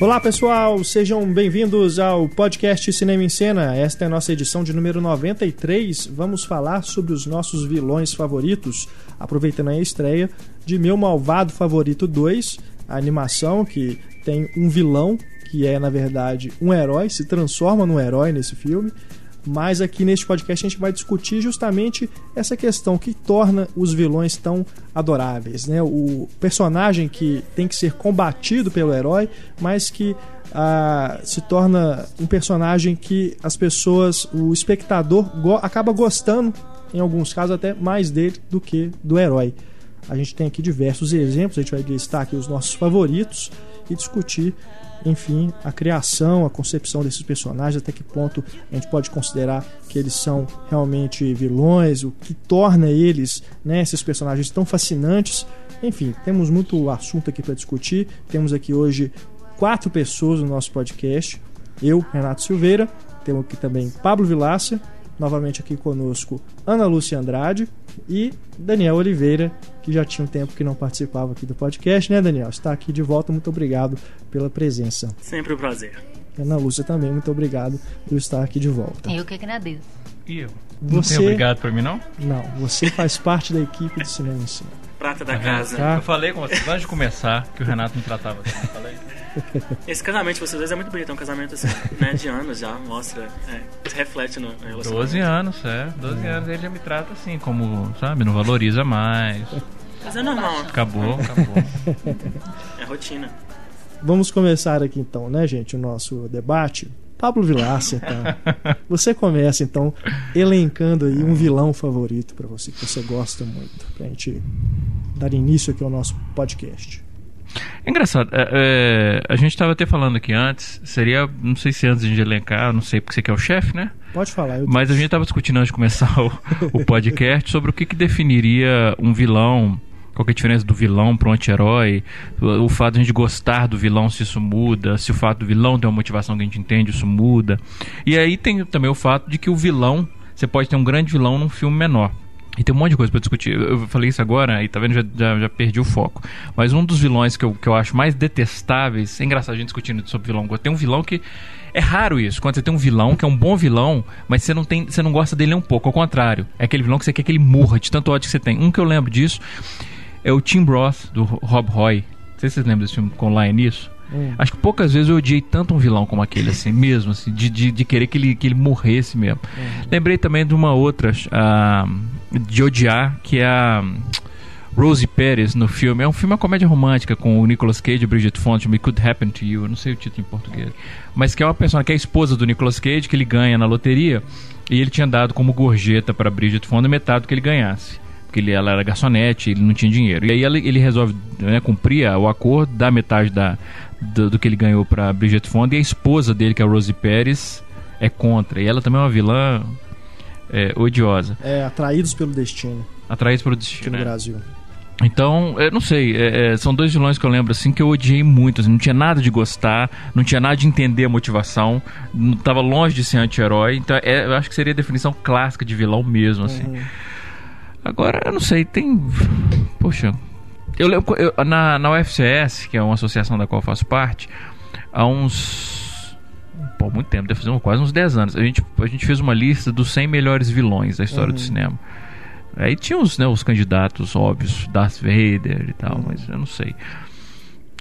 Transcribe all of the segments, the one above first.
Olá pessoal, sejam bem-vindos ao podcast Cinema em Cena. Esta é a nossa edição de número 93. Vamos falar sobre os nossos vilões favoritos, aproveitando a estreia de Meu Malvado Favorito 2, a animação que tem um vilão que é na verdade um herói, se transforma num herói nesse filme. Mas aqui neste podcast a gente vai discutir justamente essa questão que torna os vilões tão adoráveis, né? O personagem que tem que ser combatido pelo herói, mas que ah, se torna um personagem que as pessoas, o espectador go acaba gostando, em alguns casos até mais dele do que do herói. A gente tem aqui diversos exemplos, a gente vai listar aqui os nossos favoritos e discutir enfim, a criação, a concepção desses personagens, até que ponto a gente pode considerar que eles são realmente vilões, o que torna eles, né, esses personagens tão fascinantes. Enfim, temos muito assunto aqui para discutir. Temos aqui hoje quatro pessoas no nosso podcast. Eu, Renato Silveira, temos aqui também Pablo Vilácia, novamente aqui conosco Ana Lúcia Andrade e Daniel Oliveira, que já tinha um tempo que não participava aqui do podcast, né, Daniel? Está aqui de volta, muito obrigado pela presença. Sempre um prazer. Ana Lúcia também, muito obrigado por estar aqui de volta. Eu que agradeço. E eu? Não Você... tem obrigado por mim, não? Não, você faz parte da equipe do Cinema em Cena. Prata da Tá casa. Tá. Eu falei com vocês antes de começar que o Renato me tratava assim. eu Falei. Esse casamento de vocês dois é muito bonito, é um casamento assim, né, de anos já, mostra, é, reflete no relacionamento. 12 anos, é. 12 anos ele já me trata assim, como, sabe, não valoriza mais. Mas é normal, Acabou, acabou. é rotina. Vamos começar aqui então, né, gente, o nosso debate. Pablo Vilaça, tá? Você começa então elencando aí um vilão favorito para você, que você gosta muito, pra gente dar início aqui ao nosso podcast. É engraçado, é, é, a gente estava até falando aqui antes, seria, não sei se antes de elencar, não sei porque você que é o chefe, né? Pode falar. Eu... Mas a gente estava discutindo antes de começar o, o podcast sobre o que, que definiria um vilão, qual é a diferença do vilão para um anti-herói, o, o fato de a gente gostar do vilão, se isso muda, se o fato do vilão ter uma motivação que a gente entende, isso muda. E aí tem também o fato de que o vilão, você pode ter um grande vilão num filme menor. E tem um monte de coisa pra discutir. Eu falei isso agora e tá vendo? Já, já, já perdi o foco. Mas um dos vilões que eu, que eu acho mais detestáveis. É engraçado a gente discutindo sobre vilão. Tem um vilão que. É raro isso, quando você tem um vilão que é um bom vilão, mas você não, tem, você não gosta dele um pouco. Ao contrário, é aquele vilão que você quer que ele morra de tanto ódio que você tem. Um que eu lembro disso é o Tim Roth, do Rob Roy. Não sei se vocês lembram desse filme com Lion nisso. Hum. Acho que poucas vezes eu odiei tanto um vilão como aquele, assim, mesmo, assim, de, de, de querer que ele, que ele morresse mesmo. Lembrei também de uma outra, ah, de odiar, que é a Rosie Perez no filme. É um filme, uma comédia romântica com o Nicolas Cage e Bridget Fonte, It Could Happen to You, eu não sei o título em português. Mas que é uma pessoa que é a esposa do Nicolas Cage, que ele ganha na loteria, e ele tinha dado como gorjeta para Bridget Fonda metade do que ele ganhasse. Porque ele, ela era garçonete, ele não tinha dinheiro. E aí ele, ele resolve né, cumprir o acordo, dar metade da, do, do que ele ganhou para Bridget Fonda, e a esposa dele, que é a Rosie Perez, é contra. E ela também é uma vilã é, odiosa. É, atraídos pelo destino Atraída pelo aqui destino. no né? Brasil. Então, eu não sei, é, é, são dois vilões que eu lembro assim que eu odiei muito, assim, não tinha nada de gostar, não tinha nada de entender a motivação, não tava longe de ser anti-herói, então é, eu acho que seria a definição clássica de vilão mesmo, assim. Uhum. Agora, eu não sei, tem. Poxa. Eu lembro. eu- na, na UFCS, que é uma associação da qual eu faço parte, há uns. Pô, muito tempo, deve fazer quase uns 10 anos. A gente, a gente fez uma lista dos 100 melhores vilões da história do cinema. Aí tinha os, né, os candidatos óbvios, Darth Vader e tal, mas eu não sei.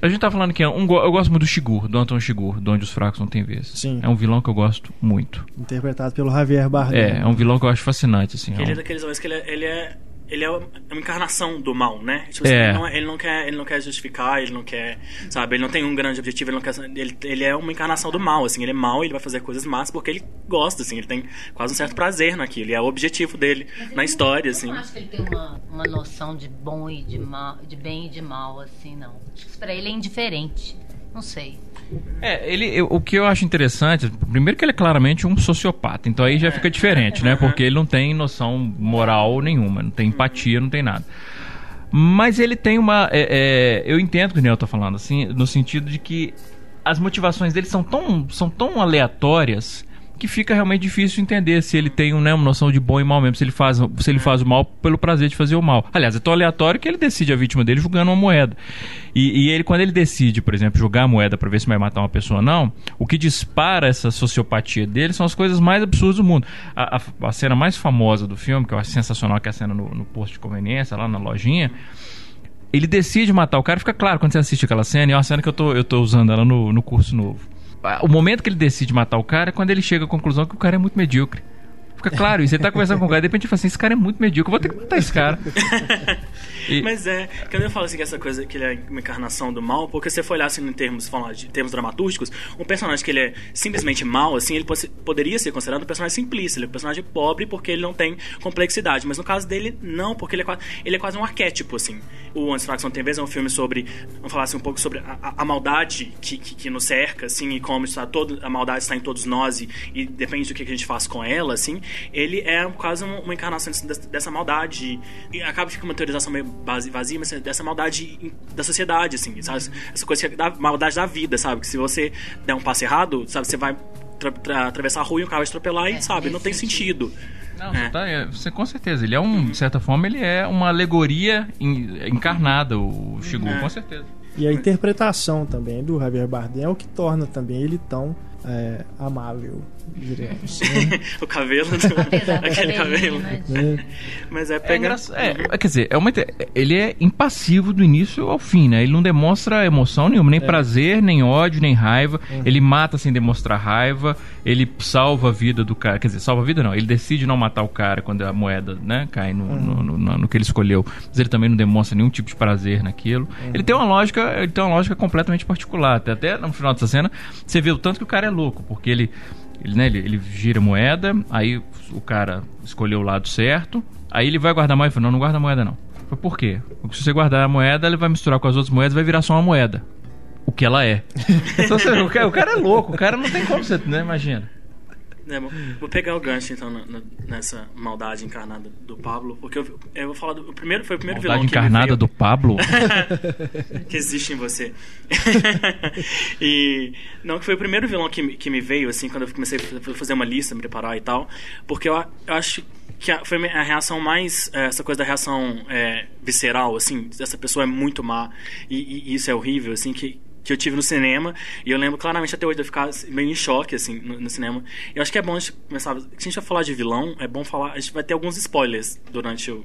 A gente tá falando que é um, eu gosto muito do Shigur, do Anton Shigur, de Onde os Fracos Não Têm Vez. Sim. É um vilão que eu gosto muito. Interpretado pelo Javier Bardem. É, é um vilão que eu acho fascinante, assim. Ele é um- daqueles homens que ele é, ele é, ele é uma encarnação do mal, né? Tipo, É. ele, não, ele, não quer, ele não quer justificar, ele não quer, sabe, ele não tem um grande objetivo, ele não quer, ele, ele é uma encarnação do mal, assim, ele é mal, ele vai fazer coisas más porque ele gosta, assim, ele tem quase um certo prazer naquilo, e é o objetivo dele na história, assim. Eu não acho que ele tem uma, uma noção de bom e de mal, de bem e de mal, assim, não. Acho que isso pra ele é indiferente. Não sei. É, ele, o que eu acho interessante, primeiro que ele é claramente um sociopata, então aí já fica diferente, né? Porque ele não tem noção moral nenhuma, não tem empatia, não tem nada. Mas ele tem uma. é, é, eu entendo o que o Neo tá falando, assim, no sentido de que as motivações dele são tão, são tão aleatórias que fica realmente difícil de entender se ele tem né, uma noção de bom e mal mesmo, se ele faz, se ele faz o mal pelo prazer de fazer o mal. Aliás, é tão aleatório que ele decide a vítima dele jogando uma moeda. E, e ele, quando ele decide, por exemplo, jogar a moeda para ver se vai matar uma pessoa ou não, o que dispara essa sociopatia dele são as coisas mais absurdas do mundo. A, a, a cena mais famosa do filme, que eu acho sensacional, que é a cena no, no posto de conveniência, lá na lojinha, ele decide matar o cara, fica claro quando você assiste aquela cena, e é uma cena que eu tô, eu tô usando ela no, no curso novo. O momento que ele decide matar o cara é quando ele chega à conclusão que o cara é muito medíocre. Fica claro, e você tá conversando com o cara, de repente fala assim, esse cara é muito medíocre, eu vou ter que matar esse cara. E... Mas é, quando eu falo assim que essa coisa que ele é uma encarnação do mal, porque se você for olhar assim em termos, falar de termos dramatúrgicos, um personagem que ele é simplesmente mal, assim, ele poderia ser considerado um personagem simplista, ele é um personagem pobre porque ele não tem complexidade, mas no caso dele, não, porque ele é ele é quase um arquétipo, assim. O Antifaction tem vezes é um filme sobre, vamos falar assim um pouco sobre a, a maldade que, que, que, nos cerca, assim, e como está todo, a maldade está em todos nós e, e depende do que a gente faz com ela, assim. Ele é quase uma, uma encarnação dessa, dessa maldade e acaba ficando uma teorização meio vazia, mas dessa maldade da sociedade, assim, sabe? Essa coisa é da maldade da vida, sabe? Que se você der um passo errado, sabe, você vai atravessar a rua e o carro vai atropelar e, é, sabe, não tem sentido. sentido. Não, é. Tá, é, você com certeza. Ele é um, de certa forma, ele é uma alegoria encarnada, o Shigu, é. com certeza. E a interpretação também do Javier Bardem é o que torna também ele tão é, amável, diremos. Né? o cabelo, do... aquele cabelo. É. Mas é pegar. É, é, quer dizer, é uma... ele é impassivo do início ao fim, né? Ele não demonstra emoção nenhuma, nem é. prazer, nem ódio, nem raiva. Uhum. Ele mata sem demonstrar raiva. Ele salva a vida do cara. Quer dizer, salva a vida não. Ele decide não matar o cara quando a moeda né, cai no, uhum. no, no, no, que ele escolheu. Mas ele também não demonstra nenhum tipo de prazer naquilo. Uhum. Ele tem uma lógica, ele tem uma lógica completamente particular. Até, até no final dessa cena, você vê o tanto que o cara é louco, porque ele ele, né, ele, ele gira moeda, aí o cara escolheu o lado certo, aí ele vai guardar a moeda e fala, não, não guarda a moeda não. Falei, por quê? Porque se você guardar a moeda, ele vai misturar com as outras moedas vai virar só uma moeda. O que ela é. então, você, o, cara, o, cara, é louco, o cara não tem como você, né? Imagina. É, vou pegar o gancho então nessa maldade encarnada do Pablo, porque eu, eu vou falar do o primeiro foi o primeiro maldade vilão que encarnada do Pablo que existe em você. e não que foi o primeiro vilão que, que me veio assim quando eu comecei a fazer uma lista, me preparar e tal, porque eu, eu acho que a, foi a reação mais é, essa coisa da reação é, visceral assim, essa pessoa é muito má e, e isso é horrível assim que que eu tive no cinema. E eu lembro claramente até hoje de eu ficar meio em choque, assim, no, no cinema. Eu acho que é bom a gente começar. Se a gente vai falar de vilão, é bom falar. A gente vai ter alguns spoilers durante o,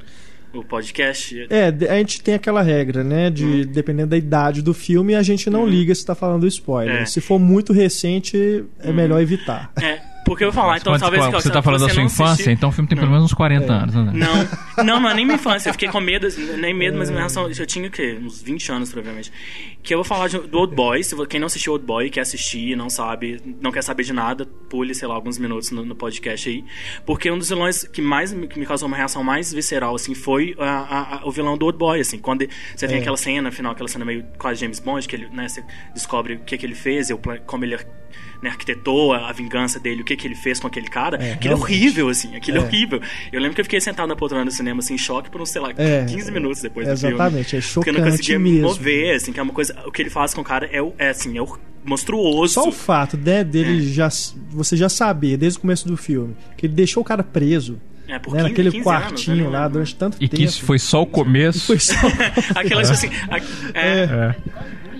o podcast. É, a gente tem aquela regra, né? De hum. dependendo da idade do filme, a gente não hum. liga se está falando spoiler. É. Se for muito recente, é hum. melhor evitar. É. Porque eu vou falar, então talvez... Qual, você tá falando da sua infância, assistir... então o filme tem pelo menos uns 40 é. anos, né? Não, não, não é nem minha infância. Eu fiquei com medo, nem medo, mas minha relação... Eu tinha o quê? Uns 20 anos, provavelmente. Que eu vou falar de, do Old Boy. Se, quem não assistiu Old Boy, quer assistir, não sabe, não quer saber de nada, pule, sei lá, alguns minutos no, no podcast aí. Porque um dos vilões que mais que me causou uma reação mais visceral, assim, foi a, a, a, o vilão do Old Boy, assim. Quando você tem é. aquela cena, final, aquela cena meio quase James Bond, que ele, né, você descobre o que, que ele fez, como ele né, arquitetou a vingança dele, o que, que ele fez com aquele cara. É, aquilo é horrível, assim, aquilo é. é. horrível. Eu lembro que eu fiquei sentado na poltrona do cinema, assim, em choque por uns, sei lá, é, 15 minutos depois do filme. Exatamente, é chocante Porque eu não conseguia mesmo. me mover, assim, que é uma coisa... O que ele faz com o cara é, é assim, é monstruoso. Só o fato né, dele é. já... Você já saber, desde o começo do filme, que ele deixou o cara preso. É, por né, 15, naquele 15 quartinho anos, lá durante tanto e tempo. E que isso foi só o começo. Foi só... Aquela assim. é. é.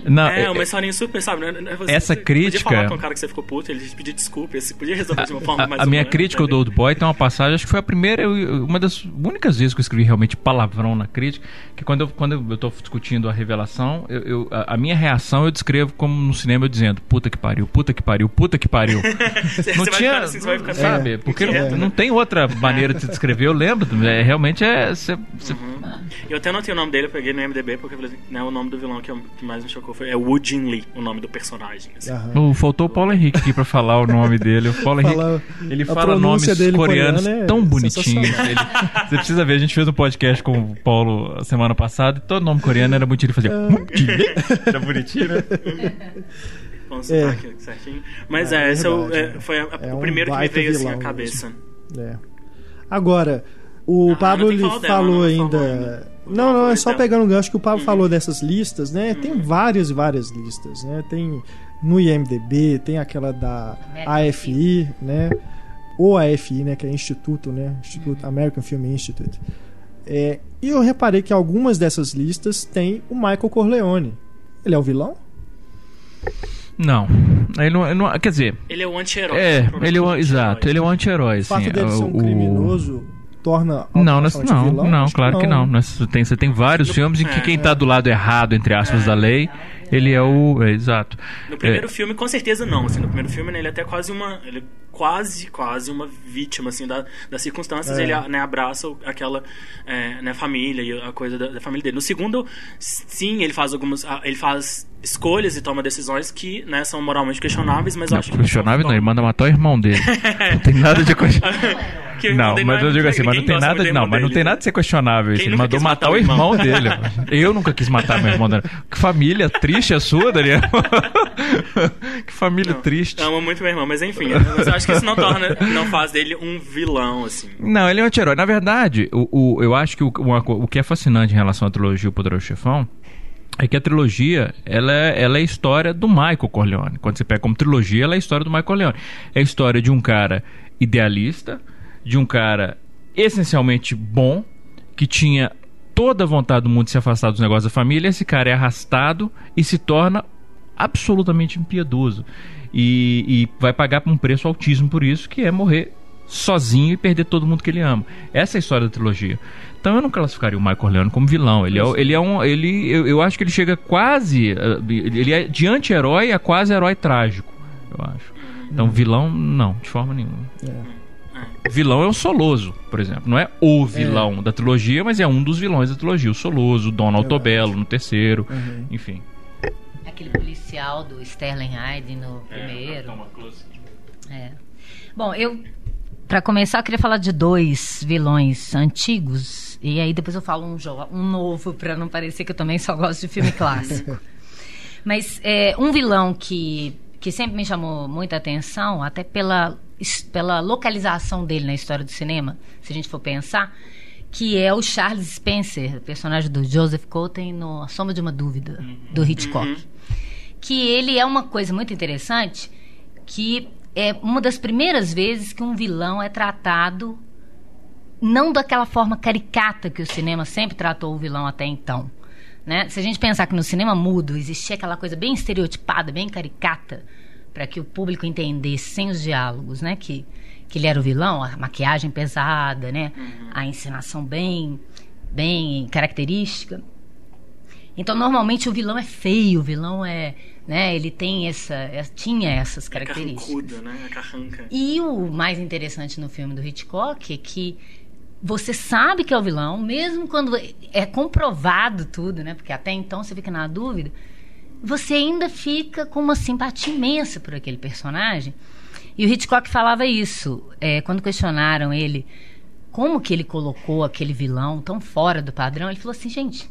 Não, é, é, uma historinha super, sabe? Né, né, você essa crítica. Podia falar com o cara que você ficou puto, ele pedir desculpa, você podia resolver de uma forma mais. A minha crítica ao do Old Boy tem uma passagem, acho que foi a primeira, uma das únicas vezes que eu escrevi realmente palavrão na crítica, que quando eu, quando eu tô discutindo a revelação, eu, eu a, a, minha reação eu descrevo como no cinema eu dizendo, puta que pariu, puta que pariu, puta que pariu. não tinha, assim, sabe? É, porque não, não, tem outra maneira de se descrever, eu lembro, é, realmente é. Cê, cê... Uhum. Eu até não tenho o nome dele, eu peguei no MDB, porque né, o nome do vilão que, eu, que mais me chocou é Wood Jin Lee, o nome do personagem. Assim. Uhum. faltou o Paulo Henrique aqui pra falar o nome dele. O Paulo Henrique, ele fala nomes coreanos é tão bonitinhos. Ele, você precisa ver, a gente fez um podcast com o Paulo semana passada e todo nome coreano era muito ele fazia. É. era bonitinho, né? Com é. certinho. Mas é, é esse é, foi a, a, o primeiro que me veio assim à cabeça. Agora, o ah, Pablo ele falou dela, ainda. Não, não, é só pegando um gancho que o Pablo uhum. falou dessas listas, né? Uhum. Tem várias e várias listas, né? Tem no IMDB, tem aquela da AFI, né? Ou AFI, né? Que é Instituto, né? Instituto American Film Institute. É, e eu reparei que algumas dessas listas tem o Michael Corleone. Ele é o vilão? Não. Ele não, ele não- quer dizer, Ele é o anti-herói. é, ele é o, anti-herói. exato, ele é um anti-herói, O fato assim. dele ser um o- criminoso torna Não, nessa- não, vilão? não, Acho claro que não. Nessa- tem, você tem vários filmes em que é. quem tá do lado errado, entre aspas, da lei, ele é o. É, exato. No primeiro É, filme, com certeza não. Assim, no primeiro filme, né, ele é até quase uma. Ele é quase, quase uma vítima, assim, da, das circunstâncias. É. Ele né, abraça aquela é, né, família e a coisa da, da família dele. No segundo, sim, ele faz algumas. Ele faz escolhas e toma decisões que né, são moralmente questionáveis, mas eu não, acho que. questionável não, ele manda matar o irmão dele. Não tem nada de questionável. Não, mas é eu digo assim, mas não tem nada de. Não, mas não tem nada de ser questionável. Quem Ele mandou matar matar o irmão irmão? dele. Eu nunca quis matar meu irmão dele. Que família triste a sua, Daniel. que família Não, triste. Amo muito meu irmão, mas enfim. Mas eu acho que isso não torna. Não faz dele um vilão, assim. Não, ele é um anti-herói. Na verdade, o, o- eu acho que o, uma o que é fascinante em relação à trilogia O Poderoso Chefão é que a trilogia, ela é, ela é a história do Michael Corleone. Quando você pega como trilogia, ela é a história do Michael Corleone. É a história de um cara idealista, de um cara essencialmente bom, que tinha toda a vontade do mundo de se afastar dos negócios da família. Esse cara é arrastado e se torna absolutamente impiedoso. E, e vai pagar um preço altíssimo por isso, que é morrer sozinho e perder todo mundo que ele ama. Essa é a história da trilogia. Então eu não classificaria o Michael Corleone como vilão. Ele é, o- ele é um. Ele, eu, eu acho que ele chega quase. eh, Ele é de anti-herói a quase herói trágico, eu acho. Então vilão, não, de forma nenhuma. Vilão é o Soloso, por exemplo. Não é o vilão da trilogia, mas é um dos vilões da trilogia. O Soloso, o Donald Tobello no terceiro, Uhum. enfim. Aquele policial do Sterling Hyde no primeiro. É. Bom, eu. Pra começar, eu queria falar de dois vilões antigos. E aí depois eu falo um, um novo, pra não parecer que eu também só gosto de filme clássico. Mas é, um vilão que, que sempre me chamou muita atenção, até pela, pela localização dele na história do cinema, se a gente for pensar, que é o Charles Spencer, personagem do Joseph Cotten no A Sombra de uma Dúvida, do Hitchcock. Que ele é uma coisa muito interessante, que é uma das primeiras vezes que um vilão é tratado não daquela forma caricata que o cinema sempre tratou o vilão até então. Né? Se a gente pensar que no cinema mudo existia aquela coisa bem estereotipada, bem caricata, para que o público entendesse sem os diálogos, né? Que, que ele era o vilão, a maquiagem pesada, né? A encenação bem, bem característica. Então, normalmente o vilão é feio, o vilão é, né? Ele tem essa, é- tinha essas É características. carrancuda, né? É carranca. E o mais interessante no filme do Hitchcock é que você sabe que é o vilão, mesmo quando é comprovado tudo, né? Porque até então você fica na dúvida. Você ainda fica com uma simpatia imensa por aquele personagem. E o Hitchcock falava isso é, quando questionaram ele como que ele colocou aquele vilão tão fora do padrão. Ele falou assim, gente,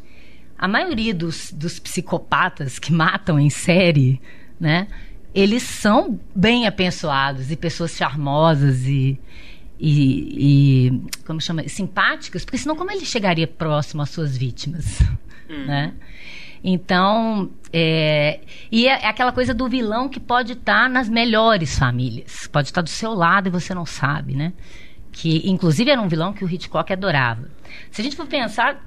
a maioria dos, dos psicopatas que matam em série, né? Eles são bem apensoados e pessoas charmosas e, e, e como chama, simpáticas, porque senão como ele chegaria próximo às suas vítimas, né? Então, é, e é aquela coisa do vilão que pode estar nas melhores famílias, pode estar do seu lado e você não sabe, né? Que inclusive era um vilão que o Hitchcock adorava. Se a gente for pensar,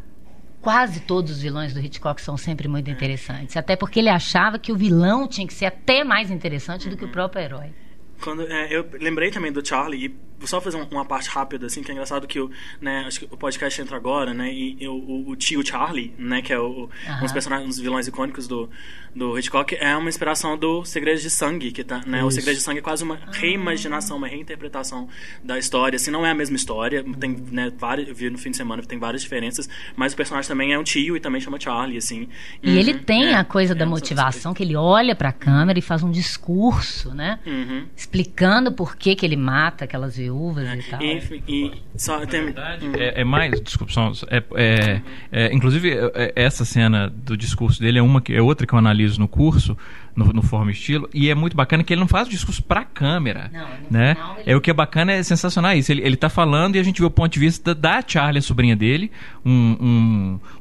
quase todos os vilões do Hitchcock são sempre muito interessantes, até porque ele achava que o vilão tinha que ser até mais interessante do que o próprio herói. Quando, é, eu lembrei também do Charlie, só fazer um- uma parte rápida, assim, que é engraçado que o, né, acho que o podcast entra agora, né, e eu- o, o tio Charlie, né, que é o, o- um dos personagens, um dos vilões icônicos do, do Hitchcock, é uma inspiração do Segredos de Sangue, que tá, né, o Isso. Segredo de Sangue é quase uma reimaginação, uma reinterpretação da história, assim, não é a mesma história, tem, né, várias, eu vi no fim de semana, tem várias diferenças, mas o personagem também é um tio e também chama Charlie, assim. E ele Uhum, tem é, a coisa da é, motivação, que ele olha para a câmera e faz um discurso, né? Uhum. Explicando por que, que ele mata aquelas viúvas e tal. Enfim, e só tem. É, é mais, desculpa, só, é, é- é, inclusive é- é- essa cena do discurso dele é uma que é outra que eu analiso no curso, no, no forma e estilo. E é muito bacana que ele não faz o discurso pra câmera. Não, né? ele- É o que é bacana, é sensacional isso. Ele, ele tá falando e a gente vê o ponto de vista da Charlie, a sobrinha dele, um,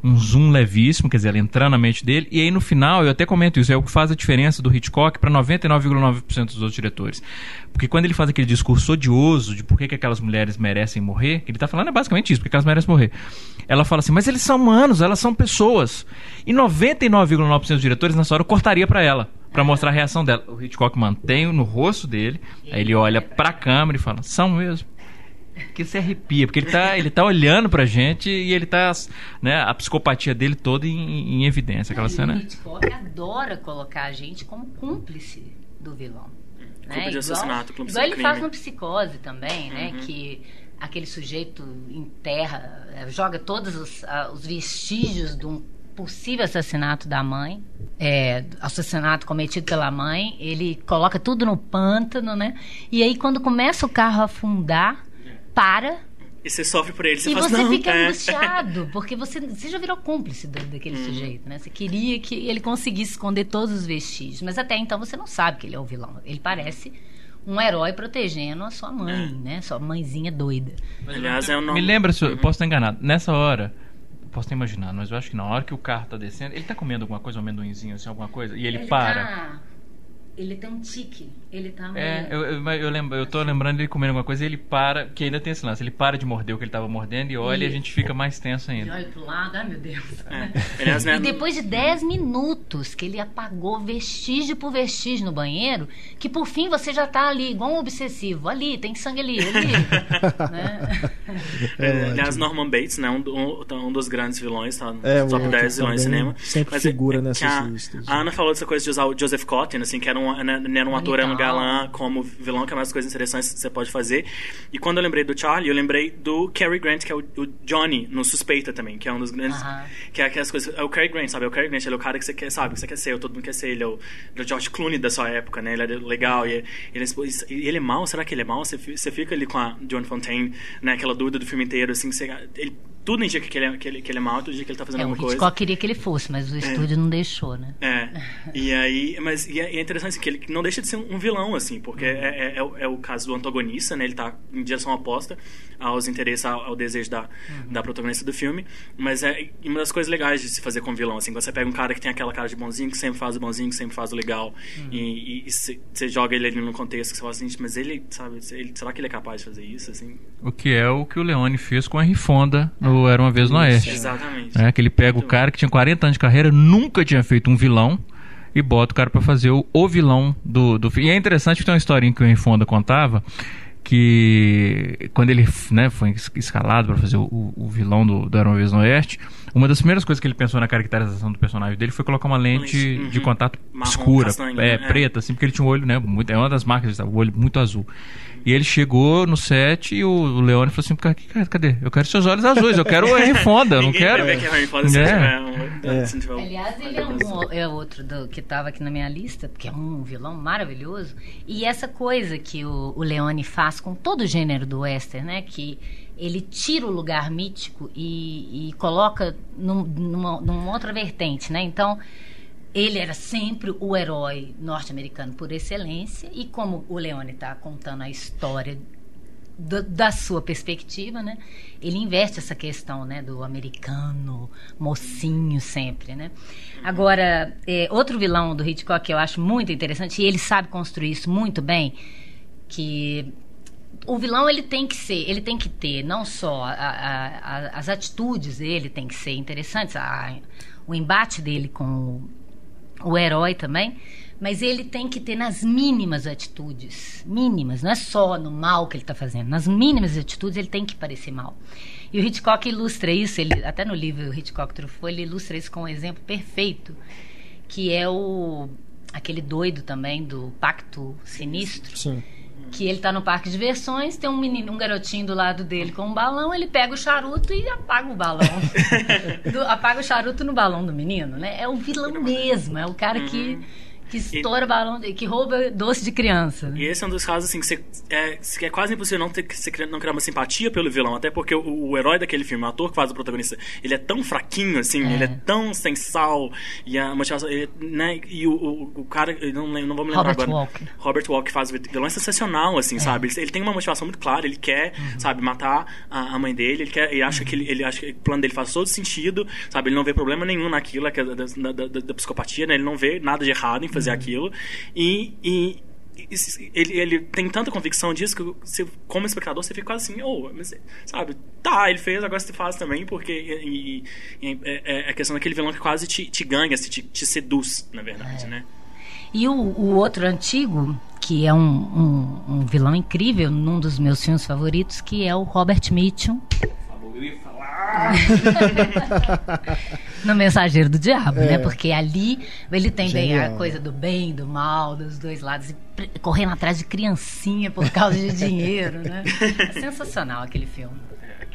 um, um zoom levíssimo, quer dizer, ela entrando na mente dele. E aí no final, eu até comento isso, é o que faz a diferença do Hitchcock para 99,9% dos outros diretores. Porque quando ele faz aquele discurso odioso de por que, que aquelas mulheres merecem morrer, que ele tá falando é basicamente isso, porque elas merecem morrer. Ela fala assim, mas eles são humanos, elas são pessoas. E 99,9% dos diretores nessa hora cortaria pra ela, pra mostrar a reação dela. O Hitchcock mantém no rosto dele, aí ele olha pra câmera e fala, são mesmo. Que se arrepia, porque ele tá, ele tá olhando pra gente e ele tá, né, a psicopatia dele toda em, em evidência. Aquela E cena. O Hitchcock adora colocar a gente como cúmplice do vilão. Né? Culpa de assassinato, cúmplice igual do ele faz crime. no Psicose também, né? Uhum. Que aquele sujeito enterra, eh, joga todos os, ah, os vestígios de um possível assassinato da mãe, é, assassinato cometido pela mãe, ele coloca tudo no pântano, né? E aí quando começa o carro a afundar, para E você sofre por ele, você e fala, você não, fica é. angustiado, porque você, você já virou cúmplice do- daquele sujeito, né? Você queria que ele conseguisse esconder todos os vestígios, mas até então você não sabe que ele é o vilão. Ele parece um herói protegendo a sua mãe, né? Sua mãezinha doida. Aliás, é o nome. Me lembra, se eu eu posso estar enganado, nessa hora, posso estar imaginando, mas eu acho que na hora que o carro tá descendo, ele tá comendo alguma coisa, um amendoinzinho, assim, alguma coisa, e ele, para. tá- ele tem um tique. Ele tá É, eu, eu, eu, lembro, eu tô lembrando ele comendo alguma coisa e ele para, que ainda tem esse lance, ele para de morder o que ele tava mordendo e olha e a gente fica mais tenso Ele ainda. olha pro lado, ai meu Deus. É. Né, E depois de 10 minutos que ele apagou vestígio por vestígio no banheiro, que por fim você já tá ali, igual um obsessivo. Ali, tem sangue ali, ali. né? É, aliás, Norman Bates, né? Um, um, um dos grandes vilões, tá? No É, top o 10 vilões de cinema. sempre Mas é- figura é que nessas a, listas. A Ana falou dessa coisa de usar o Joseph Cotten, assim, que era um, né, era um ator, era um Legal. galã como vilão, que é uma das coisas interessantes que você pode fazer. E quando eu lembrei do Charlie, eu lembrei do Cary Grant, que é o, o Johnny, no Suspeita também, que é um dos grandes. Aham. Que é aquelas coisas. É o Cary Grant, sabe? É o Cary Grant, ele é o cara que você quer, sabe? Que você quer ser, todo mundo quer ser. Ele é o, ele é o George Clooney da sua época, né? Ele é legal. E ele, é- ele é mau? Será que ele é mau? Você, você fica ali com a John Fontaine, né? Aquela dúvida do filme inteiro, assim. Você, ele, tudo indica que ele, é, que, ele, que ele é mau, tudo indica que ele tá fazendo É, o alguma coisa. Hitchcock queria que ele fosse, mas o estúdio não deixou, né? É. E aí, mas e é, e é interessante assim, que ele não deixa de ser um vilão, assim, porque Uhum. é, é, é o- é o caso do antagonista, né? Ele tá em direção oposta aos interesses, ao, ao desejo da, Uhum. da protagonista do filme. Mas é uma das coisas legais de se fazer com vilão, assim, quando você pega um cara que tem aquela cara de bonzinho, que sempre faz o bonzinho, que sempre faz o legal, Uhum. e, e- e você você joga ele ali num contexto que você fala assim, mas ele, sabe, ele- será que ele é capaz de fazer isso, assim? O que é o que o Leone fez com a Henry Fonda no Era Uma Vez no Oeste. Exatamente. né? Que ele pega o cara que tinha 40 anos de carreira, nunca tinha feito um vilão e bota o cara pra fazer o, o vilão do, do filme. E é interessante que tem uma historinha que o Henry Fonda contava que quando ele né, foi es- escalado pra fazer o, o- o vilão do, do Era Uma Vez no Oeste, uma das primeiras coisas que ele pensou na caracterização do personagem dele foi colocar uma lente Lente, de uhum. contato Marrom, escura, castanho, é? É. preta, assim, porque ele tinha um olho, né, muito, é uma das marcas, o olho muito azul. E ele chegou no set e o, Leone falou assim, "Cara, cadê? Eu quero seus olhos azuis, eu quero o Henry Fonda, eu não quero... vai ver que é Harry se É. tiver um- É. Aliás, ele é, um, é outro do, que estava aqui na minha lista, que é um vilão maravilhoso. E essa coisa que o, o Leone faz com todo o gênero do western, né? Que ele tira o lugar mítico e, e coloca num- numa, numa outra vertente, né? Então, ele era sempre o herói norte-americano por excelência. E como o Leone está contando a história do- da sua perspectiva, né? Ele investe essa questão, né, do americano mocinho sempre, né? Agora, é, outro vilão do Hitchcock que eu acho muito interessante e ele sabe construir isso muito bem, que o vilão ele tem que ser, ele tem que ter não só a- a- a- as atitudes dele tem que ser interessantes, o embate dele com o, o herói também, mas ele tem que ter nas mínimas atitudes, mínimas, não é só no mal que ele está fazendo, nas mínimas atitudes ele tem que parecer mal. E o Hitchcock ilustra isso, ele, até no livro Hitchcock Truffaut, ele ilustra isso com um exemplo perfeito, que é o aquele doido também do Pacto Sinistro, Sim. Que ele tá no parque de diversões, tem um menino, um garotinho do lado dele com um balão, ele pega o charuto e apaga o balão. Do- apaga o charuto no balão do menino, né? É o vilão mesmo, é o cara que Que estoura e, balão, que rouba doce de criança. E esse é um dos casos assim que, você, é, que é quase impossível não, ter, não criar uma simpatia pelo vilão, até porque o, o, herói daquele filme, o ator que faz o protagonista, ele é tão fraquinho assim, é. ele é tão sem sal e a motivação, ele, né? E o, o, o cara, não, não vou me lembrar Robert agora. Walker. Robert Walker faz o vilão é sensacional, assim, é. sabe? Ele, ele, tem uma motivação muito clara, ele quer, uhum. sabe, matar a, a, mãe dele, ele quer, e acha que ele, ele acha que o plano dele faz todo sentido, sabe? Ele não vê problema nenhum naquilo, é da, da, da, da psicopatia, né? Ele não vê nada de errado em fazer aquilo. E, e ele, ele tem tanta convicção disso que você, como espectador você fica quase assim, oh, mas, sabe, tá, ele fez, agora você faz também, porque e, e, é, é, a questão daquele vilão que quase te, te ganha, te, te seduz, na verdade, é. né? E o, o, outro antigo, que é um, um, um, vilão incrível, num dos meus filmes favoritos, que é o Robert Mitchum. No Mensageiro do Diabo, né? é. né? Porque ali ele tem bem a coisa do bem, do mal, dos dois lados, e correndo atrás de criancinha por causa de dinheiro, né? É sensacional aquele filme.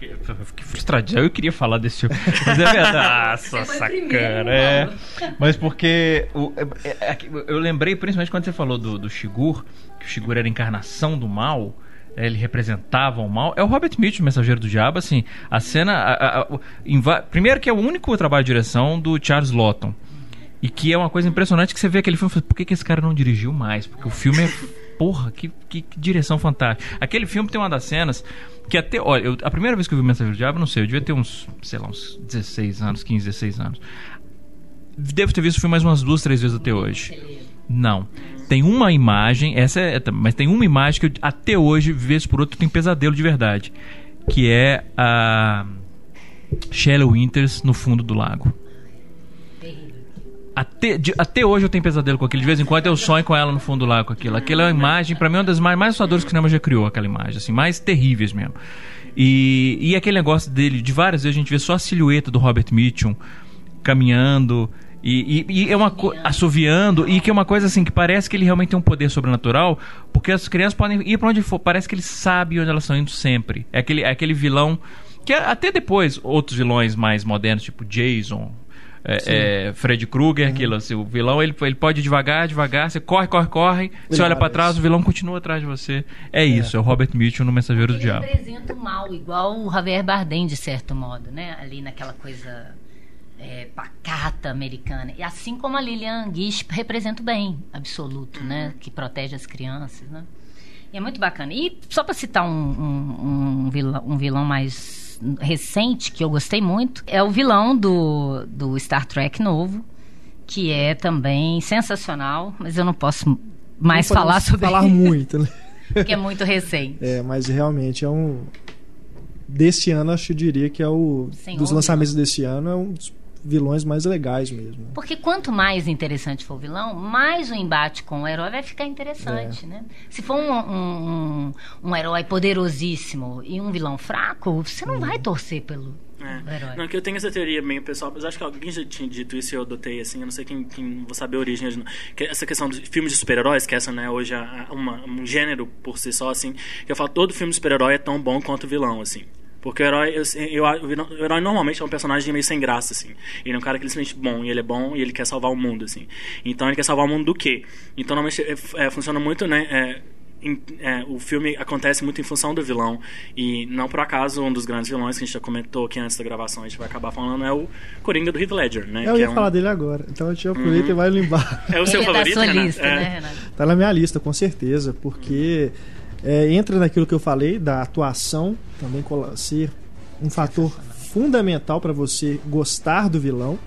Eu fiquei frustradinho. Eu queria falar desse filme. Mas é verdade. Nossa, sacana. É. Mas porque. O, é, é, é eu lembrei, principalmente quando você falou do, do Shigur, que o Shigur era a encarnação do mal ele representava o mal, é o Robert Mitchum, Mensageiro do Diabo, assim, a cena... A, a, a, primeiro que é o único trabalho de direção do Charles Lawton, e que é uma coisa impressionante que você vê aquele filme e fala, por que, que esse cara não dirigiu mais? Porque o filme é... Porra, que, que, que, direção fantástica. Aquele filme tem uma das cenas que até... Olha, eu, a primeira vez que eu vi o Mensageiro do Diabo, não sei, eu devia ter uns, sei lá, uns 16 anos, 15, 16 anos. Devo ter visto o filme mais umas duas, três vezes até hoje. Não tem uma imagem, essa é, mas tem uma imagem que eu, até hoje, vez por outra, tem pesadelo de verdade, que é a Shelley Winters no fundo do lago. Até, de, até hoje eu tenho pesadelo com aquilo. De vez em quando eu sonho com ela no fundo do lago com aquilo. Aquela é uma imagem, para mim, é uma das mais, mais assustadoras que o cinema já criou, aquela imagem, assim, mais terríveis mesmo. E, e aquele negócio dele, de várias vezes a gente vê só a silhueta do Robert Mitchum caminhando e, e, e, é uma coisa. assoviando, e que é uma coisa assim que parece que ele realmente tem um poder sobrenatural, porque as crianças podem ir para onde for, parece que ele sabe onde elas estão indo sempre. É aquele, é aquele vilão. Que até depois, outros vilões mais modernos, tipo Jason, é, é, Fred Krueger, uhum. aquilo assim, o vilão ele, ele pode ir devagar, devagar, você corre, corre, corre, ele você olha para trás, o vilão continua atrás de você. É, é, isso, é o Robert Mitchum no Mensageiro ele do Diabo. Ele representa o mal, igual o Javier Bardem, de certo modo, né? Ali naquela coisa é, pacata americana. E assim como a Lilian Guiche representa o bem absoluto, né? Uhum. Que protege as crianças, né? E é muito bacana. E só para citar um, um, um, vilão, um vilão mais recente, que eu gostei muito, é o vilão do, do Star Trek novo, que é também sensacional, mas eu não posso mais não falar sobre falar muito, né? que é muito recente. É, mas realmente é um desse ano acho que eu diria que é o Senhor dos lançamentos desse ano é um dos vilões mais legais mesmo. Porque quanto mais interessante for o vilão, mais o embate com o herói vai ficar interessante, é. né? Se for um, um, um, herói poderosíssimo e um vilão fraco, você não hum. vai torcer pelo, é. Não, que eu tenho essa teoria meio pessoal, mas acho que alguém já tinha dito isso e eu adotei, assim, eu não sei quem, quem vou saber a origem. Que essa questão dos filmes de super-heróis, que essa, né, hoje é uma, um gênero por si só, assim, que eu falo, todo filme de super-herói é tão bom quanto o vilão, assim. Porque o herói, eu, eu, o herói normalmente é um personagem meio sem graça, assim. Ele é um cara que ele simplesmente bom, e ele é bom, e ele quer salvar o mundo, assim. Então ele quer salvar o mundo do quê? Então normalmente é, é, funciona muito, né? É, em, é, o filme acontece muito em função do vilão. E não por acaso, um dos grandes vilões que a gente já comentou aqui antes da gravação, a gente vai acabar falando, é o Coringa do Heath Ledger, né? Eu ia é falar dele agora, então a gente aproveita uhum. e vai lembrar. É o seu ele favorito, é da sua lista, né, Renato? Tá na minha lista, com certeza, porque é, entra naquilo que eu falei, da atuação, também ser um fator fundamental para você gostar do vilão.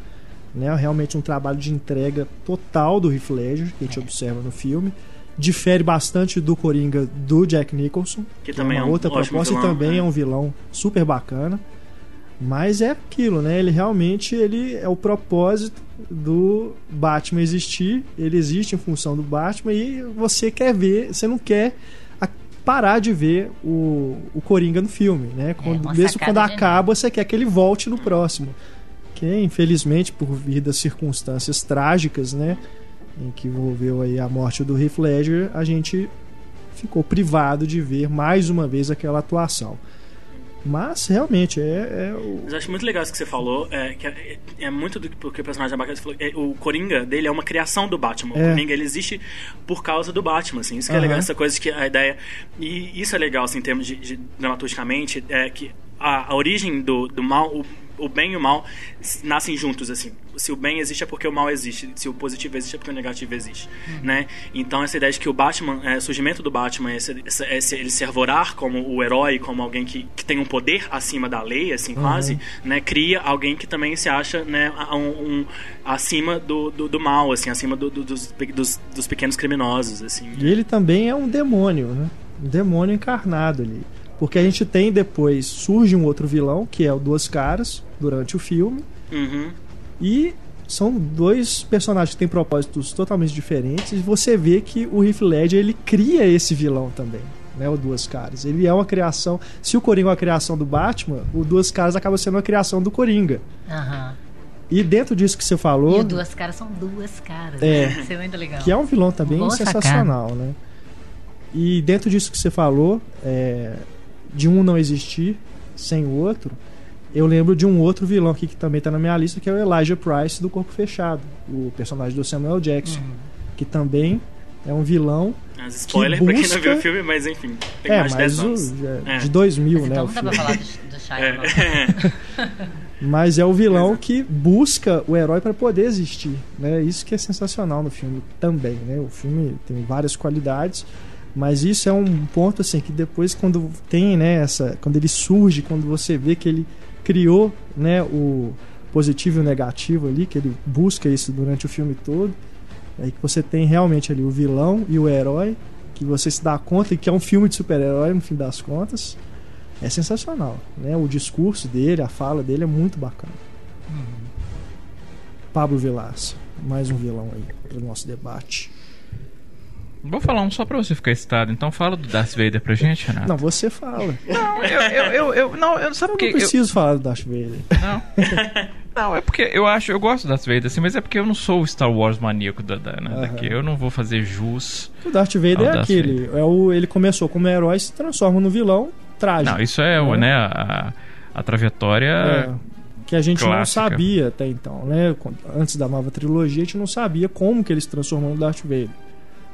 Né? Realmente um trabalho de entrega total do Heath Ledger, que a gente observa no filme. Difere bastante do Coringa do Jack Nicholson, que, que também é uma é um outra proposta vilão, e também né? é um vilão super bacana. Mas é aquilo, né? Ele realmente ele é o propósito do Batman existir. Ele existe em função do Batman e você quer ver, você não quer parar de ver o, o Coringa no filme, né? É, quando, é, mesmo quando acaba, você quer que ele volte no próximo. Que, infelizmente, por vir das circunstâncias trágicas, né? Em que envolveu aí a morte do Heath Ledger, a gente ficou privado de ver mais uma vez aquela atuação. Mas realmente é, é o... Mas eu acho muito legal isso que você falou. É, que é, é muito do que o personagem da Batman falou. É, o Coringa dele é uma criação do Batman. O É. Coringa ele existe por causa do Batman, assim. Isso que é Aham. legal, essa coisa que a ideia. E isso é legal, assim, em termos de, de dramaturgicamente, é que a, a origem do, do mal. O, o bem e o mal nascem juntos, assim. Se o bem existe é porque o mal existe. Se o positivo existe é porque o negativo existe, né? Então essa ideia de que o Batman, é, o surgimento do Batman, esse, esse- ele se arvorar como o herói, como alguém que, que tem um poder acima da lei, assim, quase, né? Cria alguém que também se acha, né, um, um- acima do, do, do mal, assim, acima do- do- dos, dos, dos pequenos criminosos, assim. E ele também é um demônio, né? Um demônio encarnado ali. Porque a gente tem depois, surge um outro vilão, que é o Duas Caras, durante o filme. Uhum. E são dois personagens que têm propósitos totalmente diferentes. E você vê que o Heath Ledger, ele cria esse vilão também. Né, o Duas Caras. Ele é uma criação. Se o Coringa é uma criação do Batman, o Duas Caras acaba sendo uma criação do Coringa. Aham. E dentro disso que você falou, E o duas caras são duas caras. É. Né? Isso é muito legal. que é um vilão também Boa sensacional, né? E dentro disso que você falou, é, de um não existir sem o outro, eu lembro de um outro vilão aqui que também tá na minha lista, que é o Elijah Price do Corpo Fechado, o personagem do Samuel Jackson, Uhum. que também é um vilão. As spoiler pra quem não busca- viu o filme, mas enfim, tem é, mais de 10 mas o, anos. é, É. de 2000, Mas né? então o não dá pra falar do, do. É. Mas é o vilão que busca o herói para poder existir, né? Isso que é sensacional no filme também, né? O filme tem várias qualidades, mas isso é um ponto assim que depois quando tem, né, essa, quando ele surge, quando você vê que ele criou, né, o positivo e o negativo ali, que ele busca isso durante o filme todo, é que você tem realmente ali o vilão e o herói, que você se dá conta que é um filme de super-herói no fim das contas é sensacional. Né? O discurso dele, a fala dele é muito bacana. Pablo Vilaça, mais um vilão aí para o nosso debate. Vou falar um só pra você ficar excitado. Então fala do Darth Vader pra gente, Renato. Não, você fala. Não, eu, eu, eu, eu- não, eu sabe Eu porque não preciso falar do Darth Vader. Não. não, é porque eu acho, eu gosto do Darth Vader, assim, mas é porque eu não sou o Star Wars maníaco da, da, né, daqui. Eu não vou fazer jus. O Darth Vader é Darth aquele. É o, ele começou como herói e se transforma no vilão trágico. Não, isso é, o É. né, a, a trajetória. É, que a gente não Clássica. sabia até então, né? Antes da nova trilogia, a gente não sabia como que ele se transformou no Darth Vader.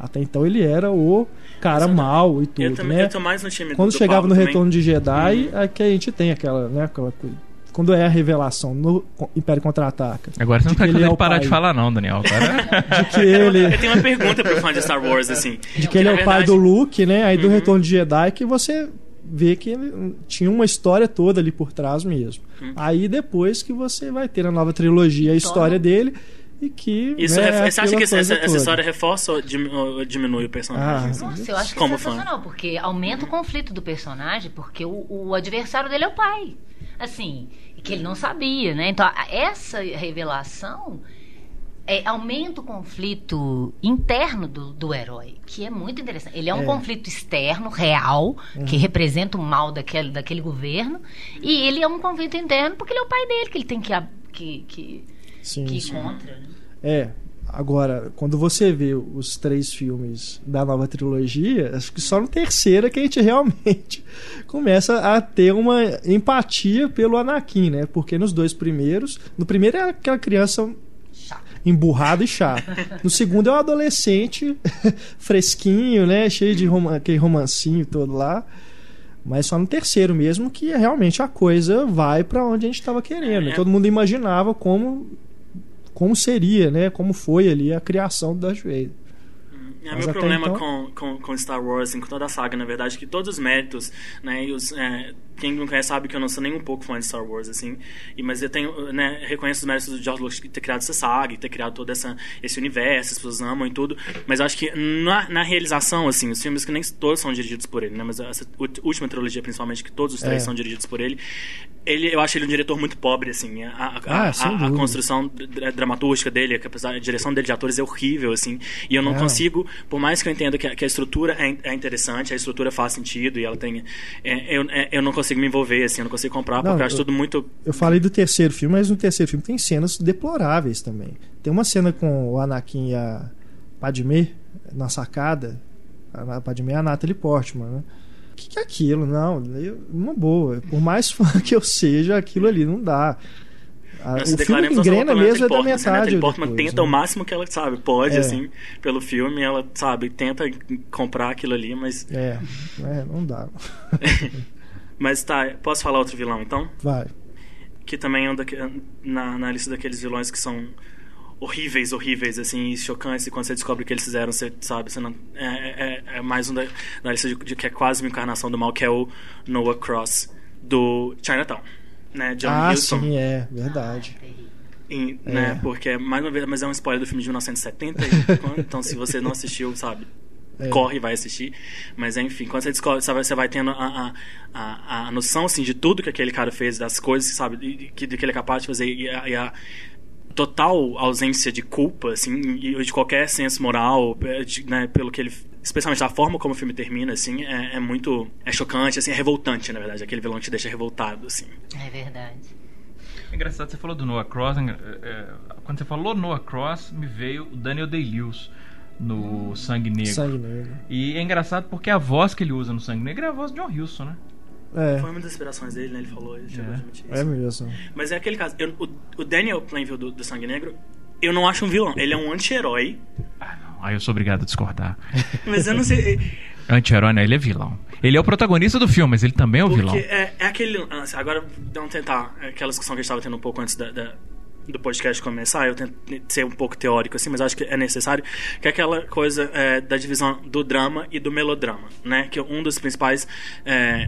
Até então ele era o cara eu- mau e Eu, tudo, também, né? eu tô mais no time Quando do chegava Pablo no também. Retorno de Jedi, Uhum. é que a gente tem aquela, né, aquela coisa. Quando é a revelação no Império Contra-Ataca, Agora você não de tá querendo é parar pai. de falar, não, Daniel. Agora. de que ele, Eu tenho uma pergunta pro fã de Star Wars, assim. de que ele é o pai verdade- do Luke, né? Aí do Uhum. Retorno de Jedi que você vê que ele tinha uma história toda ali por trás mesmo. Uhum. Aí depois que você vai ter na nova trilogia a história dele e que Isso, né, é você acha que essa, história reforça ou dim- ou diminui o personagem? Ah, assim? Nossa, eu acho que Como é fã. sensacional, porque aumenta o conflito do personagem, porque o, o adversário dele é o pai. Assim, que ele não sabia, né? Então, essa revelação é, aumenta o conflito interno do, do herói, que é muito interessante. Ele é um É. conflito externo, real, que representa o mal daquele, daquele governo, e ele é um conflito interno porque ele é o pai dele, que ele tem que, que, que, Sim, que sim. contra. Né? É. Agora, quando você vê os três filmes da nova trilogia, acho que só no terceiro é que a gente realmente começa a ter uma empatia pelo Anakin, né? Porque nos dois primeiros, no primeiro é aquela criança emburrado e chato. No segundo é um adolescente fresquinho, né? Cheio de rom aquele romancinho todo lá. Mas só no terceiro mesmo que realmente a coisa vai pra onde a gente estava querendo. É. Todo mundo imaginava como como seria, né? Como foi ali a criação do Darth Vader. É, Mas meu problema então- com, com, com Star Wars, assim, com toda a saga, na verdade, é que todos os méritos, né, e os, é, quem não conhece sabe que eu não sou nem um pouco fã de Star Wars, assim, e, mas eu tenho, né, reconheço os méritos do George Lucas de ter criado essa saga, ter criado todo essa, esse universo, as pessoas amam e tudo, mas eu acho que na, na realização, assim, os filmes que nem todos são dirigidos por ele, né, mas essa última trilogia, principalmente, que todos os três É. são dirigidos por ele, ele, eu acho ele um diretor muito pobre, assim, a, a, Ah, a- a- a construção dra- dramatúrgica dele, apesar a direção dele de atores é horrível, assim, e eu não Não. consigo, por mais que eu entenda que a, que a estrutura é, é interessante, a estrutura faz sentido e ela tem, é, eu, é, eu não consigo me envolver, assim, eu não consigo comprar, Não, porque eu acho eu- tudo muito, Eu falei do terceiro filme, mas no terceiro filme tem cenas deploráveis também. Tem uma cena com o Anakin e a Padmé na sacada. A Padmé é a Natalie Portman, né? que, que é aquilo? Não, eu, uma boa. Por mais fã que eu seja, aquilo ali não dá. A, o filme engrena mesmo é da metade. A Natalie Portman depois, tenta né? o máximo que ela sabe, pode, é. assim, pelo filme, ela sabe, tenta comprar aquilo ali, mas. É, é não dá. mas tá, posso falar outro vilão então? Vai. Que também anda na, na lista daqueles vilões que são horríveis, horríveis, assim, chocantes, e quando você descobre o que eles fizeram, você sabe, você não, é, é, é mais um da, da lista de, de, que é quase uma encarnação do mal, que é o Noah Cross, do Chinatown né? John ah, sim, é, verdade. E, é. né, porque, mais uma vez, mas é um spoiler do filme de 1970, então se você não assistiu, sabe, é. corre e vai assistir. Mas enfim, quando você descobre, sabe, você vai tendo a, a, a, a, noção assim, de tudo que aquele cara fez, das coisas, sabe, que, que ele é capaz de fazer e a, e a total ausência de culpa, assim, e de qualquer senso moral, é, de, né, pelo que ele especialmente a forma como o filme termina, assim, é, é, muito. É chocante, assim, é revoltante, na verdade. Aquele vilão te deixa revoltado, assim. É verdade. É engraçado, você falou do Noah Cross. É, é, quando você falou Noah Cross, me veio o Daniel Day-Lewis no Sangue Negro. Sangue Negro. E é engraçado porque a voz que ele usa no Sangue Negro é a voz de John Huston, né? É. Foi uma das inspirações dele, né? Ele falou, ele chegou é. a admitir isso. É mesmo. Mas é aquele caso. Eu, o, o, Daniel Plainville do, do Sangue Negro, eu não acho um vilão. Ele é um anti-herói. Ah, não. Aí eu sou obrigado a discordar. Mas eu não sei. Anti-herói, né? Ele é vilão. Ele é o protagonista do filme, mas ele também é o Porque vilão. É, é aquele. Agora, vamos tentar. Aquela discussão que a gente estava tendo um pouco antes da, da do podcast começar, eu tento ser um pouco teórico assim, mas acho que é necessário, que é aquela coisa é, da divisão do drama e do melodrama, né? Que um dos principais é,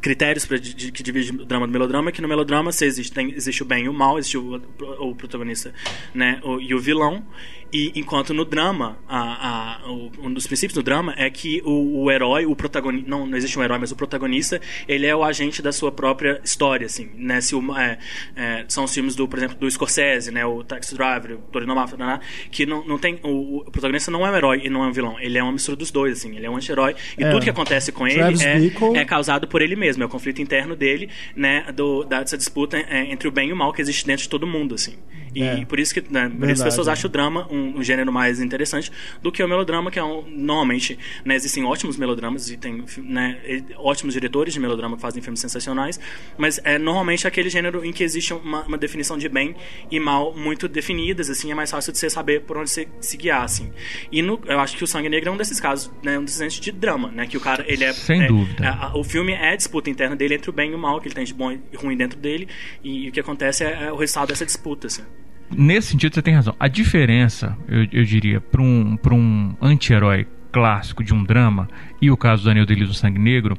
critérios para que divide o drama do melodrama é que no melodrama se existe, tem, existe o bem e o mal, existe o, o protagonista né, o, e o vilão, e enquanto no drama, a, a, o, um dos princípios do drama é que o, o herói, o protagonista, não, não existe um herói, mas o protagonista, ele é o agente da sua própria história, assim, né? Se o, é, é, são os filmes do, por exemplo, do Scorsese, né? O Taxi Driver, o Torino Mafia, né? que não, não tem, o, o, protagonista não é um herói e não é um vilão, ele é uma mistura dos dois, assim, ele é um anti-herói e é. tudo que acontece com ele é, é, causado por ele mesmo, é o conflito interno dele, né? Do, dessa disputa é, entre o bem e o mal que existe dentro de todo mundo, assim. E é. por isso que né, por isso as pessoas acham o drama um, um, gênero mais interessante do que o melodrama, que é um, normalmente né, existem ótimos melodramas e tem né, ótimos diretores de melodrama que fazem filmes sensacionais, mas é normalmente aquele gênero em que existe uma, uma definição de bem e mal muito definidas, assim, é mais fácil de você saber por onde você se guiar, assim. E no, eu acho que o Sangue Negro é um desses casos, né, um desses de drama, né, que o cara, ele é... Sem é, dúvida. É, o filme é a disputa interna dele entre o bem e o mal, que ele tem de bom e ruim dentro dele, e, e o que acontece é, é o resultado dessa disputa, assim nesse sentido você tem razão. A diferença, eu, eu diria, para um, um anti-herói clássico de um drama e o caso do Daniel Day-Lewis no Sangue Negro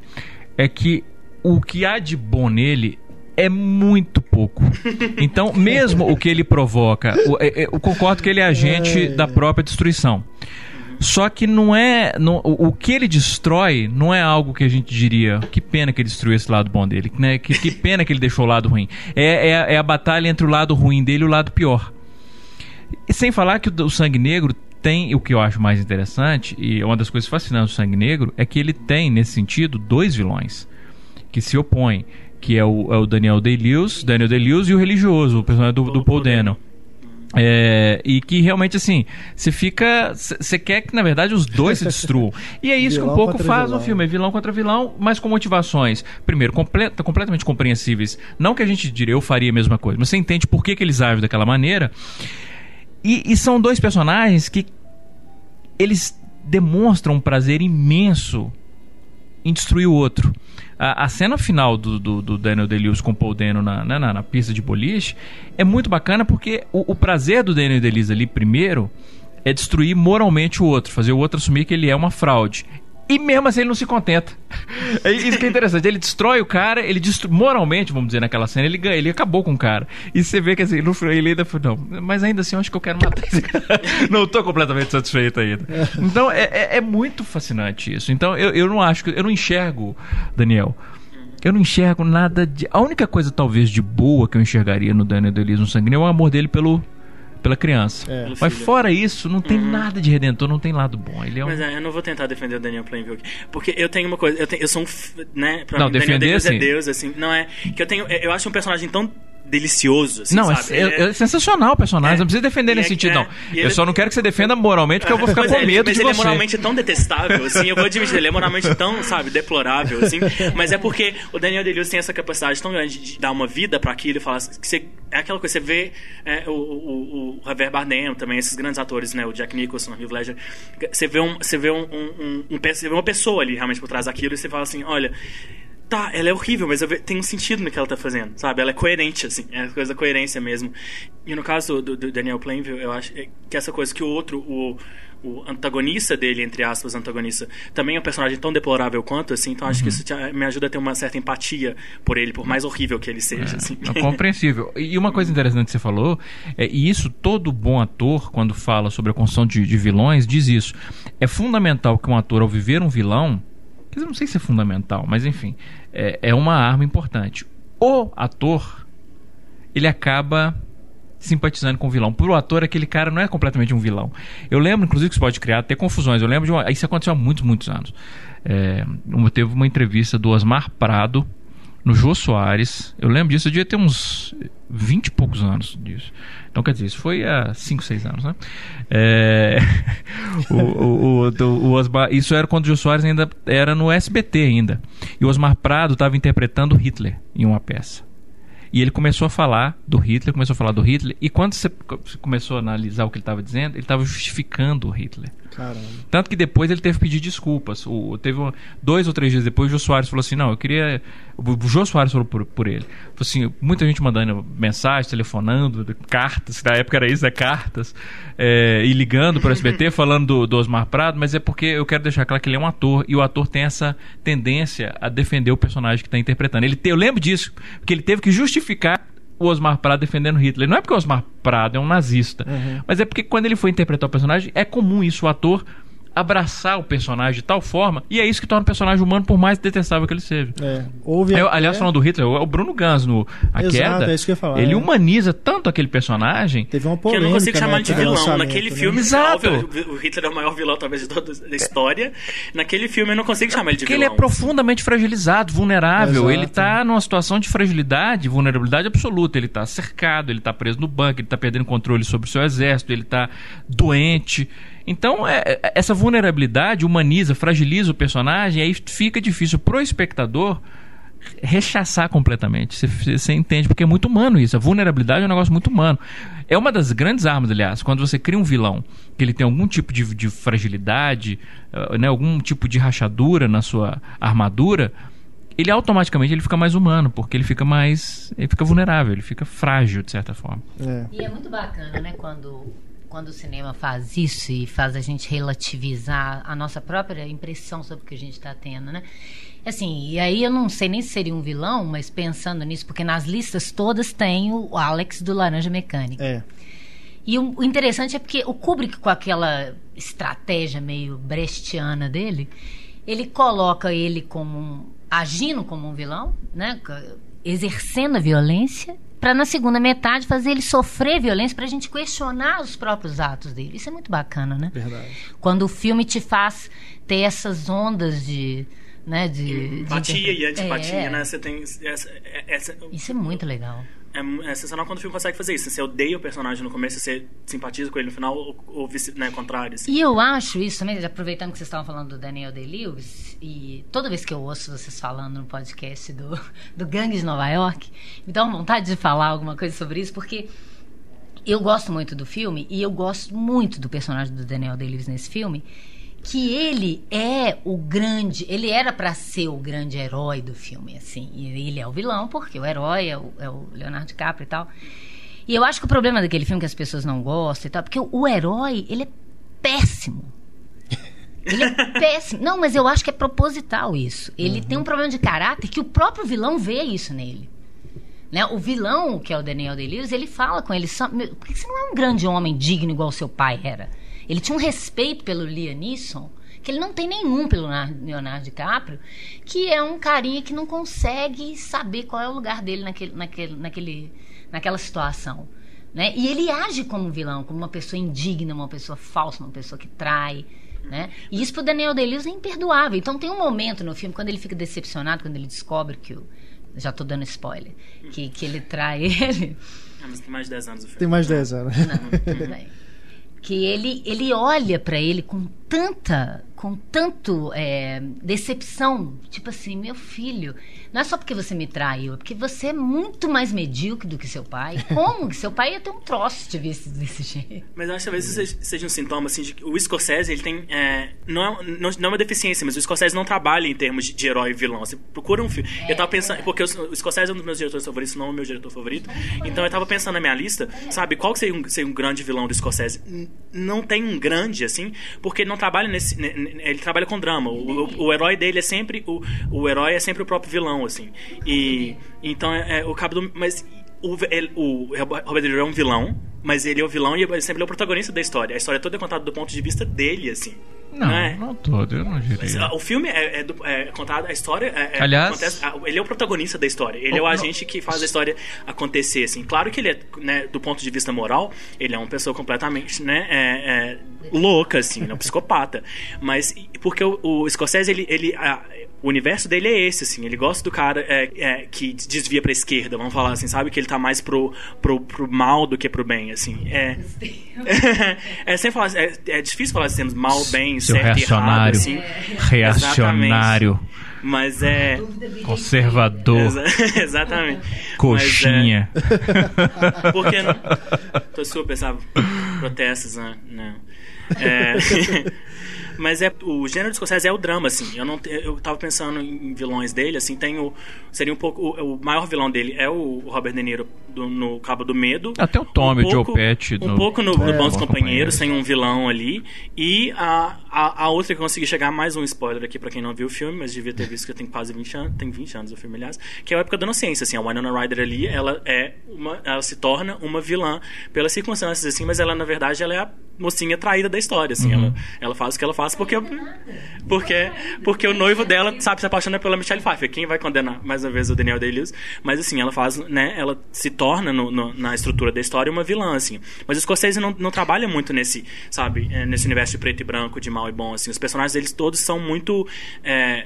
é que o que há de bom nele é muito pouco. Então, mesmo o que ele provoca, é, é, eu concordo que ele é agente da própria destruição. Só que não é. Não, o, que ele destrói não é algo que a gente diria. Que pena que ele destruiu esse lado bom dele. Né? Que, que pena que ele deixou o lado ruim. É, é, é, a batalha entre o lado ruim dele e o lado pior. E sem falar que o, o Sangue Negro tem o que eu acho mais interessante, e uma das coisas fascinantes do Sangue Negro, é que ele tem, nesse sentido, dois vilões que se opõem. Que é o, é o Daniel Day-Lewis, Daniel Day-Lewis e o religioso, o personagem do, do Paul Dano. É, e que realmente assim, você fica. Você quer que, na verdade, os dois se destruam. E é isso que um pouco faz vilão. o filme: é vilão contra vilão, mas com motivações, primeiro, completa, completamente compreensíveis. Não que a gente diria eu faria a mesma coisa, mas você entende por que, que eles agem daquela maneira. E, e são dois personagens que eles demonstram um prazer imenso em destruir o outro. A, a cena final do, do, do Daniel Day-Lewis com o Paul Dano na, na, na, pista de boliche é muito bacana porque o, o prazer do Daniel Day-Lewis ali, primeiro, é destruir moralmente o outro, fazer o outro assumir que ele é uma fraude. E mesmo assim ele não se contenta. É isso que é interessante. Ele destrói o cara, ele destrói, moralmente, vamos dizer, naquela cena, ele ganha, ele acabou com o cara. E você vê que assim, ele ainda falou, não, mas ainda assim eu acho que eu quero matar esse cara. não estou completamente satisfeito ainda. Então é, é, é, muito fascinante isso. Então eu, eu não acho que. Eu não enxergo, Daniel. Eu não enxergo nada de. A única coisa, talvez, de boa que eu enxergaria no Daniel Deleuze no Sangue é o amor dele pelo, pela criança. É. Mas fora isso, não tem uhum. nada de redentor, não tem lado bom. Ele é um... Mas é, eu não vou tentar defender o Daniel Plainview aqui. Porque eu tenho uma coisa, eu, tenho, eu sou um. Né, pra não, mim, defender Daniel Deus é Deus, assim. Não é. Que eu tenho. Eu acho um personagem tão delicioso, assim, não, sabe? É, é, é, sensacional o personagem, é, não precisa defender nesse é, sentido, não. eu ele... só não quero que você defenda moralmente, porque eu vou ficar com medo mas de ele você. é moralmente tão detestável, assim, eu vou admitir, ele é moralmente tão, sabe, deplorável, assim, mas é porque o Daniel Day-Lewis tem essa capacidade tão grande de dar uma vida para aquilo e falar que você, é aquela coisa, você vê o, o, o Javier Bardem também, esses grandes atores, né, o Jack Nicholson, o Heath Ledger, você vê, um, você, vê um, um, um, um, você vê uma pessoa ali realmente por trás daquilo e você fala assim, olha tá, ela é horrível, mas tem um sentido no que ela tá fazendo, sabe? Ela é coerente, assim, é a coisa da coerência mesmo. E no caso do, do Daniel Plainville, eu acho que essa coisa que o outro, o, o antagonista dele, entre aspas, antagonista, também é um personagem tão deplorável quanto, assim, então acho uhum. que isso te, me ajuda a ter uma certa empatia por ele, por mais horrível que ele seja, é, assim. É compreensível. E uma coisa interessante que você falou, é, e isso todo bom ator, quando fala sobre a construção de, de vilões, diz isso. É fundamental que um ator, ao viver um vilão, Quer dizer, não sei se é fundamental, mas enfim, é, é uma arma importante. O ator, ele acaba simpatizando com o vilão. Por o ator, aquele cara não é completamente um vilão. Eu lembro, inclusive, que isso pode criar até confusões. Eu lembro de uma. Isso aconteceu há muitos, muitos anos. É, teve uma entrevista do Osmar Prado no Jô Soares. Eu lembro disso, eu devia ter uns 20 e poucos anos disso. Então, quer dizer, isso foi há 5, 6 anos, né? É, o, o, o, o, Osmar, isso era quando o Jô Soares ainda era no SBT ainda. E o Osmar Prado estava interpretando Hitler em uma peça. E ele começou a falar do Hitler, começou a falar do Hitler, e quando você começou a analisar o que ele estava dizendo, ele estava justificando o Hitler. Caramba. Tanto que depois ele teve que pedir desculpas. O, teve dois ou três dias depois, o Jô Soares falou assim: Não, eu queria. O Jô Soares falou por, por ele. Falou assim: muita gente mandando mensagem, telefonando, cartas, na época era isso, né? Cartas, é, e ligando para o SBT falando do, do Osmar Prado, mas é porque eu quero deixar claro que ele é um ator e o ator tem essa tendência a defender o personagem que está interpretando. Ele eu lembro disso, porque ele teve que justificar o Osmar Prado defendendo Hitler. Não é porque o Osmar Prado é um nazista, uhum. mas é porque quando ele foi interpretar o personagem, é comum isso, o ator abraçar o personagem de tal forma, e é isso que torna o personagem humano, por mais detestável que ele seja. É. Houve Eu, aliás, é... falando do Hitler, o Bruno Gans no A Exato, Queda, é isso que eu ia falar, ele é. humaniza tanto aquele personagem Teve uma polêmica, que eu não consigo chamar né, ele de vilão. Naquele né? filme, Exato. o Hitler é o maior vilão, talvez, de toda a história. Naquele filme, eu não consigo chamar ele de Porque vilão. ele é profundamente fragilizado, vulnerável. Exato. Ele está numa situação de fragilidade, vulnerabilidade absoluta. Ele está cercado, ele está preso no banco, ele está perdendo controle sobre o seu exército, ele está doente. Então, é, é, essa vulnerabilidade humaniza, fragiliza o personagem, aí fica difícil pro espectador rechaçar completamente. Você, você, entende, porque é muito humano isso. A vulnerabilidade é um negócio muito humano. É uma das grandes armas, aliás, quando você cria um vilão que ele tem algum tipo de, de fragilidade, uh, né, algum tipo de rachadura na sua armadura, ele automaticamente ele fica mais humano, porque ele fica mais. ele fica vulnerável, ele fica frágil, de certa forma. É. E é muito bacana, né, quando quando o cinema faz isso e faz a gente relativizar a nossa própria impressão sobre o que a gente está tendo, né? Assim, e aí eu não sei nem se seria um vilão, mas pensando nisso, porque nas listas todas tem o Alex do Laranja Mecânica. É. E o, interessante é porque o Kubrick, com aquela estratégia meio brechtiana dele, ele coloca ele como um, agindo como um vilão, né? Exercendo a violência para na segunda metade fazer ele sofrer violência para a gente questionar os próprios atos dele. Isso é muito bacana, né? Verdade. Quando o filme te faz ter essas ondas de né, de empatia de... e antipatia, é. né? Você tem essa, essa, Isso é muito legal. É, é sensacional quando o filme consegue fazer isso. Você odeia o personagem no começo, você simpatiza com ele no final, ou, ou vice, né, contrário. Assim. E eu acho isso também, aproveitando que vocês estavam falando do Daniel Day-Lewis, e toda vez que eu ouço vocês falando no podcast do, do Gangue de Nova York, me dá uma vontade de falar alguma coisa sobre isso, porque eu gosto muito do filme, e eu gosto muito do personagem do Daniel Day-Lewis nesse filme, que ele é o grande, ele era para ser o grande herói do filme, assim. E ele é o vilão, porque o herói é o, é o, Leonardo DiCaprio e tal. E eu acho que o problema daquele filme é que as pessoas não gostam e tal, porque o, o herói, ele é péssimo. Ele é péssimo. Não, mas eu acho que é proposital isso. Ele uhum. tem um problema de caráter que o próprio vilão vê isso nele. Né? O vilão, que é o Daniel Day-Lewis, ele fala com ele: por que você não é um grande homem digno igual seu pai era? Ele tinha um respeito pelo Liam Neeson que ele não tem nenhum pelo Leonardo DiCaprio, que é um carinha que não consegue saber qual é o lugar dele naquele, naquele, naquele, naquela situação. Né? E ele age como um vilão, como uma pessoa indigna, uma pessoa falsa, uma pessoa que trai. Né? E isso pro Daniel Day-Lewis é imperdoável. Então tem um momento no filme, quando ele fica decepcionado, quando ele descobre que o Já tô dando spoiler. Que, que ele trai ele. Ah, mas tem mais de 10 anos o filme. Tem mais de 10 anos. Não, tudo bem. Que ele, ele olha para ele com tanta, com tanto é, decepção, tipo assim, meu filho, não é só porque você me traiu, é porque você é muito mais medíocre do que seu pai. Como que seu pai ia ter um troço te visse desse jeito? Mas eu acho que talvez seja, seja um sintoma, assim, de que o Scorsese, ele tem, é, não, é, não, não é uma deficiência, mas o Scorsese não trabalha em termos de, de herói e vilão. Você procura um filme. eu tava pensando, porque o, o Scorsese é um dos meus diretores favoritos, não é o meu diretor favorito. Então eu tava pensando na minha lista, sabe, qual que seria um, seria um grande vilão do Scorsese? N- Não tem um grande, assim, porque ele não trabalha nesse. Ele trabalha com drama. O, o, o herói dele é sempre. O, o herói é sempre o próprio vilão, assim. E. Então é, é o cabo do. Mas o, ele- o Robert De Niro é um vilão, mas ele é o vilão e ele sempre é o protagonista da história. A história toda é contada do ponto de vista dele, assim. Não, é? não todo, eu não Mas, diria. ah, o filme é, é, é contado, a história. é- é- Aliás- acontece- ah, ele é o protagonista da história. Ele é Oh, o não. agente que faz a história acontecer, assim. Claro que ele é, né, do ponto de vista moral, ele é uma pessoa completamente, né, é, é, louca, assim, né, um psicopata. Mas porque o, o Scorsese, ele, ele ah, o universo dele é esse, assim. Ele gosta do cara é, é, que desvia pra esquerda, vamos falar assim, sabe? Que ele tá mais pro, pro, pro mal do que pro bem, assim. É, é, sempre falar, é, é difícil falar assim, mal, bem, Seu certo e errado, reacionário. assim. Reacionário. Mas é. Conservador. Exa- exatamente. Coxinha. Mas é, porque não. Tô super, sabe? Protestos, né? Não. É, mas é. O gênero de Scorsese é o drama, assim. Eu, não, eu tava pensando em vilões dele, assim, tem o. Seria um pouco. O, o maior vilão dele é o Robert De Niro do- no Cabo do Medo. Até o Tommy, o Joe pouco- Pesci Um no- pouco no, É, no Bons Bons Companheiros, Companheiros. tem um vilão ali. E a, a, a outra que eu consegui chegar, mais um spoiler aqui pra quem não viu o filme, mas devia ter visto que tem quase 20 anos, tem 20 anos o filme, aliás, que é a época da inocência, assim, a Winona Ryder ali, ela é uma, ela se torna uma vilã pelas circunstâncias, assim, mas ela, na verdade, ela é a mocinha traída da história, assim, ela, ela faz o que ela faz porque, porque, porque o noivo dela, sabe, se apaixona pela Michelle Pfeiffer, quem vai condenar, mais uma vez, o Daniel Day-Lewis, mas, assim, ela faz, né, ela se torna no- no- na estrutura da história uma vilã, assim, mas o Scorsese não, não trabalha muito nesse, sabe, eh, nesse universo de preto e branco, de mal e bom, assim, os personagens deles todos são muito é,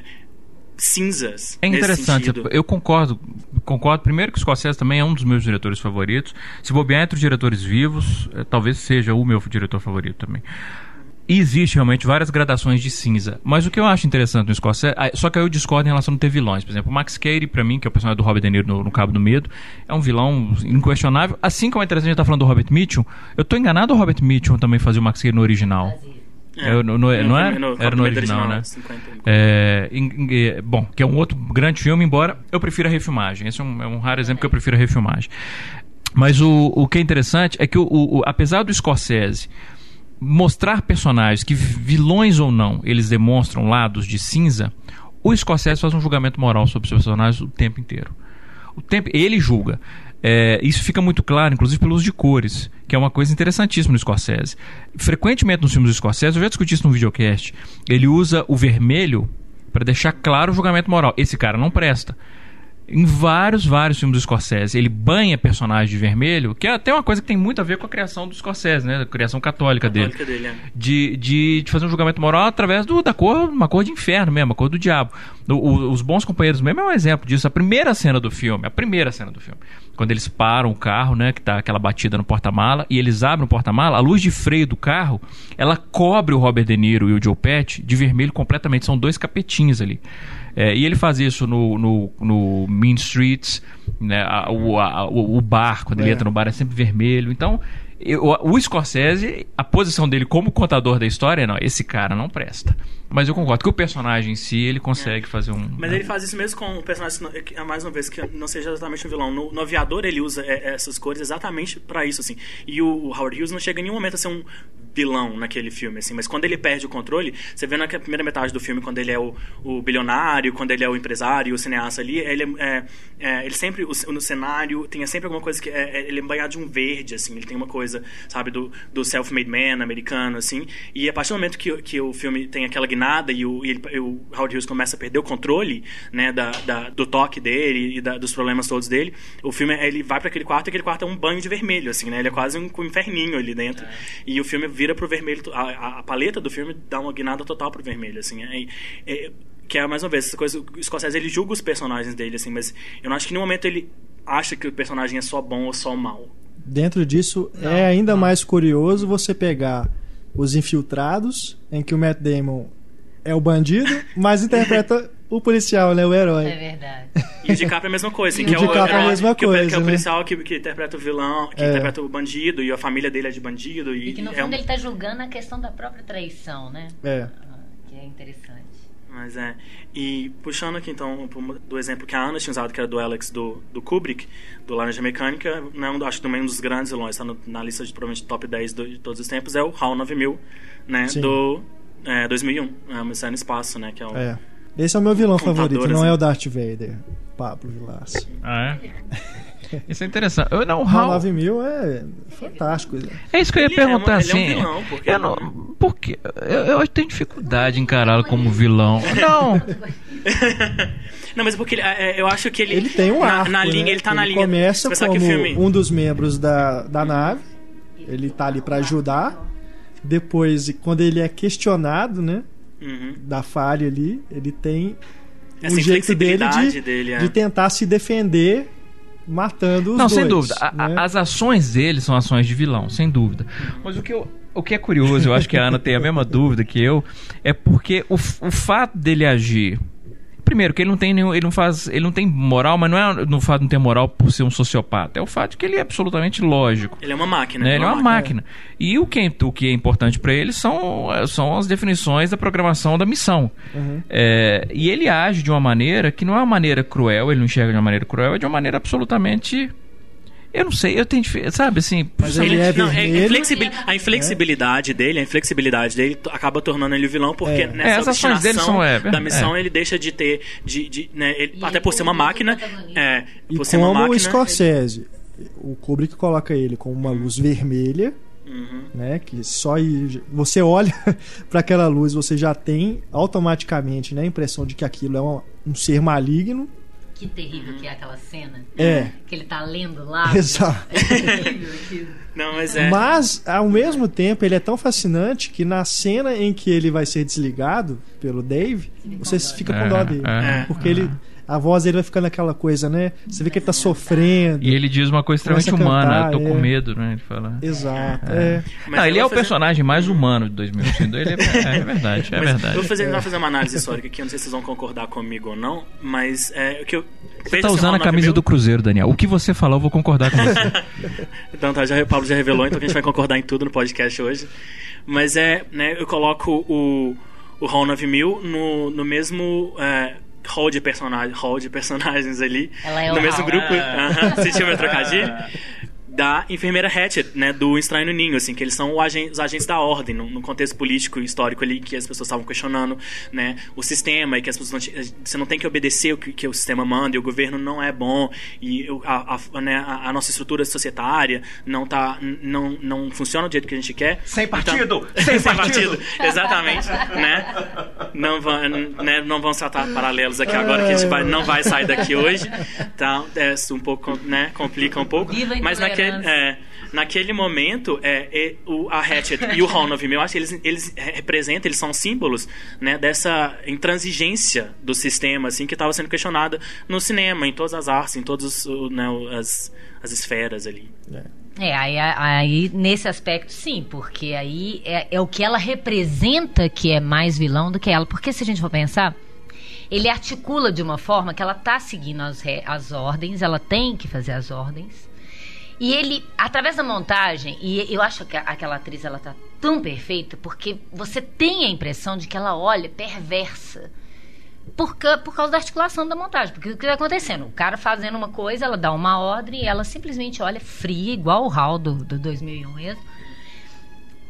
cinzas. É interessante, eu concordo. Concordo. Primeiro que o Scorsese também é um dos meus diretores favoritos. Se bobear entre os diretores vivos, eh, talvez seja o meu diretor favorito também. E existe realmente várias gradações de cinza. Mas o que eu acho interessante no Scorsese... ah, Só que eu discordo em relação a ter vilões. Por exemplo, o Max Cady, pra mim, que é o personagem do Robert De Niro no, no Cabo do Medo, é um vilão inquestionável. Assim como é interessante a gente estar falando do Robert Mitchum, eu tô enganado o Robert Mitchum também fazia o Max Cady no original. É, no- no- não era? Era no original, né? 50. É, em- em- é, bom, que é um outro grande filme, embora eu prefira a refilmagem. Esse é um, é um raro exemplo que eu prefiro a refilmagem. Mas o, o que é interessante é que, o, o- o- apesar do Scorsese mostrar personagens que, vilões ou não, eles demonstram lados de cinza, o Scorsese faz um julgamento moral sobre os personagens o tempo inteiro. O tempo, ele julga. É, isso fica muito claro, inclusive pelo uso de cores, que é uma coisa interessantíssima no Scorsese. Frequentemente nos filmes do Scorsese, eu já discuti isso no videocast, ele usa o vermelho para deixar claro o julgamento moral. Esse cara não presta. Em vários, vários filmes do Scorsese, ele banha personagens de vermelho, que é até uma coisa que tem muito a ver com a criação do Scorsese, né? A criação católica, dele Católica dele, é. de, de, de fazer um julgamento moral através do, da cor, uma cor de inferno mesmo, a cor do diabo. O- o- os bons companheiros mesmo é um exemplo disso. A primeira cena do filme, a primeira cena do filme, quando eles param o carro, né, que tá aquela batida no porta-mala, e eles abrem o porta-mala, a luz de freio do carro, ela cobre o Robert De Niro e o Joe Pesci de vermelho completamente. São dois capetinhos ali. É, e ele faz isso no, no, no Mean Streets, né, a- o, a- o, bar, quando ele É. entra no bar é sempre vermelho. Então, eu- o Scorsese, a posição dele como contador da história é, não, esse cara não presta. Mas eu concordo que o personagem em si, ele consegue fazer um... Mas né? ele faz isso mesmo com o personagem, que, mais uma vez, que não seja exatamente um vilão. No, no Aviador, ele usa é, essas cores exatamente pra isso, assim. E o Howard Hughes não chega em nenhum momento a ser um vilão naquele filme, assim. Mas quando ele perde o controle, você vê na primeira metade do filme, quando ele é o, o bilionário, quando ele é o empresário, o cineasta ali, ele é, é, ele sempre, o- no cenário, tem sempre alguma coisa que... É, é- ele é banhado de um verde, assim. Ele tem uma coisa, sabe, do, do self-made man americano, assim. E a partir do momento que, que o filme tem aquela guinada e o, e ele- o Howard Hughes começa a perder o controle, né, da, da- do toque dele e da- dos problemas todos dele, o filme, ele vai para aquele quarto e aquele quarto é um banho de vermelho, assim, né? Ele é quase um, um inferninho ali dentro. E o filme vira pro vermelho, a, a- a paleta do filme dá uma guinada total pro vermelho, assim. É, é- que é, mais uma vez, essa coisa, o Scorsese, ele julga os personagens dele, assim, mas eu não acho que em nenhum momento ele acha que o personagem é só bom ou só mal. Dentro disso, Não, é ainda não. mais curioso você pegar Os Infiltrados, em que o Matt Damon é o bandido, mas interpreta o policial, né? O herói. É verdade. E o DiCaprio é a mesma coisa, assim, E que o é o, é a é, mesma que o- coisa, que é o né? policial que, que interpreta o vilão, que É. interpreta o bandido, e a família dele é de bandido. E, E que no é fundo um- ele tá julgando a questão da própria traição, né? É. Ah, Que é interessante. Mas é. E puxando aqui então do exemplo que a Ana tinha usado, que era do Alex do, do Kubrick, do Laranja Mecânica, né, um, acho que também um dos grandes vilões, está na lista de provavelmente top 10 do- de todos os tempos, é o HAL 9000, né? Sim. Do é, 2001, é, Odisseia no Espaço, né? Que é o, É. Esse é o meu vilão favorito, não assim. é o Darth Vader. Pablo Vilaça. Ah, é? Isso é interessante. Eu não, O Hal, 9000 é fantástico. É isso que eu ia Ele é perguntar uma- ele é um assim. vilão, porque- eu não, porque eu, eu tenho dificuldade em encará-lo como vilão. Não. Não, mas porque ele- é, eu acho que ele. Ele tem um na, arco, na né? linha, ele tá na Ele linha. começa como que o filme. um dos membros da, da nave. Ele tá ali pra ajudar. Depois, quando ele é questionado, né? Uhum. Da falha ali, ele tem Essa um jeito dele de, dele, é. de tentar se defender matando os Não, dois. sem dúvida. A- a- né? as ações dele são ações de vilão, sem dúvida. Mas o que, eu- o que é curioso, eu acho que a Ana tem a mesma dúvida que eu, é porque o, o fato dele agir. Primeiro, que ele não tem nenhum, ele não faz, ele não tem moral, mas não é no fato de não ter moral por ser um sociopata, é o fato de que ele é absolutamente lógico. Ele é uma máquina. né? Ele é uma máquina. E o que, é- o que é importante para ele são, são as definições da programação da missão. Uhum. É, e ele age de uma maneira que não é uma maneira cruel, ele não enxerga de uma maneira cruel, é de uma maneira absolutamente. Eu não sei, eu tenho. Sabe assim. Mas ele é não, vermelho. inflexibil- a inflexibilidade dele, a inflexibilidade dele acaba tornando ele vilão porque É. nessa É, dele obstinação são, é, da é. missão ele deixa de ter de, de, né, ele- até ele por ser uma o máquina, é, E por ser uma como máquina, o Scorsese, o Kubrick coloca ele com uma luz vermelha, Uhum. né? Que só você olha para aquela luz, você já tem automaticamente né, a impressão de que aquilo é uma- um ser maligno. Que terrível que é aquela cena. É. Que ele tá lendo lá. Exato. É terrível aquilo. Não, mas é. Mas, ao mesmo tempo, ele é tão fascinante que na cena em que ele vai ser desligado pelo Dave, você fica com dó É, dele. é, porque ele. A voz dele vai ficando aquela coisa, né? Você vê que ele tá sofrendo. E ele diz uma coisa extremamente humana. cantar, eu tô com é. medo, né? Ele fala. Exato. É. mas não, ele é vou o fazer- personagem mais humano de 2005. Ele é, é, é verdade, é Mas verdade. Eu vou fazer, vai fazer uma análise histórica aqui, eu não sei se vocês vão concordar comigo ou não, mas é o que eu. Você tá usando a camisa do Cruzeiro, Daniel. O que você falou, eu vou concordar com você. Então tá, já, o Pablo já revelou, então a gente vai concordar em tudo no podcast hoje. Mas é, né, eu coloco o, o Hall 9000 no, no mesmo é, hall, de personagem, hall de personagens ali. Ela é no o mesmo hall. grupo. Aham, Sentiu meu trocadilho? Da enfermeira Hatchet, né, do Estranho no Ninho, assim, que eles são o agen- os agentes da ordem, no, no contexto político e histórico ali, que as pessoas estavam questionando, né, o sistema e que as pessoas não, ti- você não tem que obedecer o que, que o sistema manda e o governo não é bom e a, a- né, a- a nossa estrutura societária não tá, não, não funciona do jeito que a gente quer. Sem Então- partido! sem, Sem partido! Exatamente, né? Não, vão, né, não vão saltar paralelos aqui agora, que a gente vai, não vai sair daqui hoje, tá? É um pouco, né, complica um pouco. Mas naquele, intolerância. é, naquele momento, é, é, o, a Hatchet e o Hall 9000, eu acho que eles, eles representam, eles são símbolos né, dessa intransigência do sistema, assim, que estava sendo questionada no cinema, em todas as artes, em todas né, as, as esferas ali. É, aí, aí nesse aspecto sim, porque aí é, é o que ela representa que é mais vilão do que ela. Porque se a gente for pensar, ele articula de uma forma que ela tá seguindo as, as ordens, ela tem que fazer as ordens. E ele, através da montagem, e eu acho que aquela atriz ela tá tão perfeita porque você tem a impressão de que ela olha perversa. Por, por causa da articulação da montagem. Porque o que está acontecendo? O cara fazendo uma coisa, ela dá uma ordem e ela simplesmente olha fria, igual o Hal do, do 2001 mesmo.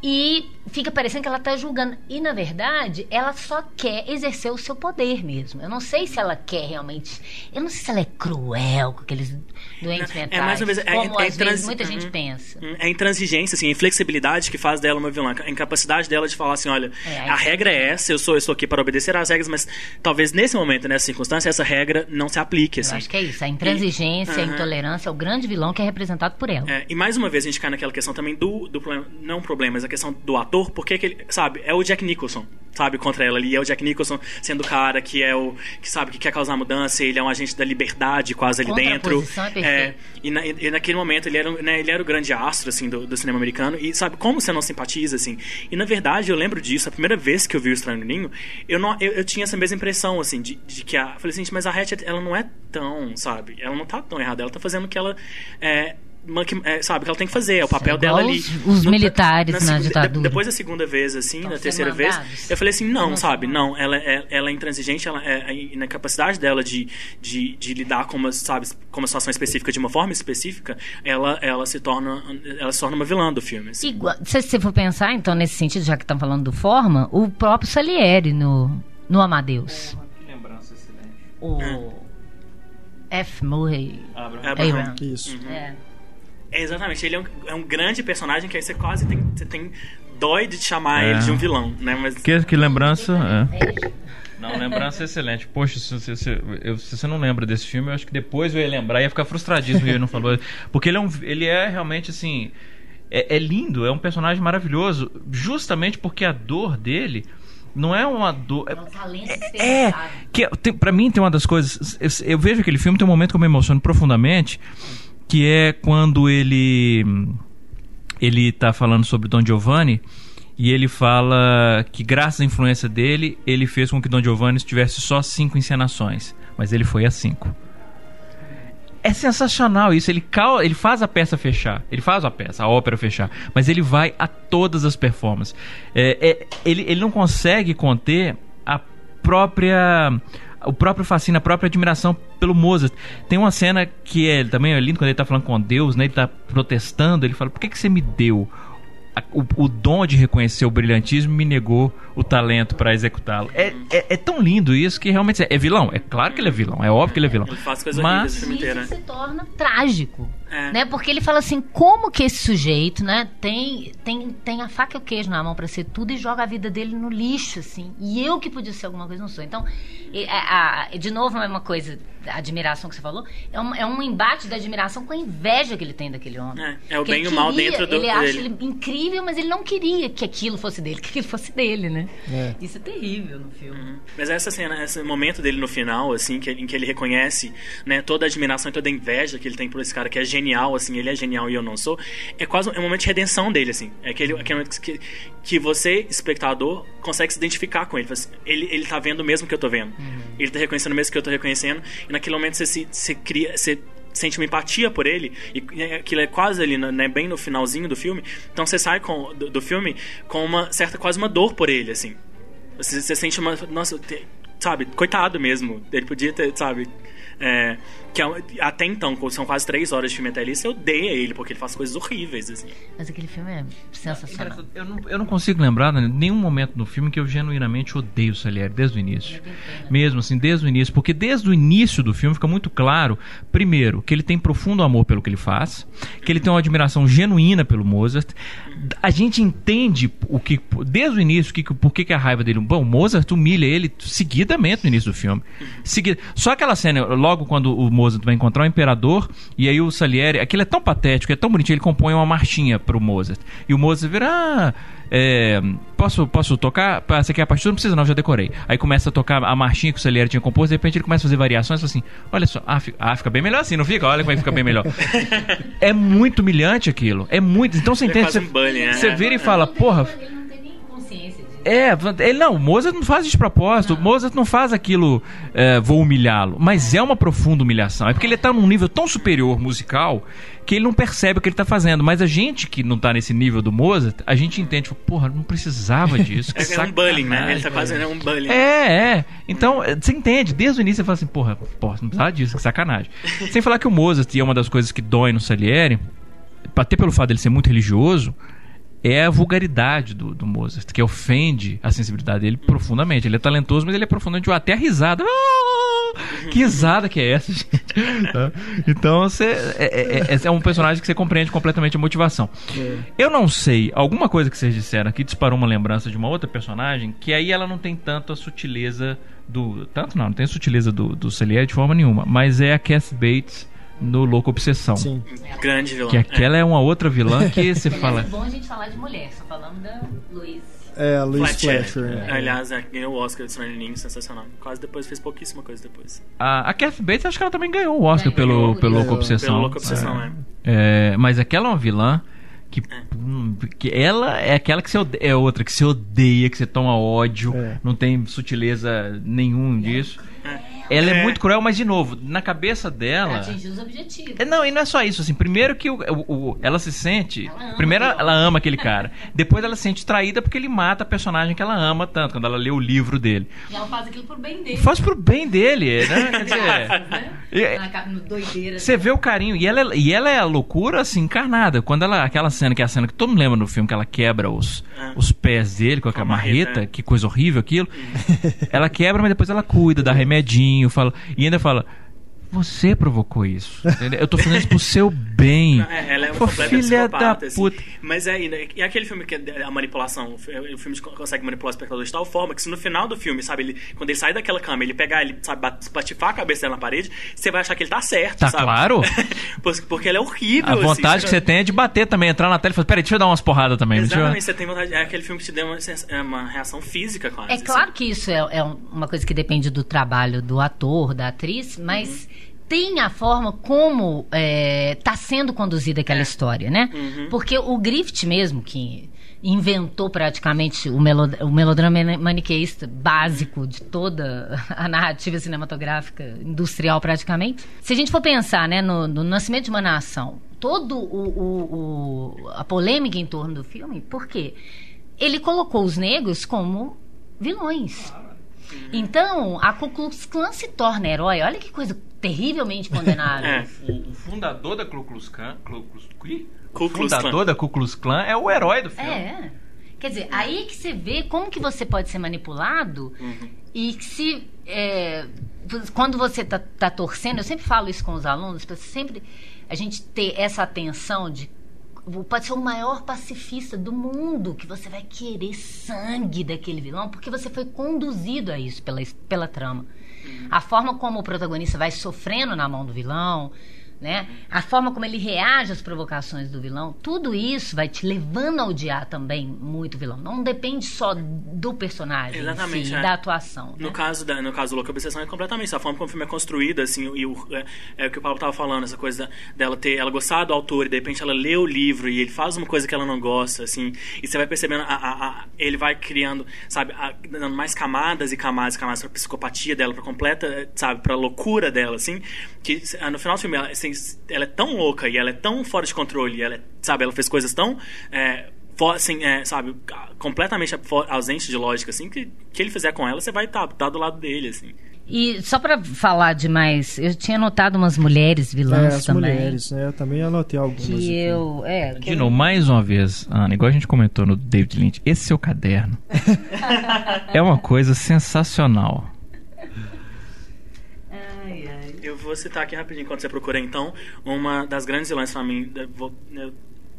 E fica parecendo que ela está julgando. E, na verdade, ela só quer exercer o seu poder mesmo. Eu não sei se ela quer realmente. Eu não sei se ela é cruel com aqueles doentes É, mentais. mais ou menos, é- como é às vezes trans- muita gente Uhum. pensa. Hum, É a intransigência, assim, a inflexibilidade que faz dela uma vilã. A incapacidade dela de falar assim, olha, É, a regra é essa, eu sou, eu estou aqui para obedecer às regras, mas talvez nesse momento, nessa circunstância, essa regra não se aplique, Eu assim. acho que é isso. A intransigência, a Aham. intolerância é o grande vilão que é representado por ela. É, e mais uma vez a gente cai naquela questão também do, do problema, não problema, mas a questão do ator, porque que ele, sabe, é o Jack Nicholson. sabe, contra ela ali. É o Jack Nicholson sendo o cara que é o que sabe que quer causar mudança, ele é um agente da liberdade quase ali dentro. É, é e, na, e, naquele momento ele era, né, ele era o grande astro assim do, do, cinema americano e sabe como você não simpatiza assim. E na verdade eu lembro disso, a primeira vez que eu vi o Estranho Ninho, eu não eu, eu, tinha essa mesma impressão assim de, de que a falei assim, mas a Hatchet ela não é tão, sabe? Ela não tá tão errada, ela tá fazendo o que ela é, é, sabe, o que ela tem que fazer, é o papel dela ali. Os, no, militares na, na, ditadura. depois da segunda vez, assim, na terceira vez, eu falei assim, não, sabe, não, ela, é, ela é intransigente, ela é, na capacidade dela de, de, de, lidar com uma, sabe, com uma situação específica de uma forma específica, ela, ela se torna ela se torna uma vilã do filme. Assim. Igual, se você for pensar, então, nesse sentido, já que estamos falando do forma, o próprio Salieri no, no Amadeus. que lembrança excelente. O é. F. Murray Abraham. Abraham. Isso. Uhum. É. É, exatamente, ele é um, é um, grande personagem que aí você quase tem, você tem dói de chamar é. ele de um vilão, né? Mas... Que, que lembrança, é. Não, lembrança excelente. Poxa, se, se, se, eu, se, você não lembra desse filme, eu acho que depois eu ia lembrar e ia ficar frustradíssimo que ele não falou. Porque ele é, um, ele é realmente assim. É, é lindo, é um personagem maravilhoso, justamente porque a dor dele não é uma dor. É, é, é que tem, pra mim tem uma das coisas. Eu, eu, vejo aquele filme, tem um momento que eu me emociono profundamente que é quando ele ele está falando sobre Don Giovanni e ele fala que graças à influência dele ele fez com que Don Giovanni tivesse só cinco encenações, mas ele foi a cinco. É sensacional isso. Ele, cal... ele faz a peça fechar. Ele faz a peça, a ópera fechar. Mas ele vai a todas as performances. É, é, ele, ele não consegue conter a própria o próprio fascínio, a própria admiração pelo Mozart. Tem uma cena que é também é lindo quando ele está falando com Deus, né? Ele está protestando, ele fala: "Por que que você me deu o, o, dom de reconhecer o brilhantismo me negou o talento para executá-lo. É, é, é, tão lindo isso que realmente é, é, vilão. É claro que ele é vilão, é óbvio que ele é vilão. Ele faz coisa Mas isso se torna trágico. É. Né? Porque ele fala assim, como que esse sujeito, né, tem, tem, tem a faca e o queijo na mão para ser tudo e joga a vida dele no lixo, assim. E eu que podia ser alguma coisa, não sou. Então, a, a, de novo, é uma coisa, a admiração que você falou, é um, é um embate da admiração com a inveja que ele tem daquele homem. É, é o bem e o mal dentro do Ele acha ele incrível, mas ele não queria que aquilo fosse dele, que aquilo fosse dele, né? É. Isso é terrível no filme. Uhum. Mas essa cena, esse momento dele no final, assim, que, em que ele reconhece né, toda a admiração e toda a inveja que ele tem por esse cara que é genial genial, assim, ele é genial e eu não sou, é quase um, é um momento de redenção dele, assim. É aquele, aquele momento que, que você, espectador, consegue se identificar com ele. Assim, ele, ele tá vendo o mesmo que eu tô vendo. Uhum. Ele tá reconhecendo o mesmo que eu tô reconhecendo. E naquele momento você se você cria. Você sente uma empatia por ele e aquilo é quase ali né, bem no finalzinho do filme então você sai com, do, do filme com uma certa quase uma dor por ele assim você, você sente uma nossa te, sabe coitado mesmo ele podia ter sabe é, que é, até então, são quase três horas de filme até ali, você odeia ele, porque ele faz coisas horríveis, assim. Mas aquele filme é sensacional. Eu não, eu não consigo lembrar né, nenhum momento no filme que eu genuinamente odeio o Salieri, desde o início. Mesmo assim, desde o início. Porque desde o início do filme fica muito claro, primeiro, que ele tem profundo amor pelo que ele faz, que ele tem uma admiração genuína pelo Mozart. A gente entende o que, desde o início, que, por que, que a raiva dele. Bom, o Mozart humilha ele seguidamente no início do filme. Seguida, só aquela cena, logo quando o Mozart vai encontrar o imperador e aí o Salieri, aquilo é tão patético, é tão bonitinho, ele compõe uma marchinha pro Mozart. E o Mozart vira, ah, é, posso, posso tocar? Você quer a partitura? Não precisa não, já decorei. Aí começa a tocar a marchinha que o Salieri tinha composto, de repente ele começa a fazer variações, e fala assim, olha só, ah, fica, ah, fica bem melhor assim, não fica? Olha como é que fica bem melhor. é muito humilhante aquilo, é muito, então você é entende, você, um bunny, né? você vira e fala, porra... É, ele não, o Mozart não faz de propósito, o Mozart não faz aquilo, é, vou humilhá-lo, mas é uma profunda humilhação. É porque ele está num nível tão superior musical que ele não percebe o que ele está fazendo. Mas a gente que não está nesse nível do Mozart, a gente entende, porra, não precisava disso. é, é um bullying, né? Ele está fazendo um bullying. É, é. Então, você entende, desde o início você fala assim, porra, porra não precisava disso, que sacanagem. Sem falar que o Mozart, e é uma das coisas que dói no Salieri, até pelo fato dele ser muito religioso, é a vulgaridade do, do Mozart, que ofende a sensibilidade dele profundamente. Ele é talentoso, mas ele é profundamente. Até a risada. Oh, que risada que é essa, gente? Tá? então, você é, é, é, é, um personagem que você compreende completamente a motivação. É. Eu não sei, alguma coisa que vocês disseram aqui disparou uma lembrança de uma outra personagem, que aí ela não tem tanto a sutileza do. Tanto não, não tem a sutileza do, do Celier de forma nenhuma, mas é a Cass Bates no Louco Obsessão. Sim. Grande vilã. Que aquela é, é uma outra vilã que você fala. É bom a gente falar de mulher, só falando da Luiz. É, a Louise Fletcher. Fletcher. é. Aliás, é, ganhou o Oscar de Stranger Things, sensacional. Quase depois fez pouquíssima coisa depois. A, a Kathy Bates, acho que ela também ganhou o Oscar Ganhou. pelo, pelo Ganhou. Obsessão. Pelo Louca Obsessão, é. É, mas aquela é uma vilã que, hum, que ela é aquela que você odeia, é outra que você odeia, que você toma ódio, É. não tem sutileza nenhum disso. Ela é. É. muito cruel, mas de novo, na cabeça Pra dela. atingir os objetivos. É, Não, e não é só isso, assim, primeiro que o, o- o- ela se sente. Ela ama primeiro aquilo. ela ama aquele cara. Depois ela se sente traída porque ele mata a personagem que ela ama tanto, quando ela lê o livro dele. E ela faz aquilo pro bem dele. Faz pro bem dele, né? Quer dizer. né? é- doideira. Você vê o carinho. E ela, é- e ela é a loucura, assim, encarnada. Quando ela. Aquela cena que é a cena que todo mundo lembra no filme, que ela quebra os, É. os pés dele com a marreta, marreta. é. Que coisa horrível aquilo. ela quebra, mas depois ela cuida, dá remedinho, fala. E ainda fala. Você provocou isso. entendeu? Eu tô fazendo isso pro seu bem. Não, é, ela é uma Pô, filha da psicopata, assim. puta. Mas é, e- e aquele filme que é a manipulação, o filme consegue manipular o espectador de tal forma que se no final do filme, sabe, ele, quando ele sai daquela cama, ele pegar, ele, sabe, bat- patifar a cabeça dela na parede, você vai achar que ele tá certo, Tá sabe? claro. Porque- ele é horrível, A assim, vontade que você tem é de bater também, entrar na tela e falar: peraí, deixa eu dar umas porradas também. deixa eu- Exatamente, você tem vontade. É aquele filme que te deu uma, é uma reação física, quase. É assim. claro que isso é, é um- uma coisa que depende do trabalho do ator, da atriz, mas tem a forma como está sendo conduzida aquela história, né? Porque o Griffith mesmo, que inventou praticamente o, melo, o melodrama maniqueísta básico de toda a narrativa cinematográfica industrial praticamente. Se a gente for pensar né, no, no nascimento de uma nação, todo o, o- o- a polêmica em torno do filme, por quê? Ele colocou os negros como vilões. Então, a Ku Klux Klan se torna herói. Olha que coisa terrivelmente condenável. É. O, o fundador da Ku Klux Klan, Ku Klux? Ku o Klux fundador Klan. da Ku Klux Klan é o herói do filme. É. Quer dizer, aí que você vê como que você pode ser manipulado e que se. é, quando você tá, tá torcendo, eu sempre falo isso com os alunos, para sempre a gente ter essa atenção de. Pode ser o maior pacifista do mundo, que você vai querer sangue daquele vilão, porque você foi conduzido a isso pela, pela trama. A forma como o protagonista vai sofrendo na mão do vilão, né? A forma como ele reage às provocações do vilão, tudo isso vai te levando a odiar também muito o vilão. Não depende só do personagem, em Exatamente, si, é. da atuação. No né? caso, da, no caso do Louca Obsessão é completamente isso. A forma como o filme é construído, assim, e o, é, é o que o Paulo tava falando, essa coisa dela ter, ela gostar do autor e de repente ela lê o livro e ele faz uma coisa que ela não gosta, assim, e você vai percebendo, a, a- a- ele vai criando, sabe, dando mais camadas e camadas e camadas pra psicopatia dela, pra completa, sabe, pra loucura dela, assim, que ah, no final do filme ela, assim, ela é tão louca e ela é tão fora de controle, e ela é, sabe, ela fez coisas tão. É, assim, é, sabe, completamente ausente de lógica, assim, que que ele fizer com ela, você vai estar do lado dele, assim. E só pra falar de mais, eu tinha notado umas mulheres É, vilãs as também. mulheres, né? Eu também anotei algumas. Que aqui. eu. É, que De eu- novo, mais uma vez, Ana, igual a gente comentou no David Lynch, esse seu caderno é uma coisa sensacional. Ai, ai. Eu vou citar aqui rapidinho enquanto você procura, então, uma das grandes vilãs pra mim. eu vou- Eu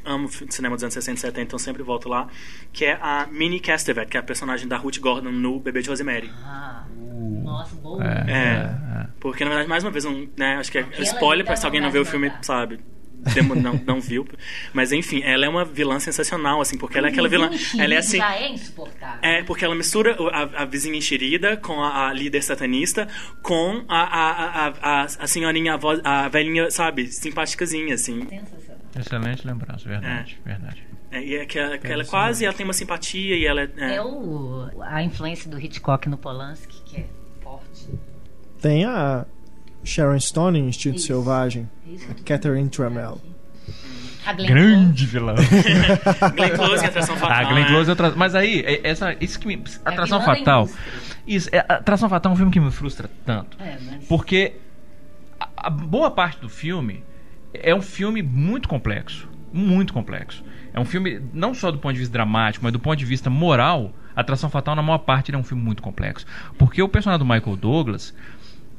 amo cinema dos anos 60 e 70, então sempre volto lá. Que é a Minnie Castevet, que é a personagem da Ruth Gordon no Bebê de Rosemary. Ah, nossa, boa. É, É. Porque, na verdade, mais uma vez, um, né, acho que é Aquela spoiler pra se alguém não viu o filme, sabe? Demo- não, não viu. Mas enfim, ela é uma vilã sensacional, assim, porque ela é aquela vilã. Vizinho Ela é assim. Já é insuportável. É, porque ela mistura a, a vizinha enxerida com a, a líder satanista com a, a, a, a, a senhorinha, a, voz, a velhinha, sabe, simpáticazinha, assim. Sensacional. Excelente lembrança, verdade, verdade. É, e é que ela, que ela é quase, ela tem uma simpatia e ela é. é- É o, a influência do Hitchcock no Polanski, que é forte. Tem a Sharon Stone em Instinto Isso. Selvagem. Isso tô Catherine. A Glenn Grande vilão. Glenn Close, é atração fatal. Ah, Glenn né? Close é outra... Mas aí, é- essa, isso que me... Atração vilã da Fatal. Isso, é, Atração Fatal é um filme que me frustra tanto. É, mas... Porque a, a boa parte do filme é um filme muito complexo. Muito complexo. É um filme, não só do ponto de vista dramático, mas do ponto de vista moral. Atração Fatal, na maior parte, ele é um filme muito complexo. Porque o personagem do Michael Douglas.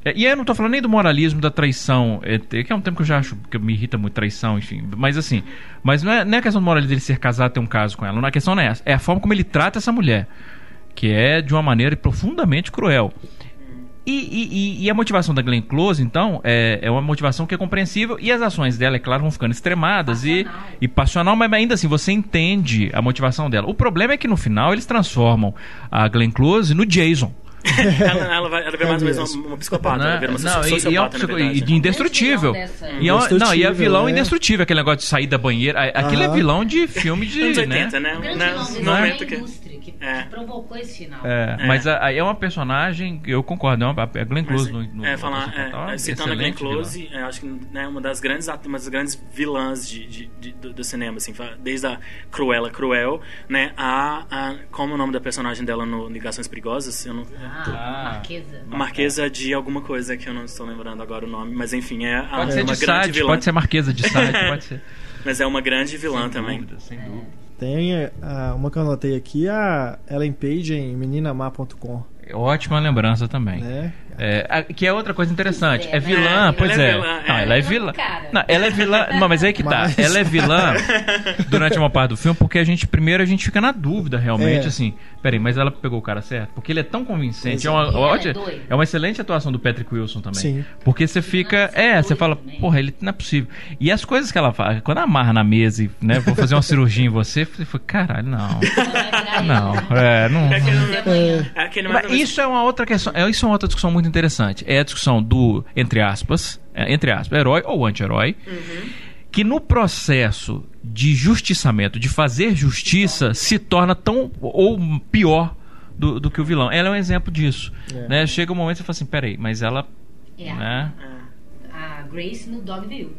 É, E aí eu não tô falando nem do moralismo da traição, é, que é um tempo que eu já acho que me irrita muito traição, enfim. Mas assim, mas não é, não é a questão do moralismo dele ser casado ter um caso com ela. Não, a questão não é essa. É a forma como ele trata essa mulher. Que é de uma maneira profundamente cruel. E, e, e, a motivação da Glenn Close, então, é, é uma motivação que é compreensível e as ações dela, é claro, vão ficando extremadas passional. E, e passional, mas ainda assim você entende a motivação dela. O problema é que no final eles transformam a Glenn Close no Jason ela, ela, vai, ela vira mais ou menos uma, uma psicopata. Não, ela vira uma não, sociopata, e, e, e indestrutível. E, é, não, e é vilão é. indestrutível, aquele negócio de sair da banheira. Aquilo ah. é vilão de filme de. Anos 80, né? né? né? No momento que que, é. que provocou esse final. É, é. mas aí é uma personagem, eu concordo, é uma, a Glenn Close mas, no, no, é, falar, é, citando a Glenn Close, é, acho que né, uma das grandes uma das grandes vilãs de, de, de do, do, cinema, assim, desde a Cruella Cruel, né, a, a como é o nome da personagem dela no Ligações Perigosas, eu não, ah, Marquesa. Marquesa de alguma coisa que eu não estou lembrando agora o nome, mas enfim, é pode ser uma grande Sade, vilã. Pode ser Marquesa de Sade, pode ser. Mas é uma grande vilã sem também. Dúvida, sem dúvida. Tem uh, uma que eu anotei aqui, a Ellen Page em meninamar.com. Ótima lembrança também. É. É, que é outra coisa interessante. É vilã, é, pois é. é. Vilã, não, ela é vilã. Não, ela é vilã. Não, mas é aí que tá. Mas... Ela é vilã durante uma parte do filme porque a gente, primeiro, a gente fica na dúvida realmente, é. assim. Peraí, mas ela pegou o cara certo? Porque ele é tão convincente. É uma, ótima, é uma excelente atuação do Patrick Wilson também. Sim. Porque você fica. É, você fala, porra, ele não é possível. E as coisas que ela faz, quando amarra na mesa e, né, vou fazer uma cirurgia em você, você fala, caralho, não. Não, é, não. É aquele, é isso é uma outra questão. Isso é uma outra discussão muito interessante. É a discussão do, entre aspas, entre aspas, herói ou anti-herói. Uhum que no processo de justiçamento, de fazer justiça, se torna tão ou pior do, do que o vilão. Ela é um exemplo disso. É. Né? Chega um momento e você fala assim, peraí, mas ela. É. Né? A Grace no Dogville.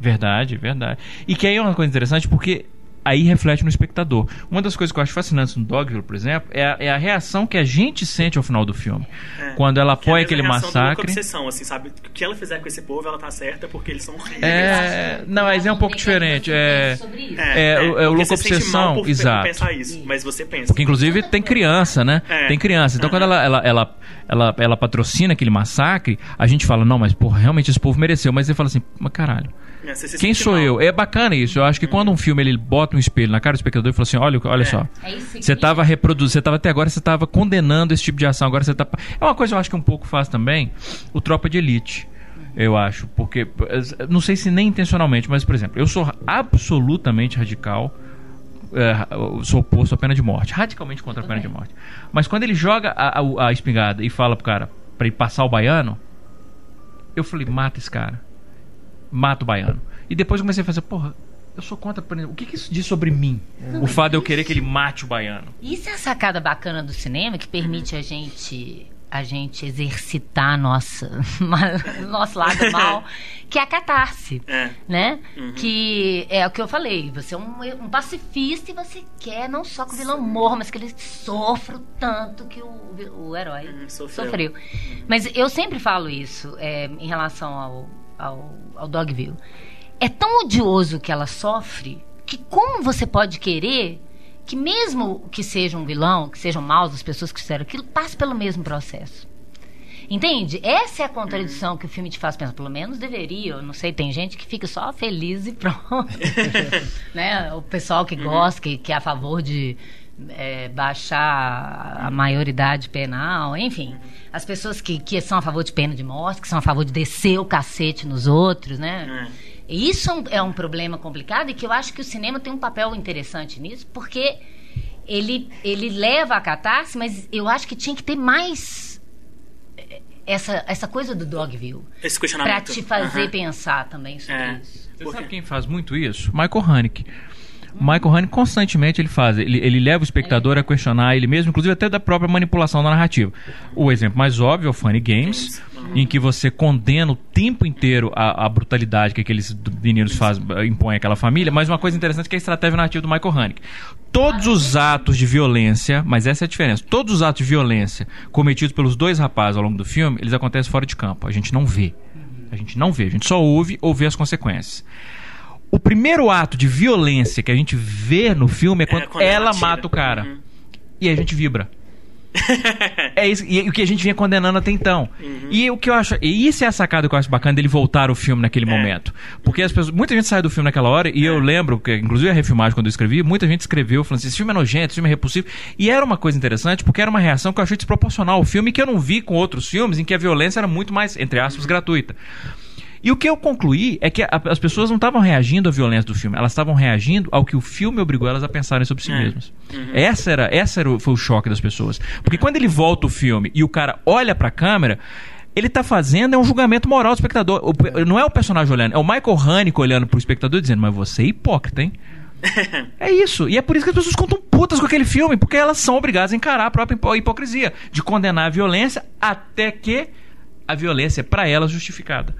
Verdade, verdade. E que aí é uma coisa interessante porque aí reflete no espectador. Uma das coisas que eu acho fascinantes no Dogville, por exemplo, é a, é a reação que a gente sente ao final do filme. É, quando ela apoia aquele massacre. obsessão, assim, sabe? O que ela fizer com esse povo, ela tá certa porque eles são É, não, mas é um pouco diferente. É, é, é, é, o louco obsessão, por, exato. Por pensar isso, mas você pensa. Porque inclusive tem criança, né? É. Tem criança. Então quando ela, ela, ela, ela, ela patrocina aquele massacre, a gente fala, não, mas porra, realmente esse povo mereceu. Mas ele fala assim, mas caralho. É, Quem sou mal. eu? É bacana isso. Eu acho que hum. quando um filme ele bota um espelho na cara do espectador e fala assim: olha, olha é. só. É você estava reproduzindo, você estava até agora, você estava condenando esse tipo de ação. Agora você está. É uma coisa que eu acho que um pouco faz também o Tropa de Elite. Eu acho. Porque. Não sei se nem intencionalmente, mas, por exemplo, eu sou absolutamente radical. É, sou oposto à pena de morte. Radicalmente contra a pena de morte. Mas quando ele joga a, a, a espingarda e fala pro cara para ir passar o baiano, eu falei, mata esse cara mata o baiano. E depois comecei a fazer, porra, eu sou contra. O que, que isso diz sobre mim? o fato de eu querer que ele mate o baiano. Isso é a sacada bacana do cinema que permite a gente a gente exercitar nossa nosso lado mal, que é a catarse, é. né? Uhum. Que é o que eu falei. Você é um, um, pacifista e você quer não só que o vilão morra, mas que ele sofra tanto que o, o herói uhum, sofreu. sofreu. Uhum. Mas eu sempre falo isso é, em relação ao ao, ao Dogville. É tão odioso que ela sofre que como você pode querer que mesmo que seja um vilão, que sejam maus as pessoas que fizeram aquilo, passe pelo mesmo processo. Entende? Essa é a contradição que o filme te faz pensar. Pelo menos deveria. Eu não sei, tem gente que fica só feliz e pronto. né? O pessoal que gosta, que, que é a favor de é, baixar a maioridade penal, enfim. As pessoas que, que são a favor de pena de morte, que são a favor de descer o cacete nos outros, né? É. Isso é um problema complicado e que eu acho que o cinema tem um papel interessante nisso, porque ele, ele leva a catarse, mas eu acho que tinha que ter mais é, essa, essa coisa do Dogville. Esse questionamento. Pra te fazer uhum. pensar também sobre é. isso. Você sabe quem faz muito isso? Michael Haneke. Michael Haneke constantemente ele faz, ele, ele leva o espectador a questionar ele mesmo, inclusive até da própria manipulação da narrativa. O exemplo mais óbvio é o Funny Games, em que você condena o tempo inteiro a, a brutalidade que aqueles meninos faz, impõem àquela família, mas uma coisa interessante é a estratégia narrativa do Michael Haneke. Todos os atos de violência, mas essa é a diferença, todos os atos de violência cometidos pelos dois rapazes ao longo do filme, eles acontecem fora de campo, a gente não vê. A gente não vê, a gente só ouve ou vê as consequências o primeiro ato de violência que a gente vê no filme é quando, é, quando ela, ela mata o cara. Uhum. E a gente vibra. é isso, e o que a gente vinha condenando até então. Uhum. E o que eu acho. E isso é a sacada que eu acho bacana dele voltar o filme naquele é. momento. Porque as pessoas. Muita gente sai do filme naquela hora, e é. eu lembro, que inclusive a refilmagem quando eu escrevi, muita gente escreveu falando assim: esse filme é nojento, esse filme é repulsivo. E era uma coisa interessante, porque era uma reação que eu achei desproporcional ao filme que eu não vi com outros filmes em que a violência era muito mais, entre aspas, gratuita. E o que eu concluí é que a, as pessoas não estavam reagindo à violência do filme, elas estavam reagindo ao que o filme obrigou elas a pensarem sobre si é. mesmas. Uhum. Essa era, essa era o, foi o choque das pessoas. Porque quando ele volta o filme e o cara olha pra câmera, ele está fazendo é um julgamento moral do espectador. O, não é o personagem olhando, é o Michael Haneke olhando pro espectador dizendo, mas você é hipócrita, hein? é isso. E é por isso que as pessoas contam putas com aquele filme, porque elas são obrigadas a encarar a própria hipocrisia, de condenar a violência até que a violência é para elas justificada.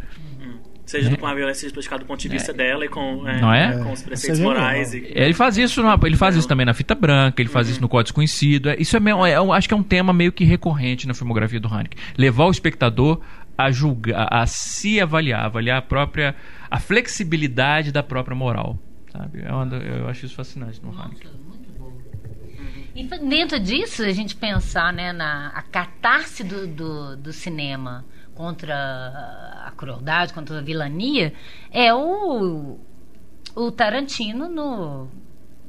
Seja é. com a violência explicada do ponto de vista é. dela e com, é, não é? com os preceitos morais. E... Ele faz isso, no, ele faz isso também na fita branca, ele faz uhum. isso no Código Desconhecido. Isso é, meio, é, acho que é um tema meio que recorrente na filmografia do Haneke. Levar o espectador a julgar, a, se avaliar, avaliar a própria a flexibilidade da própria moral. Sabe? É uma, eu acho isso fascinante no Haneke. E dentro disso, a gente pensar né, na a catarse do, do, do cinema contra a crueldade, contra a vilania, é o, o Tarantino no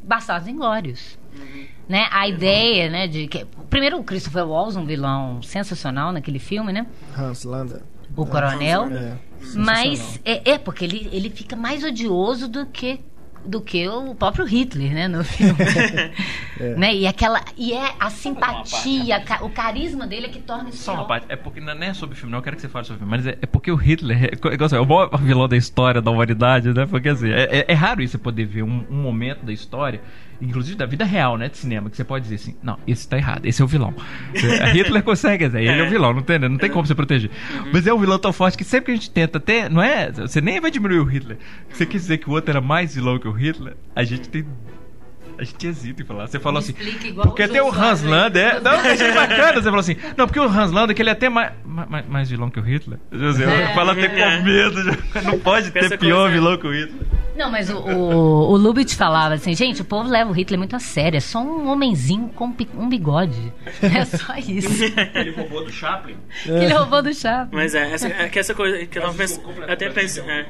Bastardos Inglórios. Uhum. Né? A ideia, né, de que primeiro o Christopher Waltz, um vilão sensacional naquele filme, né? Hans Landa. O coronel. É, mas é, é, porque ele, ele fica mais odioso do que do que o próprio Hitler, né, no filme. é. né? E aquela e é a simpatia, o carisma dele é que torna isso. Só uma parte, é porque não é sobre o filme, não eu quero que você fale sobre o filme, mas é, é porque o Hitler é, é, é, o maior vilão da história da humanidade, né? Porque assim, é, é, é raro isso você poder ver um, um momento da história inclusive da vida real, né, de cinema, que você pode dizer assim, não, esse tá errado, esse é o vilão. Hitler consegue, ele é o é. vilão, não tem, não tem como você proteger. Uhum. Mas é um vilão tão forte que sempre que a gente tenta ter, não é, você nem vai diminuir o Hitler. Você quer dizer que o outro era mais vilão que o Hitler, a gente tem a gente hesita em falar. Você falou assim. Porque tem o Hans Lander. É, não, achei bacana. Você falou assim. Não, porque o Hans Lander, que ele é até mais, mais, mais vilão que o Hitler. José, é, fala até com é. medo. Não pode ter pior vilão que o Hitler. Não, mas o, o, o Lubitsch falava assim, gente, o povo leva o Hitler muito a sério. É só um homenzinho com um bigode. É só isso. ele roubou do Chaplin. Ele roubou do Chaplin. Mas é, essa, é que essa coisa que eu tava pensando. Até pensei. É, é,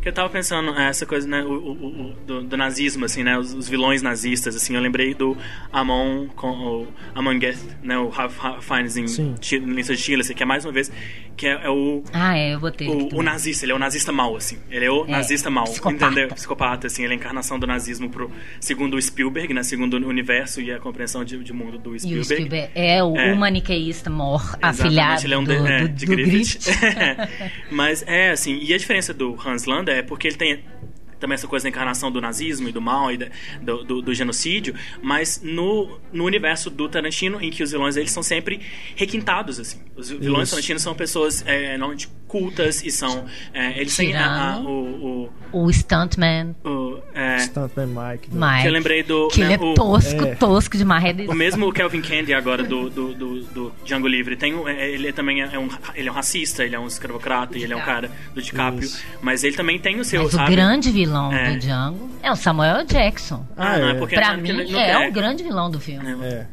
que eu tava pensando é, essa coisa, né, o, o, o do, do, nazismo, assim, né, os, os, vilões nazistas, assim, eu lembrei do Amon com o Amon Geth, né, o Ralph Fiennes em Lista de Chile, assim, que é mais uma vez, que é, é o... Ah, é, eu botei. O, o, nazista, ele é o nazista mau, assim, ele é o é, nazista mau, psicopata. entendeu? Psicopata, assim, ele é a encarnação do nazismo pro, segundo o Spielberg, né, segundo o universo e a compreensão de, de mundo do Spielberg. E o Spielberg é o, é, o maniqueísta mor, afilhado ele é um do, é, do, de do Griffith. Mas é, assim, e a diferença do Hans Hans é porque ele tem também essa coisa da encarnação do nazismo e do mal e da, do, do, do, genocídio, mas no, no universo do Tarantino, em que os vilões eles são sempre requintados, assim. Os vilões do Tarantino são pessoas é, normalmente cultas e são... É, eles têm a, a, o, o... O Stuntman. O, é, Stuntman Mike. Mike. Que eu lembrei do... Que né, ele é tosco, é. tosco demais. É o mesmo Kelvin Candy agora do, do, do, do Django Livre. Tem, é, ele também é um, ele é um racista, ele é um escravocrata, ele é um cara do DiCaprio. Isso. Mas ele também tem o seu, mas sabe? o grande vilão é. do Django é o Samuel Jackson. Ah, não, é porque pra mim, é, o grande vilão do filme. É.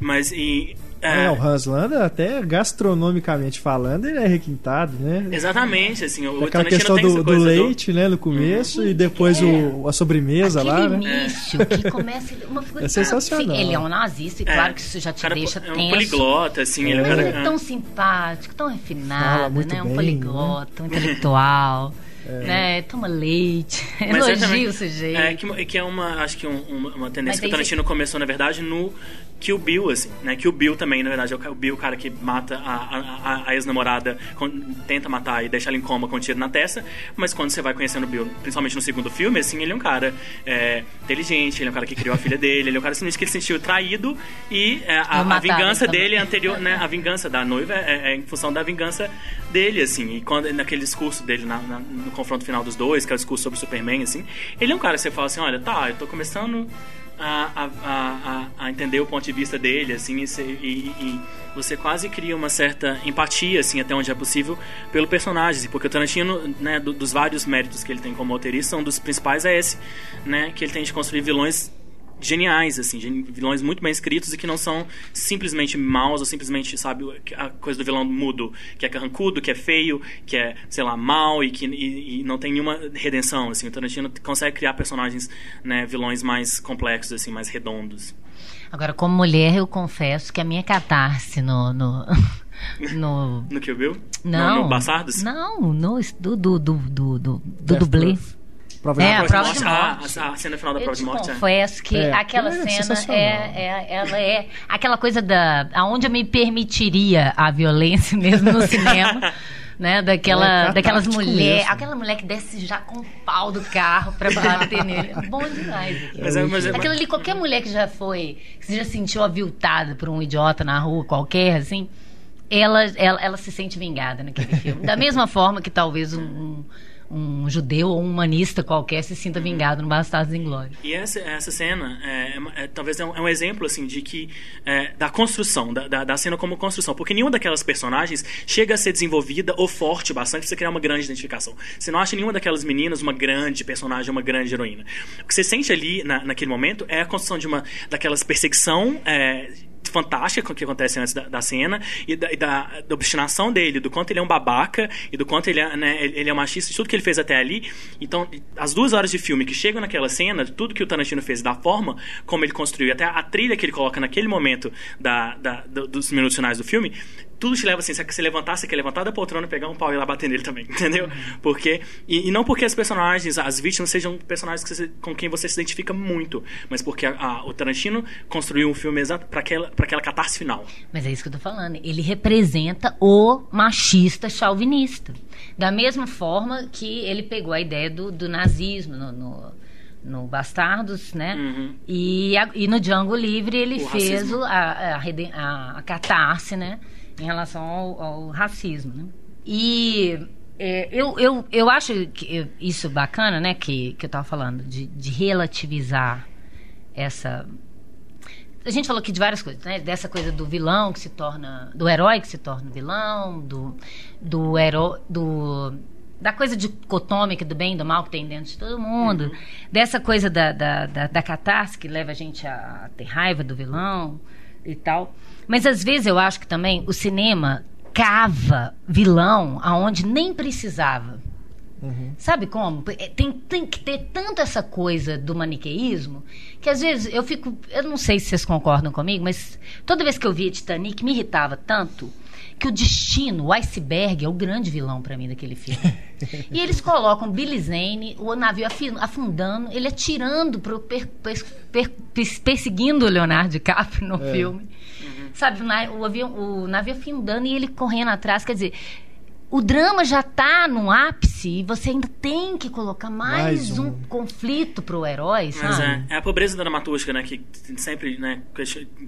Mas e é, é o Hans Landa, até gastronomicamente falando, ele é requintado, né? Exatamente, assim, o Aquela questão do, do leite, do... né, no começo, uhum. e depois é. o, a sobremesa Aquele lá, né? início que começa uma figura... É sensacional. Sim, ele é um nazista, e é. claro que isso já te cara, deixa é um tenso. poliglota, assim. Ele é, cara... é tão simpático, tão refinado, né? Um poliglota, né? um intelectual. É. Né? Toma leite, Mas elogia o sujeito. É que, que é uma, acho que um, uma, uma tendência Mas que o Tarantino começou, na verdade, no que o Bill, assim, né? Que o Bill também, na verdade, é o Bill, o cara que mata a, a, a ex-namorada, tenta matar e deixa ela em coma com um tiro na testa, mas quando você vai conhecendo o Bill, principalmente no segundo filme, assim, ele é um cara é, inteligente, ele é um cara que criou a filha dele, ele é um cara assim, que ele se sentiu traído e é, a, a, vingança dele é anterior, né? A vingança da noiva é, é, em função da vingança dele, assim, e quando, naquele discurso dele na, na, no confronto final dos dois, que é o discurso sobre o Superman, assim, ele é um cara que você fala assim, olha, tá, eu tô começando a, a, a, a, entender o ponto de vista dele, assim, e, e, e, você quase cria uma certa empatia, assim, até onde é possível, pelo personagem, assim, porque o Tarantino, né, do, dos vários méritos que ele tem como roteirista, um dos principais é esse, né, que ele tem de construir vilões geniais, assim, vilões muito bem escritos e que não são simplesmente maus ou simplesmente, sabe, a coisa do vilão mudo, que é carrancudo, que é feio, que é, sei lá, mal e que e, e não tem nenhuma redenção, assim. O Tarantino consegue criar personagens, né, vilões mais complexos, assim, mais redondos. Agora, como mulher, eu confesso que a minha catarse no... no... No... no Kill Bill? Não. No, no Bastardos? Não, no, do, do, do, do, do, do dublê. Prova é, a prova de morte. Ah, a, cena final da eu prova de morte. Eu confesso que é. aquela é cena é, é, ela é aquela coisa da aonde eu me permitiria a violência mesmo no cinema. Né, daquela, é, daquelas mulheres, aquela mulher que desce já com o pau do carro pra bater nele. É bom demais. Mas é, mas é, Aquilo ali, qualquer mulher que já foi, que se já sentiu aviltada por um idiota na rua qualquer, assim, ela, ela, ela se sente vingada naquele filme. Da mesma forma que talvez um, um um judeu ou um humanista qualquer se sinta vingado no Bastardos Inglórios. E essa, essa cena é, é, é talvez é um, é um, exemplo assim de que é, da construção da, da, da, cena como construção, porque nenhuma daquelas personagens chega a ser desenvolvida ou forte bastante para você criar uma grande identificação. Você não acha nenhuma daquelas meninas uma grande personagem, uma grande heroína. O que você sente ali na, naquele momento é a construção de uma daquelas perseguição é, fantástica que acontece antes da, da cena e, da, e da, da, obstinação dele, do quanto ele é um babaca e do quanto ele é, né, ele é machista, de tudo que ele fez até ali. Então, as duas horas de filme que chegam naquela cena, tudo que o Tarantino fez, da forma como ele construiu, até a trilha que ele coloca naquele momento da, da dos minutos finais do filme, tudo te leva assim, se você levantar, você quer levantar da poltrona, pegar um pau e ir lá bater nele também, entendeu? Porque, e, e não porque as personagens, as vítimas sejam personagens que você, com quem você se identifica muito, mas porque a, a, o Tarantino construiu um filme exato para aquela, pra aquela catarse final. Mas é isso que eu tô falando. Ele representa o machista chauvinista. Da mesma forma que ele pegou a ideia do, do nazismo no, no no Bastardos, né? Uhum. E, a, e no Django Livre ele o fez o, a, a, a, a catarse, né? Em relação ao, ao racismo. Né? E é, eu, eu, eu acho que isso bacana, né, que, que eu estava falando, de, de relativizar essa a gente falou aqui de várias coisas, né? Dessa coisa do vilão que se torna. do herói que se torna vilão, do. do herói. do. da coisa dicotômica do bem e do mal que tem dentro de todo mundo. Uhum. Dessa coisa da, da, da, da catarse que leva a gente a ter raiva do vilão e tal. Mas às vezes eu acho que também o cinema cava vilão aonde nem precisava. Uhum. Sabe como? É, tem, tem que ter tanto essa coisa do maniqueísmo que às vezes eu fico. Eu não sei se vocês concordam comigo, mas toda vez que eu via Titanic me irritava tanto que o destino, o iceberg, é o grande vilão para mim daquele filme. e eles colocam Billy Zane, o navio afundando, ele atirando, pro, per, per, per, perseguindo o Leonardo DiCaprio no é. filme. Sabe, o, avião, o navio afundando e ele correndo atrás. Quer dizer, o drama já está no ápice e você ainda tem que colocar mais, mais um. um conflito pro herói, sabe? Mas é, é a pobreza da dramaturgia, né? Que sempre, né?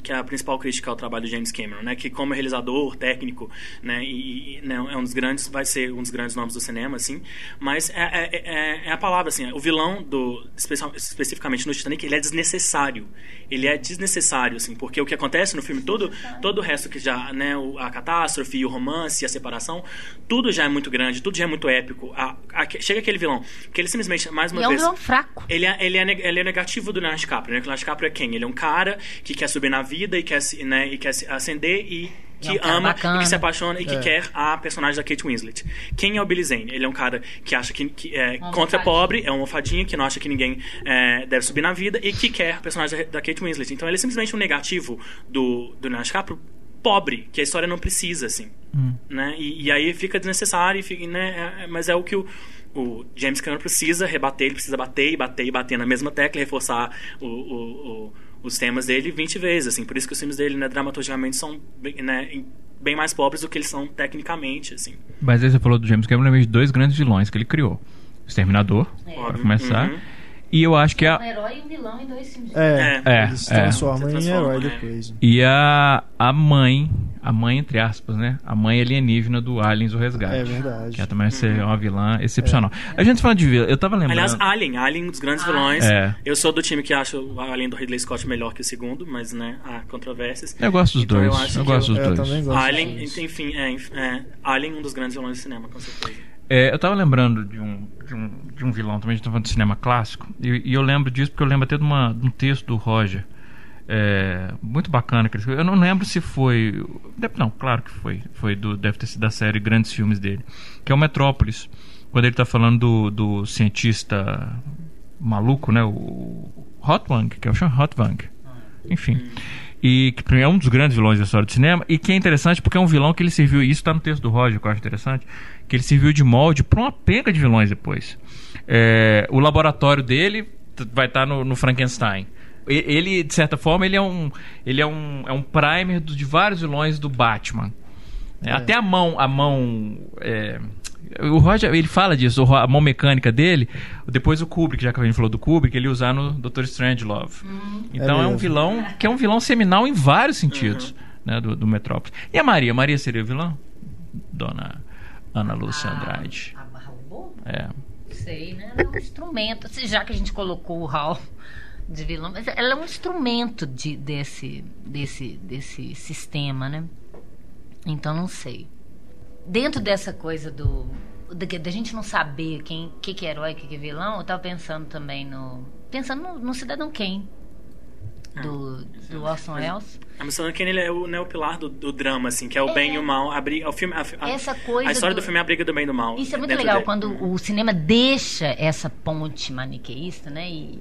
Que é a principal crítica ao trabalho de James Cameron, né? Que como realizador, técnico, né? E, né, é um dos grandes, vai ser um dos grandes nomes do cinema, assim. Mas é, é, é, é a palavra, assim. O vilão do, especial, especificamente no Titanic, ele é desnecessário. Ele é desnecessário, assim, porque o que acontece no filme todo, todo o resto que já, né? A catástrofe, o romance, a separação tudo já é muito grande, tudo já é muito épico. A, a, chega aquele vilão, que ele simplesmente, mais uma e vez... é um vilão fraco. Ele é, ele, é, ele é negativo do Leonardo DiCaprio, né? O Leonardo DiCaprio é quem? Ele é um cara que quer subir na vida e quer, né, e quer ascender e que é um ama e que se apaixona e que é. quer a personagem da Kate Winslet. Quem é o Billy Zane? Ele é um cara que acha que, que é contra pobre, é uma fadinha que não acha que ninguém é, deve subir na vida e que quer a personagem da Kate Winslet. Então ele é simplesmente um negativo do, do Leonardo DiCaprio pobre, que a história não precisa, assim. Hum. Né? E, e, aí fica desnecessário, e fica, né? É, mas é o que o, o James Cameron precisa rebater, ele precisa bater e bater e bater na mesma tecla e reforçar o, o, o, os temas dele 20 vezes, assim. Por isso que os filmes dele, né, dramaturgicamente, são né, bem mais pobres do que eles são tecnicamente, assim. Mas aí você falou do James Cameron, de dois grandes vilões que ele criou. O Exterminador, é. para começar. Uhum. E eu acho que a. Um herói e um vilão em dois filmes. É, é, eles se transformam é. em herói né? depois. E a, a mãe, a mãe, entre aspas, né? A mãe alienígena do Aliens o Resgate. É verdade. Que ela também uhum. é uma vilã excepcional. É. A gente fala de vilã, eu tava lembrando. Aliás, Alien, Alien, um dos grandes ah. vilões. É. Eu sou do time que acha o Alien do Ridley Scott melhor que o segundo, mas, né, há controvérsias. Eu gosto dos então, dois. Eu, eu gosto dos dois. Eu também gosto. Alien, enfim, é, é, Alien, um dos grandes vilões do cinema, com certeza. É, eu tava lembrando de um, de um, de um vilão também, a gente tava falando de cinema clássico, e, e, eu lembro disso porque eu lembro até de, uma, de um texto do Roger. É, muito bacana que ele. Eu não lembro se foi. Não, claro que foi. foi do, deve ter sido da série Grandes Filmes dele. Que é o Metrópolis. Quando ele está falando do, do cientista maluco, né? O Hotwang, que é o Sean Hotwang. Enfim. E que é um dos grandes vilões da história do cinema. E que é interessante porque é um vilão que ele serviu. Isso está no texto do Roger, que eu acho interessante. Que ele serviu de molde para uma penca de vilões depois. É, o laboratório dele vai estar tá no, no Frankenstein ele de certa forma ele é um ele é um, é um primer de vários vilões do Batman é. é. até a mão a mão é, o Roger ele fala disso a mão mecânica dele depois o Kubrick já que a gente falou do Kubrick ele usar no Dr. Strangelove uhum. então é, é, um vilão que é um vilão seminal em vários sentidos uhum. né, do, do Metrópolis e a Maria Maria seria vilão dona Ana Lúcia ah, Andrade é. Sei né? É um instrumento. Já que a gente colocou o Hal de vilão, mas ela é um instrumento de, desse, desse, desse sistema, né? Então não sei. Dentro dessa coisa do da gente não saber quem que, que é herói, que, que é vilão, eu tava pensando também no pensando no, no Cidadão Kane do, ah, do Orson Welles. A Cidadão Kane ele é o, né, o pilar do, do, drama, assim, que é o é. bem e o mal. A, briga, o filme, a, a, essa coisa a história do... do... filme é a briga do bem e do mal. Isso é muito legal, dele. quando o cinema deixa essa ponte maniqueísta, né? E,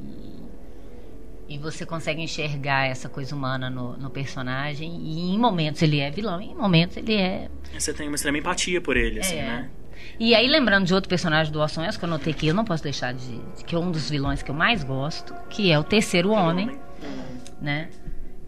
e você consegue enxergar essa coisa humana no, no, personagem. E em momentos ele é vilão, e em momentos ele é. Você tem uma extrema empatia por ele, assim, é. né? E aí, lembrando de outro personagem do Orson Welles, que eu notei que eu não posso deixar de, de. que é um dos vilões que eu mais gosto, que é o terceiro homem, homem. Né?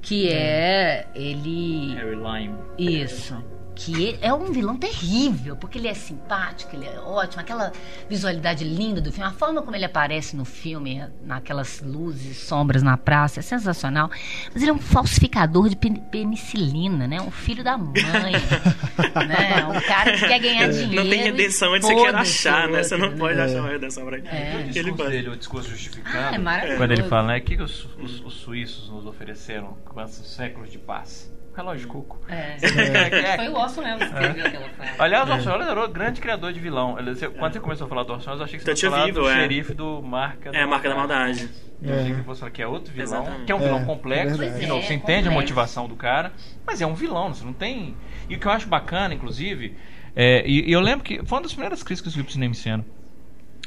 Que é. Ele. Harry Lime. Isso que é um vilão terrível, porque ele é simpático, ele é ótimo, aquela visualidade linda do filme, a forma como ele aparece no filme, naquelas luzes, sombras na praça, é sensacional. Mas ele é um falsificador de penicilina, né? Um filho da mãe, né? Um cara que quer ganhar dinheiro. Não tem redenção onde você quer achar, né? Você não né? pode é. achar uma redenção pra ele. É. O discurso dele, o discurso justificado, ah, é quando ele fala, né? O que, que os, os, os suíços nos ofereceram com esses séculos de paz? Relógio de coco. É. é. Foi o Orson Welles que escreveu aquela frase. Aliás, o Orson Welles era o grande criador de vilão. Quando você começou a falar do Orson Welles, eu achei que você ia falar do é. xerife do Marca da É, Marca da Maldade. Eu achei que você falar que é outro vilão, Exatamente. que é um vilão é, complexo. É de novo, você entende a motivação do cara, mas é um vilão, você não tem... E o que eu acho bacana, inclusive, é, e, e, eu lembro que foi uma das primeiras críticas que eu vi pro cinema em cena.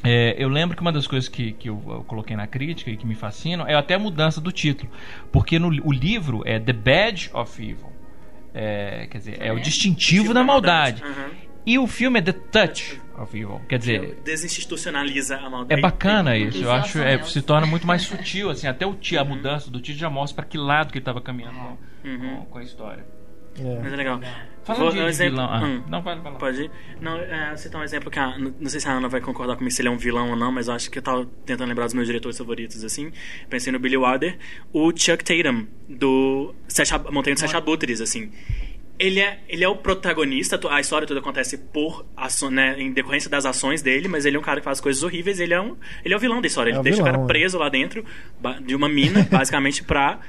É, eu lembro que uma das coisas que, que eu, eu, coloquei na crítica e que me fascinam é até a mudança do título. Porque no, o livro é The Badge of Evil. É, quer dizer, é, é o distintivo da maldade. Uhum. E o filme é The Touch of Evil. Quer dizer. Desinstitucionaliza a maldade. É bacana isso. Eu acho é, se torna muito mais sutil. assim Até o a mudança do título já mostra para que lado que ele estava caminhando uhum. com, com a história. É. Mas é legal. Falando Vou, de, um exemplo, vilão. Ah, hum, não, vai, vai lá. Pode ir? Não, é, citar um exemplo que a, não sei se a Ana vai concordar comigo se ele é um vilão ou não, mas eu acho que eu tava tentando lembrar dos meus diretores favoritos, assim. Pensei no Billy Wilder. O Chuck Tatum, do Sete, Montanha dos Sete Abutres, assim ele é, ele é o protagonista, a história toda acontece por ação, né, em decorrência das ações dele, mas ele é um cara que faz coisas horríveis, ele é um, ele é o vilão da história, ele é deixa vilão, o cara é. preso lá dentro de uma mina, basicamente pra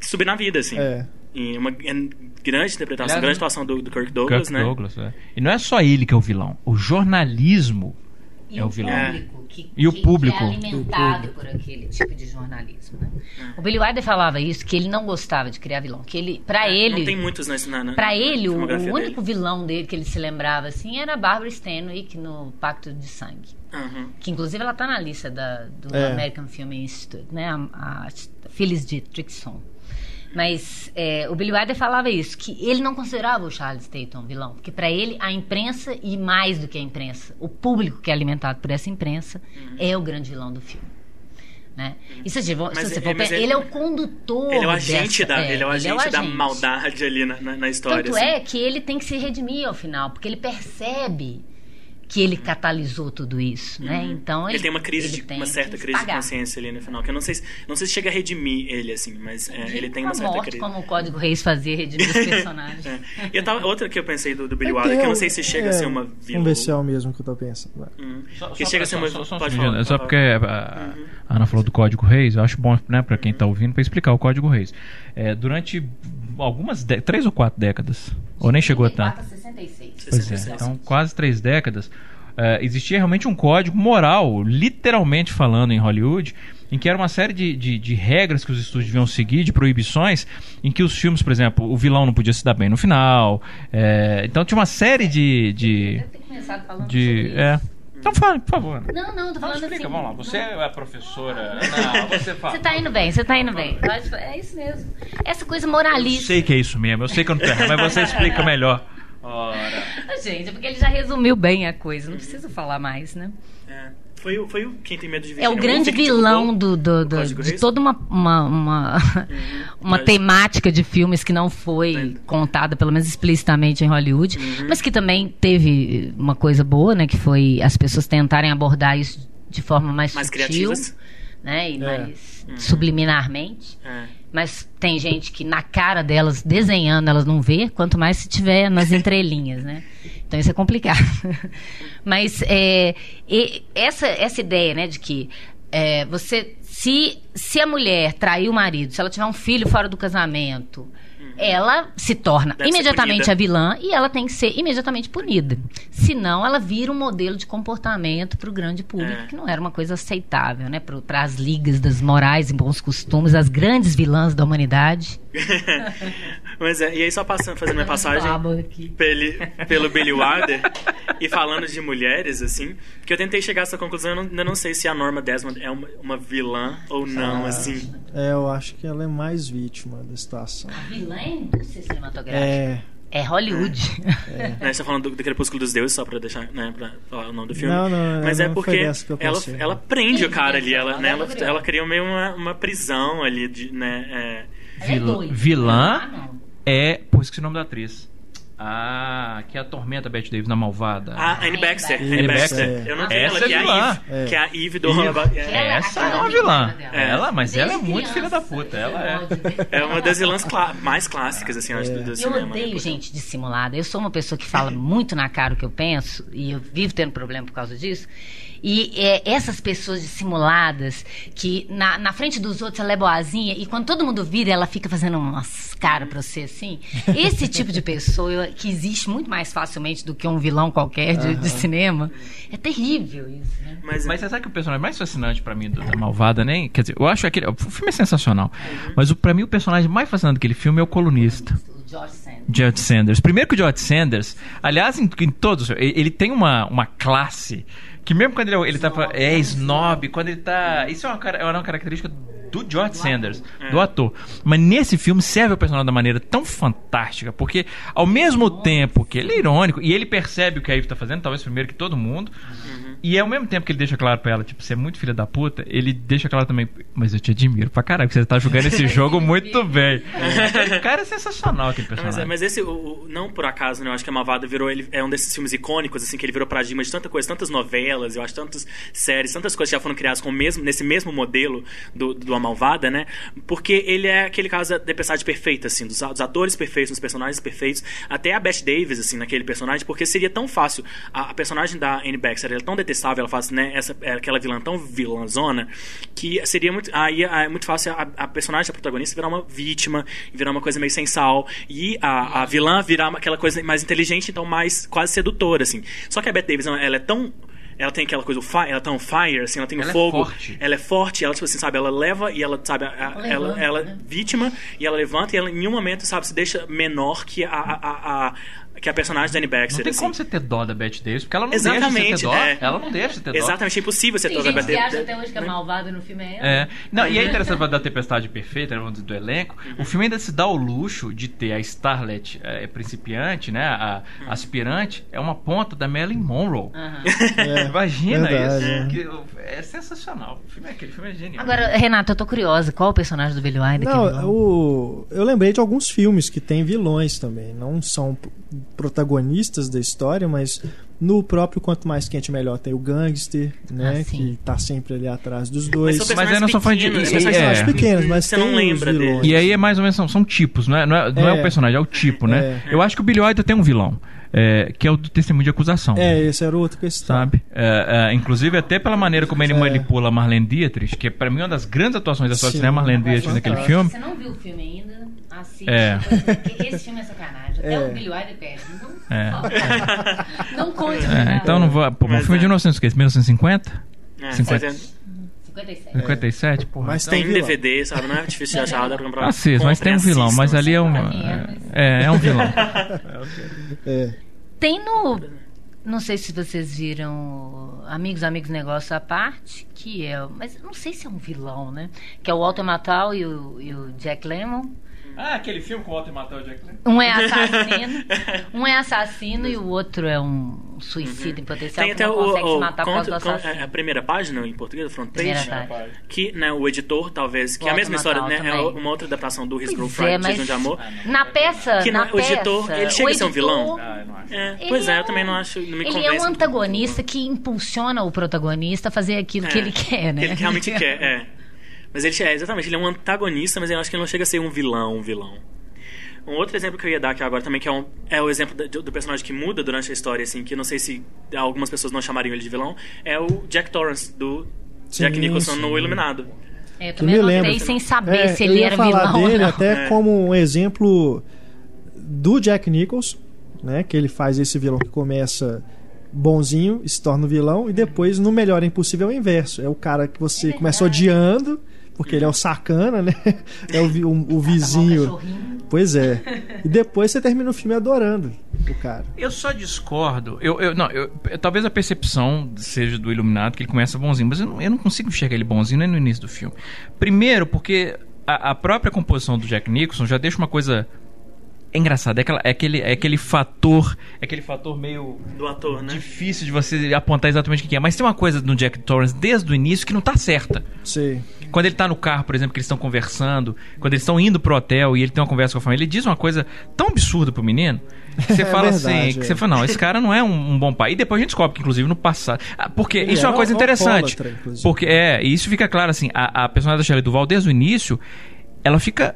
subir na vida, assim. É. E uma grande interpretação, grande atuação do, do Kirk Douglas, Kirk né? Douglas, é. E não é só ele que é o vilão, o jornalismo e é o vilão. Público, que, e o público que é alimentado por aquele tipo de jornalismo. Né? É. O Billy Wilder falava isso que ele não gostava de criar vilão, que ele, para é, ele, não tem muitos na, na para ele o, o único vilão dele que ele se lembrava assim era a Barbara Stanwyck no Pacto de Sangue, uhum. que inclusive ela está na lista da, do é. American Film Institute, né? A, a Phyllis Dietrichson. Mas é, o Billy Wilder falava isso, que ele não considerava o Charles Tatum vilão, porque para ele a imprensa e mais do que a imprensa, o público que é alimentado por essa imprensa uhum. é o grande vilão do filme. Né? E se, se você for pensar, ele, ele, é o condutor. Ele é o agente, dessa, da, é, ele é o agente, é o agente da maldade ali na, na, na história. Tanto assim. é que ele tem que se redimir ao final, porque ele percebe que ele catalisou tudo isso, né? Uhum. Então ele, ele, tem uma crise, de, uma certa crise pagar. de consciência ali no final, que eu não sei, não sei se chega a redimir ele assim, mas é, ele tem uma certa crise. como o Código Reis fazia redimir os personagens. é. E eu tava, outra que eu pensei do, do Billy é Wilder, que eu não sei se chega é, a ser uma vilã. Um mesmo que eu tô pensando. Uhum. Só, que só chega a ser uma só, só, pode falar, só porque a, uhum. Ana falou do Código Reis, eu acho bom, né, para quem tá ouvindo, para explicar o Código Reis. É, durante algumas três ou quatro décadas, ou nem chegou a tanto. 66. Pois é, então quase três décadas Uh, existia realmente um código moral, literalmente falando em Hollywood, em que era uma série de, de, de, regras que os estúdios deviam seguir, de proibições, em que os filmes, por exemplo, o vilão não podia se dar bem no final. É, então tinha uma série de. de, Deve ter começado falando de é. Então fale, por favor. Não, não, tô falando explica, assim. vamos lá. Você não. é a professora. Não, você fala. Você tá indo bem, você tá indo bem. É isso mesmo. Essa coisa Eu moralista. sei que é isso mesmo, eu sei que eu não tô errado, mas você explica melhor. Ora. Gente, é porque ele já resumiu bem a coisa. Não precisa falar mais, né? É. Foi, o- foi o Quem Tem Medo de É Virginia o grande vilão do, do- do- de toda uma, uma, uma, uma Mas- temática de filmes que não foi contada, pelo menos explicitamente em Hollywood, Uhum. mas que também teve uma coisa boa, né? Que foi as pessoas tentarem abordar isso de forma mais, Mais sutil, criativas. né? E É. mais subliminarmente. É. Mas tem gente que na cara delas, desenhando, elas não vê, quanto mais se tiver nas entrelinhas, né? Então isso é complicado. Mas é, essa, essa ideia, né, de que é, você. Se, se a mulher trair o marido, se ela tiver um filho fora do casamento, ela se torna. Deve imediatamente a vilã e ela tem que ser imediatamente punida. Senão, ela vira um modelo de comportamento para o grande público, É. que não era uma coisa aceitável, né? Para as ligas das morais e bons costumes, as grandes vilãs da humanidade. Mas é, e aí só passando, fazendo minha passagem aqui. pelo, pelo Billy Wilder e falando de mulheres, assim, que eu tentei chegar a essa conclusão, eu não- ainda não sei se a Norma Desmond é uma, uma vilã ou não, Ah, assim. É, eu acho que ela é mais vítima da situação. Vilã é indústria cinematográfica. É. É Hollywood. Né, você tá falando do, do Crepúsculo dos Deuses, só pra deixar, né, pra falar o nome do filme. Não, não, Mas não é foi porque eu ela, ela prende o cara ali, ela, né, ela, Ela ela cria meio uma, uma prisão ali, de, né, é, Ela é Vilã- vilã? Ah. É. Pô, esqueci o nome da atriz. Ah, que é a Tormenta Beth Davis na Malvada. a Anne Baxter. Anne Baxter. Baxter. Eu não tenho Essa ela, que é é a vilã. Eve. É. Que é a Eve do. Ela- É, Essa é uma vilã vilã. dela. Ela, mas ela é Desde muito filha da criança, puta. eu Ela é. ver. é uma das vilãs clá- mais clássicas, assim, eu acho, do, do Eu cinema. né, odeio gente dissimulada. Eu sou uma pessoa que fala muito na cara o que eu penso, e eu vivo tendo problema por causa disso. E é, essas pessoas dissimuladas, que na, na frente dos outros ela é boazinha, e quando todo mundo vira, ela fica fazendo umas caras pra você assim. Esse tipo de pessoa, que existe muito mais facilmente do que um vilão qualquer de, de cinema, é terrível isso, né? Mas, Mas você sabe que o personagem mais fascinante pra mim do- da Malvada, nem. Quer dizer, eu acho aquele. O filme é sensacional. Mas o, pra mim o personagem mais fascinante daquele filme é o colunista. O George Sanders. George Sanders. Primeiro que o George Sanders, aliás, em, em todos, ele, ele tem uma, uma classe que mesmo quando ele, ele tá é snob, quando ele tá, isso é uma, é uma característica do George Sanders, do ator. Mas nesse filme serve o personagem da maneira tão fantástica, porque ao mesmo tempo que ele é irônico e ele percebe o que a Eve tá fazendo, talvez primeiro que todo mundo, e ao mesmo tempo que ele deixa claro pra ela, tipo, você é muito filha da puta, ele deixa claro também, mas eu te admiro pra caralho, porque você tá jogando esse jogo muito bem. O cara é sensacional aquele Mas, personagem. é- mas esse, o- o- não por acaso, né? Eu acho que a Malvada virou. Ele é um desses filmes icônicos, assim, que ele virou paradigma de tanta coisa, tantas novelas, eu acho, tantas séries, tantas coisas que já foram criadas com o mesmo, nesse mesmo modelo do, do A Malvada, né? Porque ele é aquele caso da tempestade perfeita, assim, dos, dos atores perfeitos, dos personagens perfeitos, até a Beth Davis, assim, naquele personagem, porque seria tão fácil. A, a personagem da Anne Baxter ela é tão detestável, ela faz, né, essa, é aquela vilã tão vilãzona, que seria muito. Aí é muito fácil a, a personagem, a protagonista, virar uma vítima, e virar uma coisa meio sem sal, e a, a vilã virar uma- aquela coisa mais inteligente, então mais quase sedutora, assim. Só que a Beth Davis, ela é tão. Ela tem aquela coisa, ela tá on fire, assim, ela tem o Ela é fogo. forte. Ela é forte, ela, tipo assim, sabe, ela leva e ela, sabe, a- a- ela, levanta, ela, né? vítima, e ela levanta e ela em nenhum momento, sabe, se deixa menor que a, a, a, a- que a personagem da Anne Baxter. Não tem assim. como você ter dó da Beth Davis, porque ela não deixa você Exatamente, ter dó. é. Ela não deixa ter dó. Exatamente, é impossível você Tem toda a gente Beth que acha Davis. até hoje que a malvada no filme é ela. É. Não, e é interessante falar da Tempestade Perfeita, né, vamos dizer, do elenco. O filme ainda se dá o luxo de ter a Starlet é, principiante, né? A aspirante, é uma ponta da Marilyn Monroe. Aham. É, Imagina verdade, isso. é. Que- é sensacional. O filme é, aquele filme é genial. Agora, Renato, eu tô curiosa. Qual o personagem do Billy Wilder? que é Não, o, eu lembrei de alguns filmes que tem vilões também. Não são protagonistas da história, mas no próprio Quanto Mais Quente Melhor tem o gangster, né? Ah, que tá sempre ali atrás dos dois. são Mas aí não são fã de- pequenos, e- personagens é. Pequenos, mas Você tem não lembra vilões. dele. E aí é mais ou menos são, são tipos, não é, não é, não é É. o personagem, é o tipo, né? É. Eu acho que o Billy Wilder tem um vilão, é, que é o do testemunho de acusação. É, esse era outra questão. Sabe? É, é, inclusive, até pela maneira como ele É. manipula a Marlene Dietrich, que pra mim é uma das grandes atuações da Sim. cinema, Marlene É Dietrich naquele filme. Você não viu o filme ainda? Assiste. É. Porque esse filme é sacanagem. É. o Billy Wilder perde. Não, É. não conte. É, então não vou. Pô, Mas filme é de é. 1950? 1950? É, 50. 50. 57. 57? Porra. Mas Tem vilão. DVD, sabe? Não é difícil de achar, dá pra comprar. Assista, mas tem um vilão, mas ali é um. Mim é, É, é um vilão. É. Tem no. Não sei se vocês viram Amigos, Amigos Negócio à parte, que é. Mas não sei se é um vilão, né? Que é o Walter Matthau e o, e o Jack Lemmon. Ah, aquele filme com o Walter o Jack Um é assassino, um é assassino e o outro é um suicida em potencial Tem que até não o, consegue se o matar por causa do conto- con- assassino. a primeira página em português, front page, Primeira página. que né, o editor, talvez, que é a mesma história, né? É uma outra adaptação do His é, Decisão mas de Amor. na peça, Que na o editor, peça, ele chega o a ser um vilão? editor, Ah, eu não acho. É, pois é, é eu também não acho, não me Ele é um antagonista que impulsiona o protagonista a fazer aquilo que É, ele quer, né? Que ele realmente quer, é. Mas ele é, exatamente, ele é um antagonista, mas eu acho que ele não chega a ser um vilão, um vilão. Um outro exemplo que eu ia dar aqui agora também, que é, um- é o exemplo da- do, personagem que muda durante a história, assim, que não sei se algumas pessoas não chamariam ele de vilão, é o Jack Torrance, do Jack Sim, Nicholson sim. no Iluminado. É, Eu também me anotei lembra. sem saber É, se eu ele ia era falar vilão dele ou não. até É. como um exemplo do Jack Nicholson, né? Que ele faz esse vilão que começa bonzinho e se torna um vilão e depois no Melhor é Impossível é o inverso. É o cara que você começa odiando porque ele é o sacana, né? É o, o- o vizinho. Pois é. E depois você termina o filme adorando o cara. Eu só discordo. Eu, eu, não, eu- talvez a percepção seja do Iluminado, que ele começa bonzinho, mas eu não, eu não consigo enxergar ele bonzinho nem no início do filme. Primeiro, porque a, a própria composição do Jack Nicholson já deixa uma coisa engraçada. É, aquela- é aquele, é aquele fator. É aquele fator meio Do ator, né? difícil de você apontar exatamente o que é. Mas tem uma coisa no Jack Torrance desde o início que não tá certa. Sei. Quando ele tá no carro, por exemplo, que eles estão conversando, quando eles estão indo pro hotel e ele tem uma conversa com a família, ele diz uma coisa tão absurda pro menino que você É fala verdade, assim, que é. você fala, não, esse cara não é um, um bom pai. E depois a gente descobre que, inclusive, no passado. Ah, Porque Ele isso é uma era coisa interessante. Porque é, e isso fica claro assim, a, a personagem da Shelley Duval, desde o início, ela fica.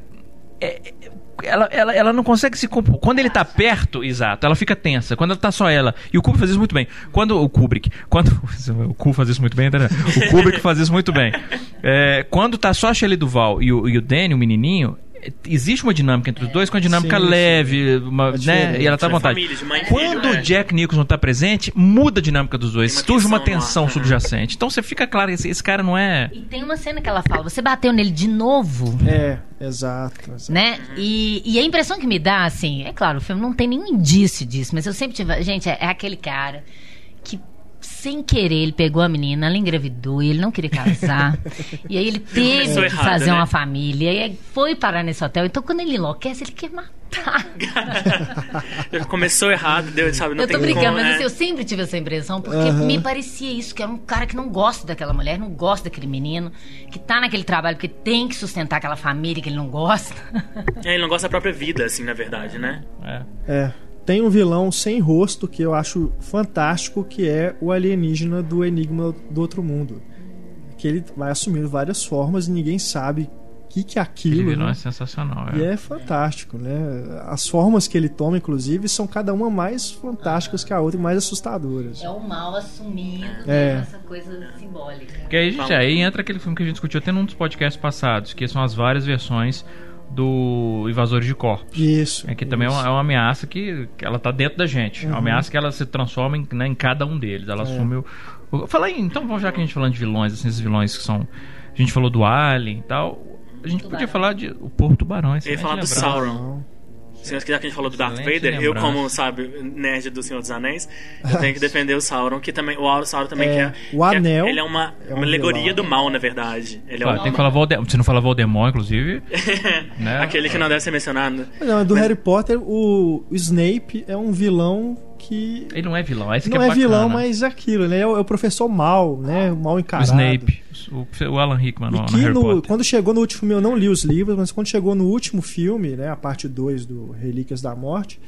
é, é, ela, ela, ela não consegue se compor. Quando ele tá perto, exato, ela fica tensa. Quando ela tá só ela. E o Kubrick faz isso muito bem. Quando o Kubrick. Quando. O Ku faz isso muito bem, entendeu? O Kubrick faz isso muito bem. É, quando tá só a Shelley Duval e o, e o Danny, o menininho. É, Existe uma dinâmica entre os dois, com uma dinâmica Sim, sim. leve, uma, É né? E ela tá à De vontade. família, Quando filho, o é. Jack Nicholson tá presente, muda a dinâmica dos dois. Uma Surge uma tensão Uhum. subjacente. Então você fica claro, esse, esse cara não é. E tem uma cena que ela fala, você bateu nele de novo, É, exato. exato. né? E, e a impressão que me dá, assim, é claro, o filme não tem nenhum indício disso, mas eu sempre tive. Gente, é, é aquele cara que. Sem querer, ele pegou a menina, ela engravidou e ele não queria casar. e aí ele teve que errado, fazer né? uma família. E aí foi parar nesse hotel. Então, quando ele enlouquece, ele quer matar. Começou errado, deu, sabe? Não eu tô tem brincando, como, mas é. assim, eu sempre tive essa impressão, porque Aham. me parecia isso, que era um cara que não gosta daquela mulher, não gosta daquele menino, que tá naquele trabalho porque tem que sustentar aquela família que ele não gosta. É, ele não gosta da própria vida, assim, na verdade, né? é. É. Tem um vilão sem rosto que eu acho fantástico, que é o alienígena do Enigma do Outro Mundo. Que ele vai assumindo várias formas e ninguém sabe o que, que é Aquele aquilo. vilão né? é sensacional. E É. é fantástico, né? As formas que ele toma, inclusive, são cada uma mais fantásticas que a outra e mais assustadoras. É o mal assumido É. né, essa coisa simbólica. Porque aí, gente, aí entra aquele filme que a gente discutiu até num dos podcasts passados, que são as várias versões do Invasores de Corpos. Isso. É que também é uma, é uma ameaça que, que ela tá dentro da gente. É Uhum. uma ameaça que ela se transforma em, né, em cada um deles. É. Ela assume o. o fala aí, então, vamos já que a gente falando de vilões, assim, esses vilões que são. A gente falou do Alien e tal. A gente podia falar de o Porto Tubarão. Eu ia falar do Sauron. Não. Se já que a gente falou do Darth Excelente Vader, eu lembrança. como, sabe, nerd do Senhor dos Anéis, eu tenho que defender o Sauron, que também, o Sauron também É, que é, o é- anel ele é uma, é um uma alegoria vilão. do mal, na verdade. Ele é o, tem que falar Voldemort. Se não falar Voldemort, inclusive. né? aquele que não deve ser mencionado. Não, do Harry Potter, o, o Snape é um vilão que Ele não é vilão. Esse que não é, é, vilão, mas é aquilo, né? É o, é o professor mal, né? O mal O encarado. Snape. O, o Alan Rickman no, no Harry no- Potter. quando chegou no último filme, eu não li os livros, mas quando chegou no último filme, né, a parte 2 do Relíquias da Morte,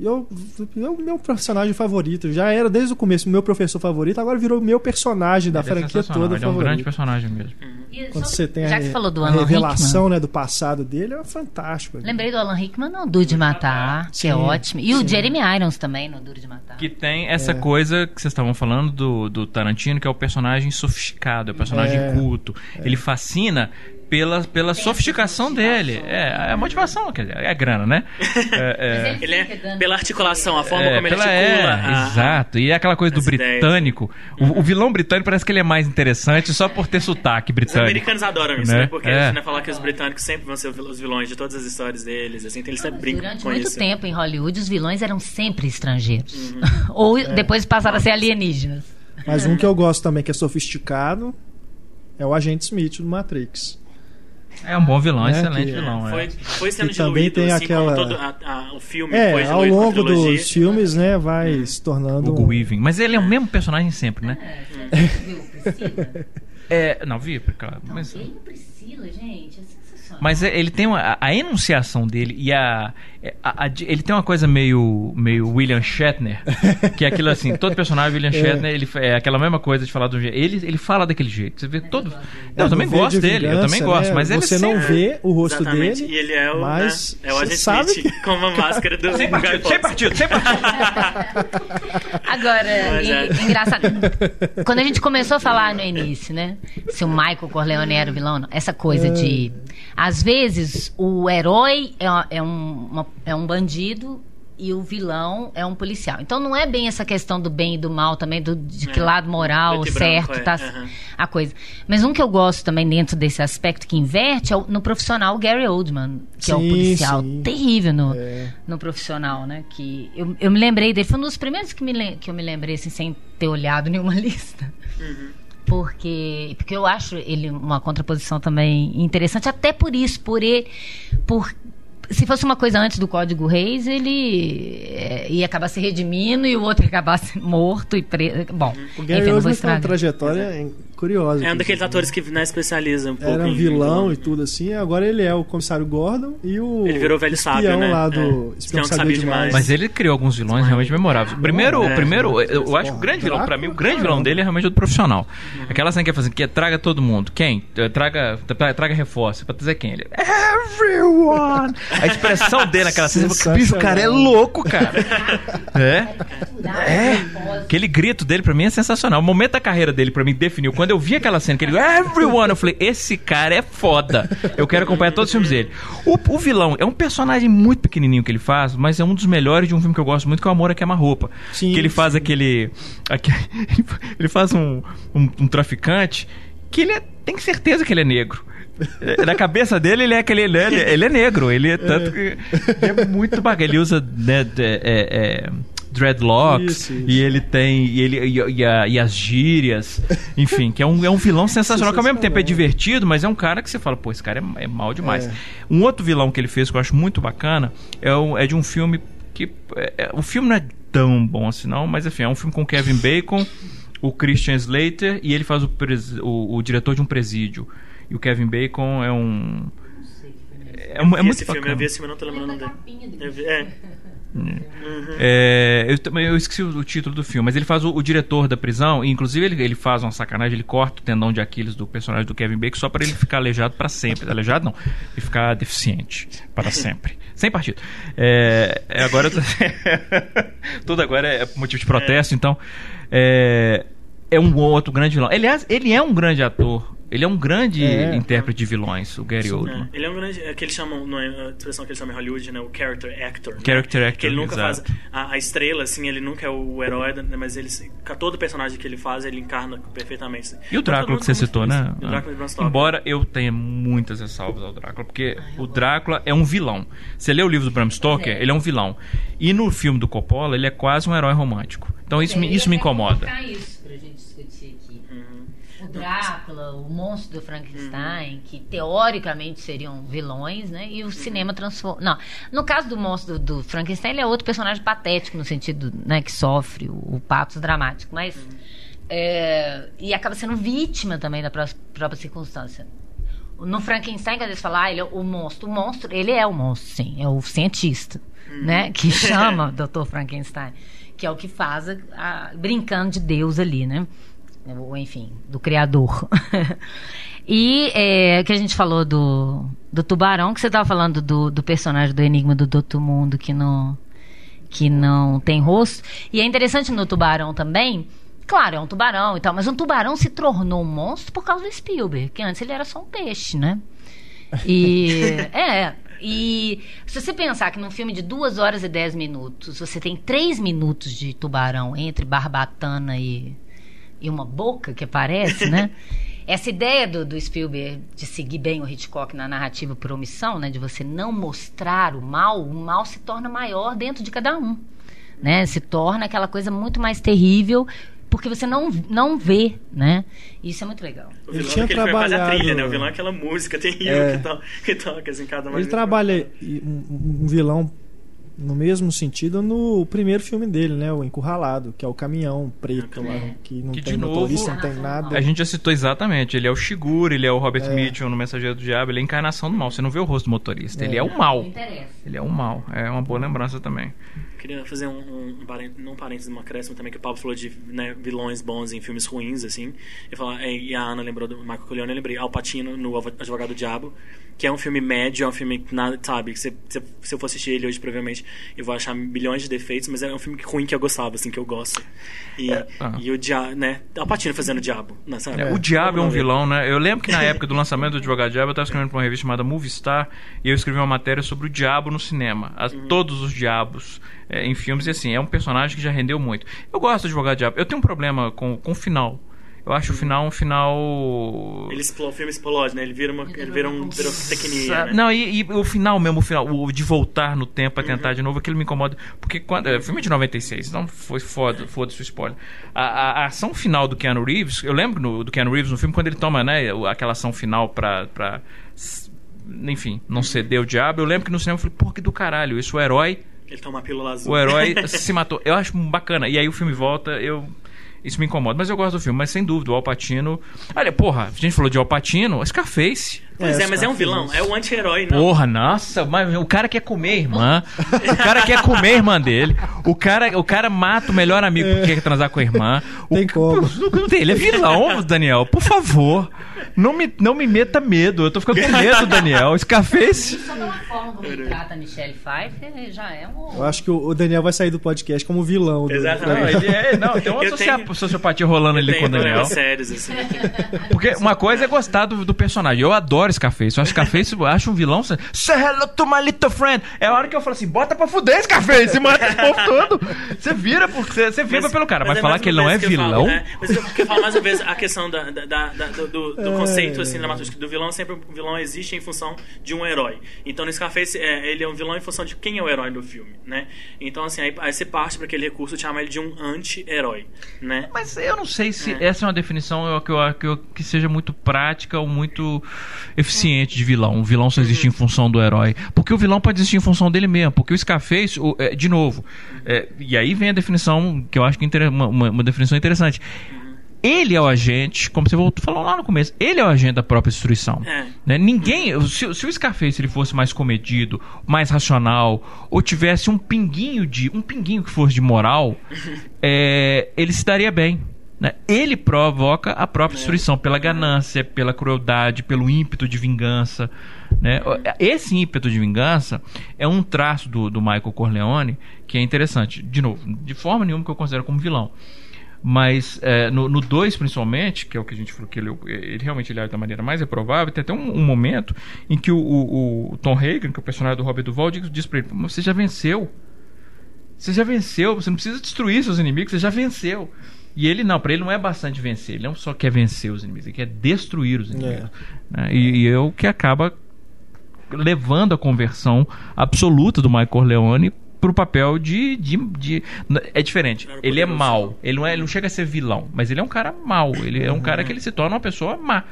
eu, eu meu personagem favorito, já era desde o começo o meu professor favorito, agora virou meu personagem da Ele é franquia sensacional, toda Ele é um grande favorito. personagem mesmo. E Quando você tem já a, que você falou do a Alan revelação Rickman, né, do passado dele, é fantástico. lembrei do Alan Rickman no Duro de Matar, que é ótimo. E o sim. Jeremy Irons também no Duro de Matar. Que tem essa É. coisa que vocês estavam falando do, do Tarantino, que é o personagem sofisticado, é o personagem É. culto. Ele fascina pela, pela sofisticação dele. É, a motivação, quer dizer, é a grana, né? É, é, ele é pela articulação, a forma é, como ele articula. É, a, exato. E é aquela coisa do britânico. O, o, vilão britânico parece que ele é mais interessante só por ter sotaque britânico. Os americanos adoram isso, né? né? Porque é. a gente vai falar que os britânicos sempre vão ser os vilões de todas as histórias deles, assim, então eles sempre brincam Durante com muito isso. tempo em Hollywood, os vilões eram sempre estrangeiros. Uhum. Ou é. depois passaram a ser alienígenas. Mas um que eu gosto também, que é sofisticado, é o Agente Smith do Matrix. É um bom vilão, né? excelente que, vilão. Foi, é. foi sendo diluído, também tem assim, aquela... todo a, a, o filme é, foi ao longo dos filmes, né, vai uhum. se tornando... O Weaving. Mas ele é o mesmo personagem sempre, né? É, é, não, vi, claro. Mas... Ele Priscila, gente, assim, mas é, ele tem uma, a, a, enunciação dele e a, a, a, ele tem uma coisa meio meio William Shatner, que é aquilo assim, todo personagem William é. Shatner, ele é aquela mesma coisa de falar do jeito. Ele ele fala daquele jeito. Você vê todo. Eu, eu também gosto dele, eu também gosto, né? mas você ele não vê o rosto Exatamente. dele. E ele é o, mas né? é o agente sabe Smith que... com uma máscara do sem partido, sem partido, sem partido. Agora, e, engraçado, quando a gente começou a falar no início, né, se o Michael Corleone era o vilão, essa coisa de às vezes, o herói é, é, um, uma, é um bandido e o vilão é um policial. Então não é bem essa questão do bem e do mal também, do, de que é. lado moral certo branco, tá é. uhum. a coisa. Mas um que eu gosto também dentro desse aspecto que inverte é o, no profissional Gary Oldman, que sim, é o policial sim. terrível no, é. no profissional, né? Que eu, eu me lembrei dele, foi um dos primeiros que, me, que eu me lembrei assim, sem ter olhado nenhuma lista. Uhum porque porque eu acho ele uma contraposição também interessante até por isso por ele por se fosse uma coisa antes do Código Reis, ele é, ia acabar se redimindo e o outro ia acabar morto e preso. Bom, o enfim, não vou tem uma trajetória curiosa. É um daqueles atores que né, especializa um pouco. Era um vilão e tudo assim, agora ele é o comissário Gordon e o. Ele virou velho sábio, né? lá do. É. Espião que sabia demais. Mas ele criou alguns vilões realmente memoráveis. Primeiro, é. primeiro eu acho que o grande vilão, pra mim, o grande vilão dele é realmente o do profissional. Uhum. Aquela cena que é fazer, que é traga todo mundo. Quem? Traga, traga reforço. Pra dizer quem? Ele. Everyone! A expressão dele naquela cena, bicho, o cara é louco, cara. É. É. Aquele grito dele pra mim é sensacional. O momento da carreira dele pra mim definiu. Quando eu vi aquela cena que ele everyone, eu falei, esse cara é foda. Eu quero acompanhar todos os filmes dele. O, o vilão é um personagem muito pequenininho que ele faz, mas é um dos melhores de um filme que eu gosto muito, que é o Amor a Queima-Roupa. Que ele faz aquele, aquele. Ele faz um, um, um traficante que ele é, tem certeza que ele é negro. Na cabeça dele, ele é aquele. Ele é, ele é negro. Ele é tanto que. Ele é muito bacana. Ele usa. Né, é, é, dreadlocks isso, isso. e ele tem e, ele, e, e, a, e, as gírias enfim que é um, é um vilão sensacional que ao mesmo tempo é divertido mas é um cara que você fala pô esse cara é, é mal demais é. um outro vilão que ele fez que eu acho muito bacana é, o, é de um filme que é, é, o filme não é tão bom assim não mas enfim é um filme com Kevin Bacon o Christian Slater e ele faz o, o, o diretor de um presídio e o Kevin Bacon é um é, é, muito esse bacana. filme, eu vi esse filme, não tô lembrando dele. É. É, eu, eu esqueci o, título do filme, mas ele faz o, o diretor da prisão, e inclusive ele, ele, faz uma sacanagem, ele corta o tendão de Aquiles do personagem do Kevin Bacon só para ele ficar aleijado para sempre. Aleijado não, ele ficar deficiente para sempre. Sem partido. É, é agora tudo agora é motivo de protesto, então é, é um outro grande vilão. Aliás, ele é um grande ator ele é um grande é. intérprete de vilões, o Gary Sim, Oldman. É. Ele é um grande. É que eles chamam, não é a expressão que eles chamam em Hollywood, né? O character actor. Né? Character né? actor. Que ele nunca exato. faz. A, a, estrela, assim, ele nunca é o herói, né? mas ele, todo personagem que ele faz, ele encarna perfeitamente. E o Drácula que você citou, né? O Drácula ah. Embora eu tenha muitas ressalvas ao Drácula, porque Ai, o Drácula é um vilão. Você lê o livro do Bram Stoker, é. ele é um vilão. E no filme do Coppola, ele é quase um herói romântico. Então isso, me, isso me incomoda. Isso pra gente discutir aqui. Uhum. O Drácula, o monstro do Frankenstein, uhum. que teoricamente seriam vilões, né? E o uhum. cinema transforma. Não, no caso do monstro do, do, Frankenstein, ele é outro personagem patético, no sentido né, que sofre o, o patos dramático, mas. Uhum. É, e acaba sendo vítima também da própria, própria circunstância. No Frankenstein, que às vezes fala, ah, ele é o monstro. O monstro, ele é o monstro, sim. É o cientista, uhum. né? Que chama Dr. Frankenstein. Que é o que faz, a, a, brincando de Deus ali, né? Ou enfim, do criador. e é, que a gente falou do, do tubarão, que você estava falando do, do personagem do Enigma do Doutor Mundo que não, que não tem rosto. E é interessante no tubarão também Claro, é um tubarão e tal, mas um tubarão se tornou um monstro por causa do Spielberg, que antes ele era só um peixe, né? E. é. E se você pensar que num filme de 2 horas e 10 minutos, você tem 3 minutos de tubarão entre barbatana e, e uma boca que aparece, né? Essa ideia do, do, Spielberg de seguir bem o Hitchcock na narrativa por omissão, né? De você não mostrar o mal, o mal se torna maior dentro de cada um. Né? Se torna aquela coisa muito mais terrível porque você não, não vê, né? Isso é muito legal. O vilão ele tinha é trabalhado... a trilha, né? O vilão é aquela música terrível é... que, to... que toca assim, cada Ele trabalha um, um vilão no mesmo sentido no primeiro filme dele, né? O Encurralado, que é o caminhão preto lá, que não que tem motorista, novo, não tem nada. A gente já citou exatamente, ele é o Shigure, ele é o Robert é. Mitchell no Mensageiro do Diabo, ele é a encarnação do mal, você não vê o rosto do motorista, é. ele é o mal. Ele é o mal, é uma boa lembrança também. Queria fazer um, um, um, um parênteses, um acréscimo também, que o Pablo falou de né, vilões bons em filmes ruins, assim. E, falar, e a Ana lembrou do Michael Corleone, eu lembrei Al Pacino no Advogado do Diabo, que é um filme médio, é um filme, nada, sabe, que se, se, se, eu for assistir ele hoje, provavelmente, eu vou achar milhões de defeitos, mas é um filme ruim que eu gostava, assim, que eu gosto. E, é, ah. e o Diabo, né, Al Pacino fazendo o Diabo, né, sabe? É, o Diabo é um vilão, né? Eu lembro que na época do lançamento do Advogado do Diabo, eu estava escrevendo para uma revista chamada Movie Star, e eu escrevi uma matéria sobre o Diabo no cinema. As, uhum. Todos os diabos é, em filmes, e assim, é um personagem que já rendeu muito. Eu gosto de Advogado Diabo. Eu tenho um problema com, com o final. Eu acho o final um final. Ele explode, o filme explode, né? Ele vira, uma, ele vira um vira tecnia, né? Não, e, e, o final mesmo, o final, o de voltar no tempo pra tentar uhum. de novo, aquilo me incomoda. Porque quando. É, filme de 96, então foi foda, foda-se o spoiler. A, a, a, ação final do Keanu Reeves, eu lembro no, do Keanu Reeves no filme, quando ele toma, né, aquela ação final pra. pra enfim, não ceder o diabo. Eu lembro que no cinema eu falei, porra, que do caralho, isso o herói ele toma a pílula azul. O herói se matou. Eu acho bacana. E aí o filme volta, eu. Isso me incomoda, mas eu gosto do filme. Mas sem dúvida, o Alpatino. Olha, porra, a gente falou de Alpatino, Scarface. Pois é, é mas é um vilão, é o anti-herói, não. Porra, nossa, mas o cara quer comer a irmã. o cara quer comer a irmã dele. O cara, o cara mata o melhor amigo porque quer transar com a irmã. O, tem como. Ele é vilão, Daniel, por favor. Não me, não me meta medo. Eu tô ficando com medo, Daniel. Scarface. Só pela forma como ele trata a Michelle Pfeiffer, já é um. Eu acho que o Daniel vai sair do podcast como vilão. Do... Exatamente. Não, ele é, não, tem uma tenho, sociopatia rolando ali com o Daniel. Sérios, assim. Porque uma coisa é gostar do, do personagem. Eu adoro Scarface. Eu acho Scarface, eu acho um vilão. Say hello to my little friend. É a hora que eu falo assim: bota pra fuder, Scarface. Mata esse povo todo. Você vira, porque você, você vibra pelo cara. Mas, mas é falar que ele não é vilão. Falo, né? Mas eu, eu falo mais uma vez a questão da, da, da, da do, do é. conceito assim, do vilão. Sempre o vilão existe em função de um herói. Então no Scarface, é, ele é um vilão em função de quem é o herói do filme, né? Então, assim, aí, aí você parte para aquele recurso de chamar ele de um anti-herói, né? Mas eu não sei se é. essa é uma definição que, eu, que, eu, que seja muito prática ou muito eficiente de vilão. Um vilão só existe em função do herói. Porque o vilão pode existir em função dele mesmo. Porque o Scarface, o, é, de novo, é, e aí vem a definição que eu acho que é uma, uma, uma definição interessante ele é o agente, como você falou lá no começo, ele é o agente da própria destruição. É. Né? Ninguém. Se, se, o Scarface ele fosse mais comedido, mais racional, ou tivesse um pinguinho de. um pinguinho que fosse de moral, é, ele se daria bem. Né? Ele provoca a própria é. destruição pela ganância, pela crueldade, pelo ímpeto de vingança. Né? Esse ímpeto de vingança é um traço do, do Michael Corleone que é interessante. De novo, de forma nenhuma que eu considero como vilão. Mas é, no 2, principalmente, que é o que a gente falou que ele, ele realmente ele age da maneira mais reprovável, tem até um, um momento em que o, o, o, Tom Hagen, que é o personagem do Robert Duval, diz, diz pra ele: Você já venceu. Você já venceu, você não precisa destruir seus inimigos, você já venceu. E ele não, para ele não é bastante vencer, ele não só quer vencer os inimigos, ele quer destruir os inimigos. É. Né? E, e é o que acaba levando a conversão absoluta do Michael Leone pro papel de, de, de, É diferente. Ele é mal. Ele não, é, ele não chega a ser vilão, mas ele é um cara mal. Ele é um cara que ele se torna uma pessoa má.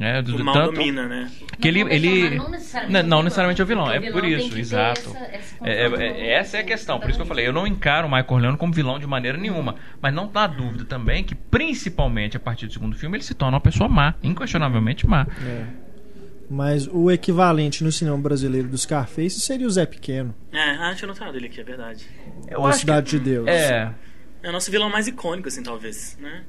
É, do, o mal tanto, domina, né? Que ele, ele não necessariamente, não, necessariamente é o vilão, é por isso, exato. Essa, é, é, essa é a questão, por isso que eu falei, eu não encaro o Michael Leone como vilão de maneira nenhuma, mas não dá dúvida também que, principalmente a partir do segundo filme, ele se torna uma pessoa má, inquestionavelmente má. É. Mas o equivalente no cinema brasileiro dos Scarface seria o Zé Pequeno. É, ah, tinha notado ele aqui, é verdade. Eu da Cidade que... de Deus. É. É o nosso vilão mais icônico, assim, talvez, né?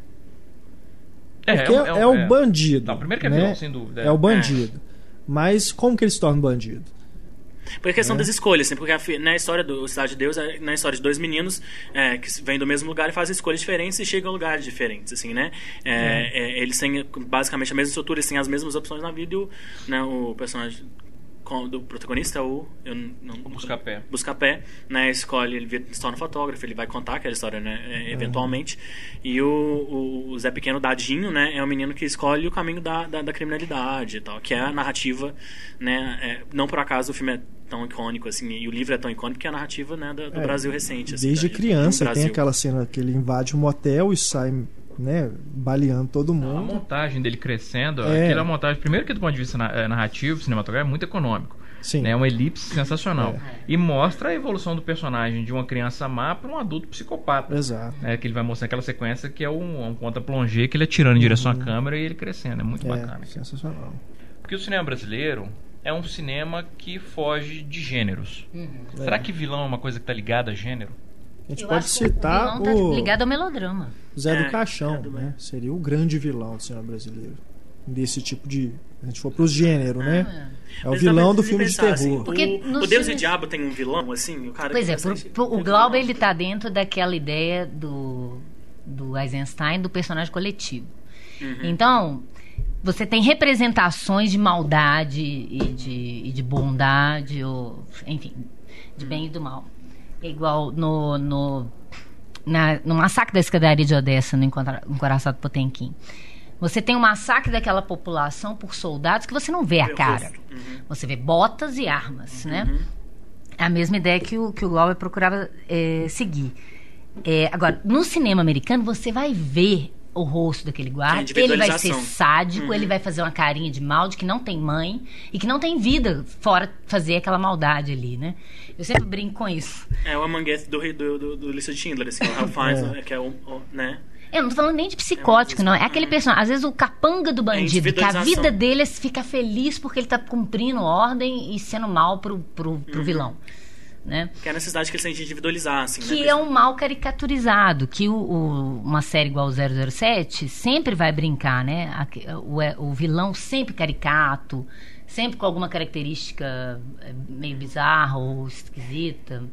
É, Porque é, é, é o é. bandido. Não, primeiro que é né? vilão, sem dúvida. É, o bandido. Mas como que ele se torna bandido? Porque a questão é. das escolhas, assim, porque a, na história do Cidade de Deus, é, na história de dois meninos é, que vêm do mesmo lugar e fazem escolhas diferentes e chegam a lugares diferentes, assim, né? É, é. eles têm basicamente a mesma estrutura, eles têm as mesmas opções na vida e o, né, o personagem do protagonista, o. Eu não, o Buscapé. Buscapé, né? Escolhe, ele se torna fotógrafo, ele vai contar aquela história, né? É, eventualmente. E o, o, Zé Pequeno Dadinho, né? É o menino que escolhe o caminho da, da, da criminalidade e tal, que é a narrativa, né? É, não por acaso o filme é tão icônico assim e o livro é tão icônico que é a narrativa né do, do é, Brasil recente assim, desde criança tem aquela cena que ele invade um motel e sai né, baleando todo mundo. A montagem dele crescendo, é. aquela montagem, primeiro que do ponto de vista eh, narrativo, cinematográfico, é muito econômico. Sim. Né, é uma elipse sensacional. É. E mostra a evolução do personagem de uma criança má para um adulto psicopata. Exato. É, que ele vai mostrar aquela sequência que é um, um conta-plongé que ele atirando em direção uhum. à câmera e ele crescendo. É muito é, bacana. Sensacional. Porque o cinema brasileiro é um cinema que foge de gêneros. Uhum. Será que vilão é uma coisa que está ligada a gênero? A gente Eu pode citar o, vilão tá ligado ao melodrama. Zé é, do Caixão, né? Seria o grande vilão do cinema brasileiro. Desse tipo de. A gente for pros gêneros, né? ah, né? É, é o vilão do filme de terror. Assim, Porque o, o Deus filmes... e o Diabo tem um vilão, assim? O cara pois é, por, por, o Glauber ele tá dentro daquela ideia do, do Eisenstein do personagem coletivo. Uhum. Então, você tem representações de maldade e de, e de bondade, ou, enfim, de bem e do mal. É igual no, no, na, no massacre da escadaria de Odessa, no Encoraçado Potemkin. Você tem um massacre daquela população por soldados que você não vê a cara. Uhum. Você vê botas e armas, uhum. né? É a mesma ideia que o, que o Glauber procurava é, seguir. É, agora, no cinema americano, você vai ver o rosto daquele guarda. Ele vai ser sádico, uhum. ele vai fazer uma carinha de mal, de que não tem mãe e que não tem vida fora fazer aquela maldade ali, né? Eu sempre brinco com isso. É o amanguete do, do, do, do Lista de Schindler, assim, o Ralph Fiennes, é. que é o, o, né? Eu não tô falando nem de psicótico, é não. É aquele personagem. Às vezes o capanga do bandido, que a vida dele é ficar feliz porque ele tá cumprindo ordem e sendo mal pro, pro, pro uhum. vilão né? Que é a necessidade que ele sente de individualizar, assim, Que né? é um mal caricaturizado, que o, o, uma série igual o 007 sempre vai brincar, né? O, é, o vilão sempre caricato, sempre com alguma característica é, meio bizarra ou esquisita.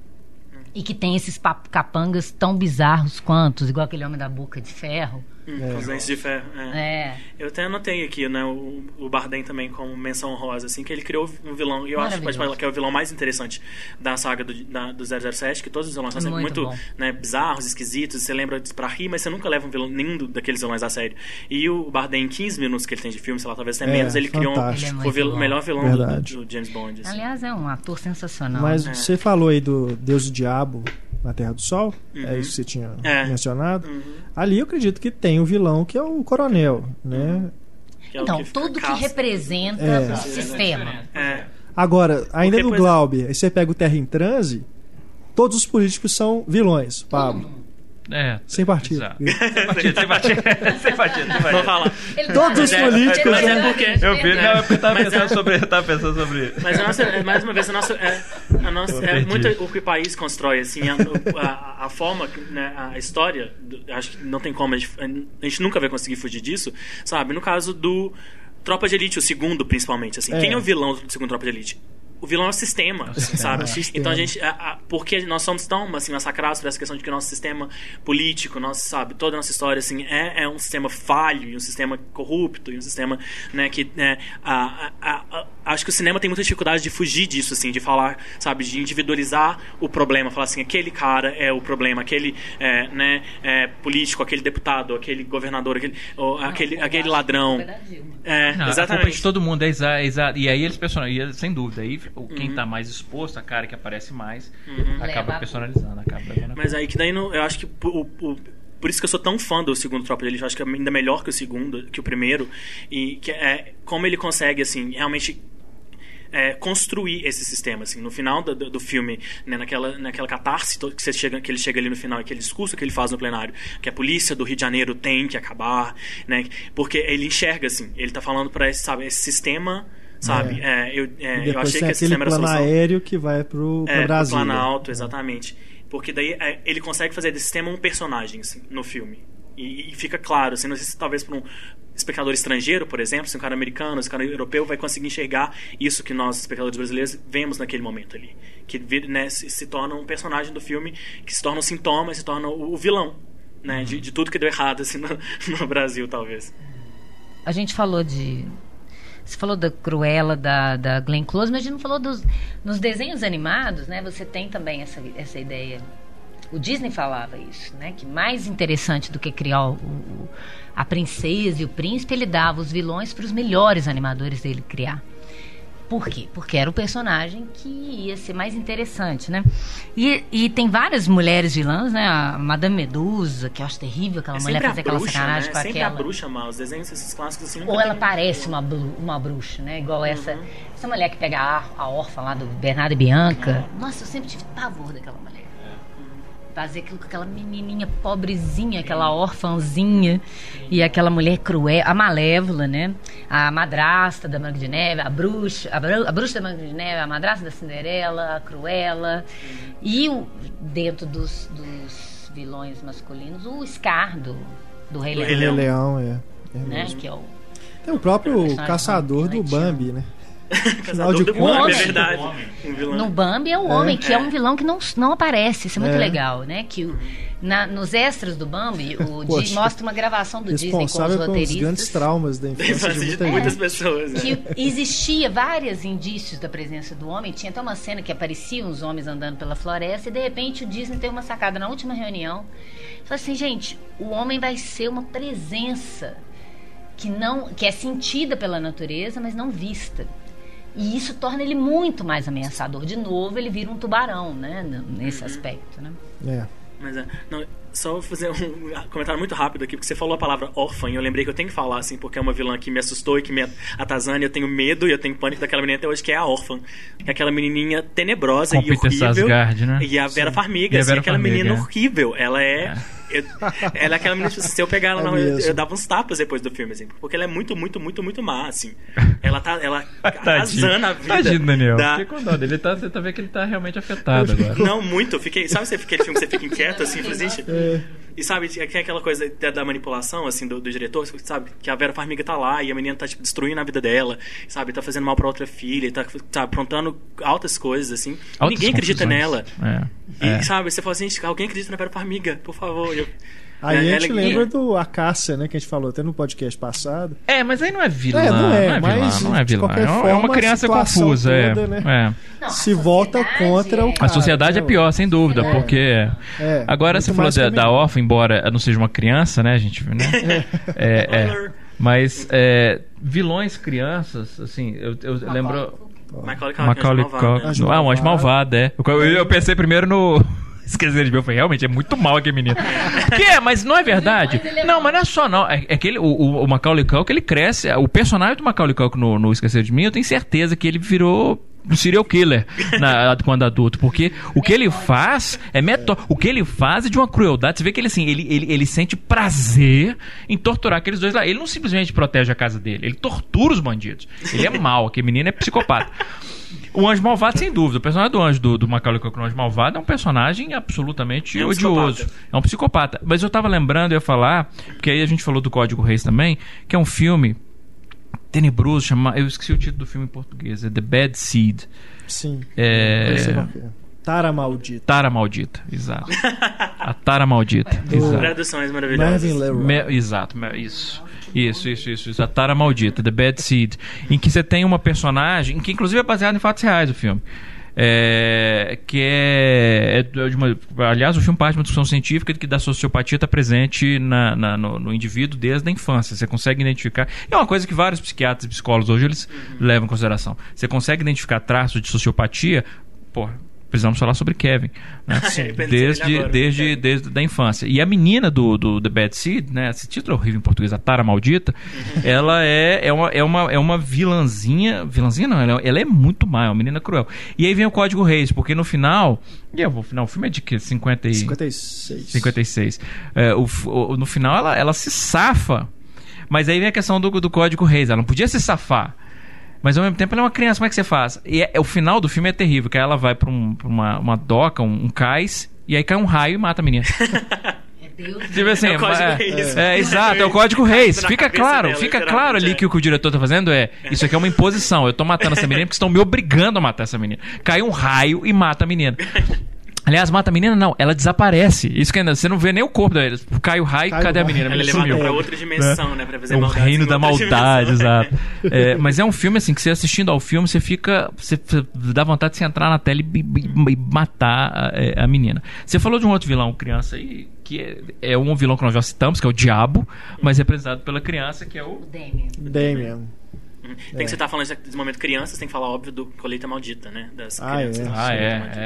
E que tem esses capangas tão bizarros quantos, igual aquele homem da boca de ferro. Hum, é. Os dentes de ferro. É. é. Eu até anotei aqui, né, o, o Bardem também como menção rosa, assim, que ele criou um vilão, e eu acho que é o vilão mais interessante da saga do, da, do 007, que todos os vilões são sempre muito, muito né, bizarros, esquisitos, você lembra pra rir, mas você nunca leva um vilão, nenhum daqueles vilões a sério. E o Bardem, em 15 minutos que ele tem de filme, sei lá, talvez até é, menos, ele fantástico. criou um, ele é o melhor vilão do, do, James Bond. Assim. Aliás, é um ator sensacional. Mas é. você falou aí do Deus e Diabo, na Terra do Sol, é uhum. é isso que você tinha é. mencionado. Uhum. Ali eu acredito que tem o vilão que é o coronel, né? Que é então, que tudo que representa é. o sistema. É. Agora, ainda no Glaube, aí você pega o Terra em Transe, todos os políticos são vilões, Pablo. É. Sem partido. sem partido, sem partido. sem partido, sem partido. falar. Todos os políticos. Mas é porque. Eu vi, não, é porque eu tava pensando, é, sobre, eu tava pensando sobre. Mas nossa, mais uma vez, a nossa. É, a nossa é muito o que o país constrói, assim, a, a, a forma, né, a história, acho que não tem como, a gente, a gente nunca vai conseguir fugir disso, sabe? No caso do. Tropa de Elite, o segundo, principalmente. Assim. É. Quem é o vilão do segundo Tropa de Elite? O vilão é o sistema, assim, sabe? Sistema. Então a gente. A, a, porque nós somos tão assim, massacrados por essa questão de que o nosso sistema político, nosso, sabe, toda a nossa história assim, é, é um sistema falho, e um sistema corrupto, e um sistema né, que. É, a, a, acho que o cinema tem muita dificuldade de fugir disso, assim, de falar, sabe, de individualizar o problema, falar assim, aquele cara é o problema, aquele é, né, é, político, aquele deputado, aquele governador, aquele, ou, não, aquele, aquele ladrão. É, não, exatamente. A de todo mundo é exato. E aí eles personalizam, sem dúvida. Aí quem está uhum. mais exposto, a cara que aparece mais, uhum. acaba personalizando, acaba Mas aí que daí eu acho que o, o por isso que eu sou tão fã do segundo Tropa de Elite. Eu acho que é ainda melhor que o segundo, que o primeiro. E que é como ele consegue, assim, realmente é, construir esse sistema. Assim, no final do, do, do filme, né, naquela, naquela catarse que, você chega, que ele chega ali no final, aquele discurso que ele faz no plenário, que a polícia do Rio de Janeiro tem que acabar, né, porque ele enxerga assim, ele está falando para esse, sabe, esse sistema sabe? É. É, eu, é, eu achei que esse sistema era plano aéreo que vai pro, pro é, Brasil. Pro Planalto, exatamente. Porque daí é, ele consegue fazer desse sistema um personagem assim, no filme. E, e fica claro, assim, não sei se talvez para um espectador estrangeiro, por exemplo, se um cara americano, se um cara europeu vai conseguir enxergar isso que nós, espectadores brasileiros, vemos naquele momento ali. Que né, se, se, torna um personagem do filme, que se torna um sintoma, se torna o, o vilão né, uhum. de, de, tudo que deu errado assim, no, no Brasil, talvez. A gente falou de você falou da Cruella, da, da Glenn Close, mas a gente não falou dos nos desenhos animados, né? Você tem também essa, essa ideia. O Disney falava isso, né? Que mais interessante do que criar o, o, a princesa e o príncipe, ele dava os vilões para os melhores animadores dele criar. Por quê? Porque era o personagem que ia ser mais interessante, né? E, e tem várias mulheres vilãs, né? A Madame Medusa, que eu acho terrível aquela é mulher fazer aquela sacanagem né? com sempre aquela. a bruxa mal, os desenhos esses clássicos assim. Ou ela parece uma, uma bruxa, né? Igual uhum. essa, essa mulher que pega a, a órfã lá do Bernardo e Bianca. Uhum. Nossa, eu sempre tive pavor daquela mulher fazer aquilo com aquela menininha pobrezinha, aquela órfãzinha e aquela mulher cruel, a malévola, né? A madrasta da Branca de Neve, a bruxa, a, bru, a bruxa da Branca de Neve, a madrasta da Cinderela, a Cruella. E o, dentro dos, dos vilões masculinos, o Scar do, do Rei Leão. Rei Leão, é. é né? Que é o, Tem o próprio caçador do Bambi, né? Caçador do Bambi, é verdade. Um no Bambi é o homem, é. que é. é. um vilão que não, não aparece. Isso é muito é. legal, né? Que na, nos extras do Bambi, o Poxa, mostra uma gravação do Disney com os roteiristas. grandes traumas da infância de, muita muitas pessoas. Né? Que existia vários indícios da presença do homem. Tinha até uma cena que apareciam os homens andando pela floresta e de repente o Disney tem uma sacada na última reunião. Falou assim, gente, o homem vai ser uma presença que não que é sentida pela natureza, mas não vista. E isso torna ele muito mais ameaçador. De novo, ele vira um tubarão, né? Nesse uhum. aspecto, né? É. Mas é. Não, só fazer um comentário muito rápido aqui, porque você falou a palavra órfã e eu lembrei que eu tenho que falar, assim, porque é uma vilã que me assustou e que me atazana. Eu tenho medo e eu tenho pânico daquela menina até hoje, que é a órfã. É aquela menininha tenebrosa Com e Peter horrível. Sarsgaard, né? E a Vera Sim. Farmiga, assim, Vera aquela Farmiga, menina é. horrível. Ela é. é eu, ela é aquela menina, tipo, se eu pegar ela, é não, eu, eu, dava uns tapas depois do filme, assim, porque ela é muito, muito, muito, muito má, assim. Ela tá, ela arrasando a vida. Tadinho, Daniel. Da... Fiquei com dó Ele tá, você tá vendo que ele tá realmente afetado agora. Não, muito. Fiquei, sabe aquele filme que você fica inquieto, assim, falei, gente... É. E sabe, que é aquela coisa da manipulação, assim, do, do, diretor, sabe? Que a Vera Farmiga tá lá e a menina tá, tipo, destruindo a vida dela, sabe? Tá fazendo mal pra outra filha, tá, tá aprontando altas coisas, assim. Altas ninguém acredita nela. É. E, é. sabe, você fala assim, alguém acredita na Vera Farmiga, por favor. Eu, Aí é, a gente lembra do Acácia, né? Que a gente falou até no podcast passado. É, mas aí não é vilã. É, não é, não é mas vilã, não é vilã. É forma, é uma criança confusa, é. toda, é. Né? é. Não, se volta contra o cara. A sociedade é pior, sem dúvida, é. porque... É, Agora, você falou da, da órfã, embora não seja uma criança, né? A gente... Né? é, é. Mas vilões crianças, assim, eu, eu lembro... Macaulay Culkin, Macaulay Culkin. Ah, um anjo malvado, é. Eu, eu pensei primeiro no... Esquecer de mim, foi realmente é muito mal aquele menino. que é, mas não é verdade. Não, mas não é só não. É, é que ele, o, o, Macaulay Culkin, ele cresce. O personagem do Macaulay Culkin no, no Esquecer de mim, eu tenho certeza que ele virou um serial killer na, quando adulto, porque o que ele faz é meto, o que ele faz é de uma crueldade. Você vê que ele assim, ele, ele, ele sente prazer em torturar aqueles dois lá. Ele não simplesmente protege a casa dele, ele tortura os bandidos. Ele é mau, aquele menino é psicopata. O Anjo Malvado, sem dúvida. O personagem do Anjo do, do Macaulay Culkin, o Anjo Malvado, é um personagem absolutamente é um odioso. Psicopata. É um psicopata. Mas eu tava lembrando, eu ia falar, porque aí a gente falou do Código Reis também, que é um filme tenebroso, chama, eu esqueci o título do filme em português, é The Bad Seed. Sim. É... Tara Maldita. Tara Maldita, exato. A Tara Maldita. exato. Traduções maravilhosas. Me, exato, isso. Isso, isso, isso. A Tara Maldita, The Bad Seed. Em que você tem uma personagem, que inclusive é baseado em fatos reais o filme. É, que é, é de uma, aliás o filme parte de uma discussão científica de que da sociopatia está presente na, na, no, no, indivíduo desde a infância você consegue identificar é uma coisa que vários psiquiatras e psicólogos hoje eles uhum. levam em consideração você consegue identificar traços de sociopatia porra, precisamos falar sobre Kevin. Né? desde, agora, desde, desde da infância. E a menina do, do The Bad Seed, né? Esse título é horrível em português, a Tara Maldita, uhum. ela é, é, uma, é, uma, é uma vilãzinha. Vilãzinha não, ela, ela é muito má, é uma menina cruel. E aí vem o Código Reis, porque no final. E eu vou, final, o filme é de que? 50 e, 56. 56. É, o, o, no final ela, ela se safa. Mas aí vem a questão do, do Código Reis. Ela não podia se safar. Mas ao mesmo tempo ela é uma criança, como é que você faz? E é, o final do filme é terrível, que ela vai pra, um, pra uma, uma doca, um, um cais, e aí cai um raio e mata a menina. Tipo assim, É o código é, Reis. é, exato, é o código Reis. Fica claro, dela, fica claro ali é. que o que o diretor tá fazendo é, isso aqui é uma imposição. Eu tô matando essa menina porque estão me obrigando a matar essa menina. Cai um raio e mata a menina. Aliás, mata a menina não, ela desaparece. Isso que ainda você não vê nem o corpo dela. Cai o raio, Cai cadê o a menina? Ela é levada pra outra dimensão, né? Pra fazer É o maldades reino em da maldade, exato. É, mas é um filme assim que você assistindo ao filme, você fica. Você você dá vontade de você entrar na tela e, e- e matar a, é, a menina. Você falou de um outro vilão, criança, aí, que é, é um vilão que nós já citamos, que é o Diabo, mas representado pela criança, que é o. Damien. Damien. Uhum. Tem que você tá falando desse momento crianças, tem que falar, óbvio, do colheita maldita, né? Das Ah, crianças. é. do Ah, é, maldita. é,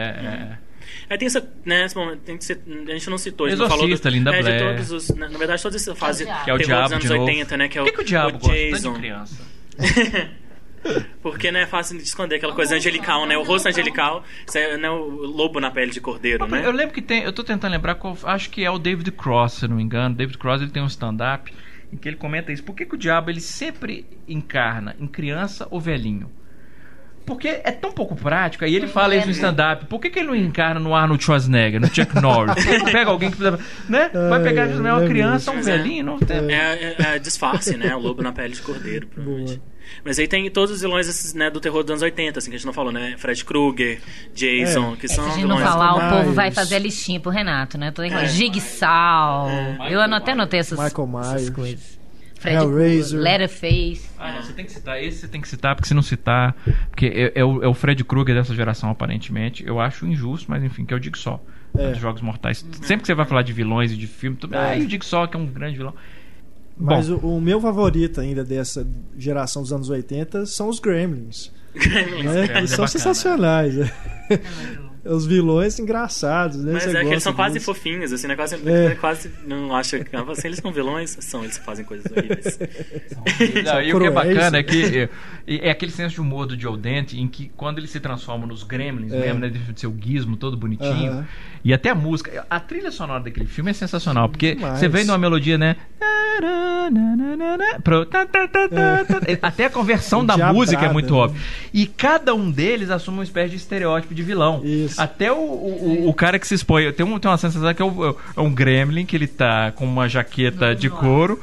é. Aí tem essa, né, esse momento, tem que ser, a gente não citou, a gente não falou do, Linda é, de Blair. todos os, na, na verdade, toda essa fase. Que é o Diabo dos anos de novo. 80, né, que é Por o, que, que o Diabo o Jason. de criança? Porque, né, é fácil de esconder aquela coisa angelical, né? O rosto angelical, é, né, o lobo na pele de cordeiro, né? Eu lembro que tem. Eu tô tentando lembrar qual. Acho que é o David Cross, se não me engano. David Cross ele tem um stand-up em que ele comenta isso. Por que, que o diabo ele sempre encarna em criança ou velhinho? Porque é tão pouco prático. Aí ele fala isso no stand-up. Por que, que ele não encarna no Arnold Schwarzenegger, no Chuck Norris? Por que ele não pega alguém que precisa. Né? Vai pegar É, uma é criança, um velhinho. Não tem. É, é, é disfarce, né? O lobo na pele de cordeiro, provavelmente. Mas aí tem todos os vilões esses, né, do terror dos anos 80, assim, que a gente não falou, né? Fred Krueger, Jason, que Se são a gente não vilões. falar, o povo vai fazer a listinha pro Renato, né? Tô É. igual. Jigsaw. Eu até anotei essas, Michael Myers. essas coisas. Fred Hellraiser. Leatherface. Ah, não, você tem que citar. Esse você tem que citar, porque se não citar. Porque é, é o, é o Fred Krueger dessa geração, aparentemente. Eu acho injusto, mas enfim, que eu digo só. É. Dos Jogos Mortais. Sempre que você vai falar de vilões e de filme, tu... ah, eu digo só que é um grande vilão. Mas Bom. o, o meu favorito ainda dessa geração dos anos 80 são os Gremlins. Né? Gremlins Que é são bacana. sensacionais. né? Os vilões engraçados, né? Mas Você é que eles são quase fofinhos, assim, né? Quase, É. quase não acha que assim, eles são vilões, são, eles fazem coisas horríveis. Não, e o que é bacana é que é, é aquele senso de humor do Joe Dante em que quando ele se transforma nos Gremlins É. mesmo, né, de seu gizmo todo bonitinho. Aham. E até a música, a trilha sonora daquele filme é sensacional, porque Demais. você vem numa melodia, né? Pro- tá. Até a conversão da música é muito né? óbvia. E cada um deles assume uma espécie de estereótipo de vilão. Isso. Até o, o, o cara que se expõe. Tem, um, tem uma sensação que é, o- é um gremlin que ele tá com uma jaqueta de couro.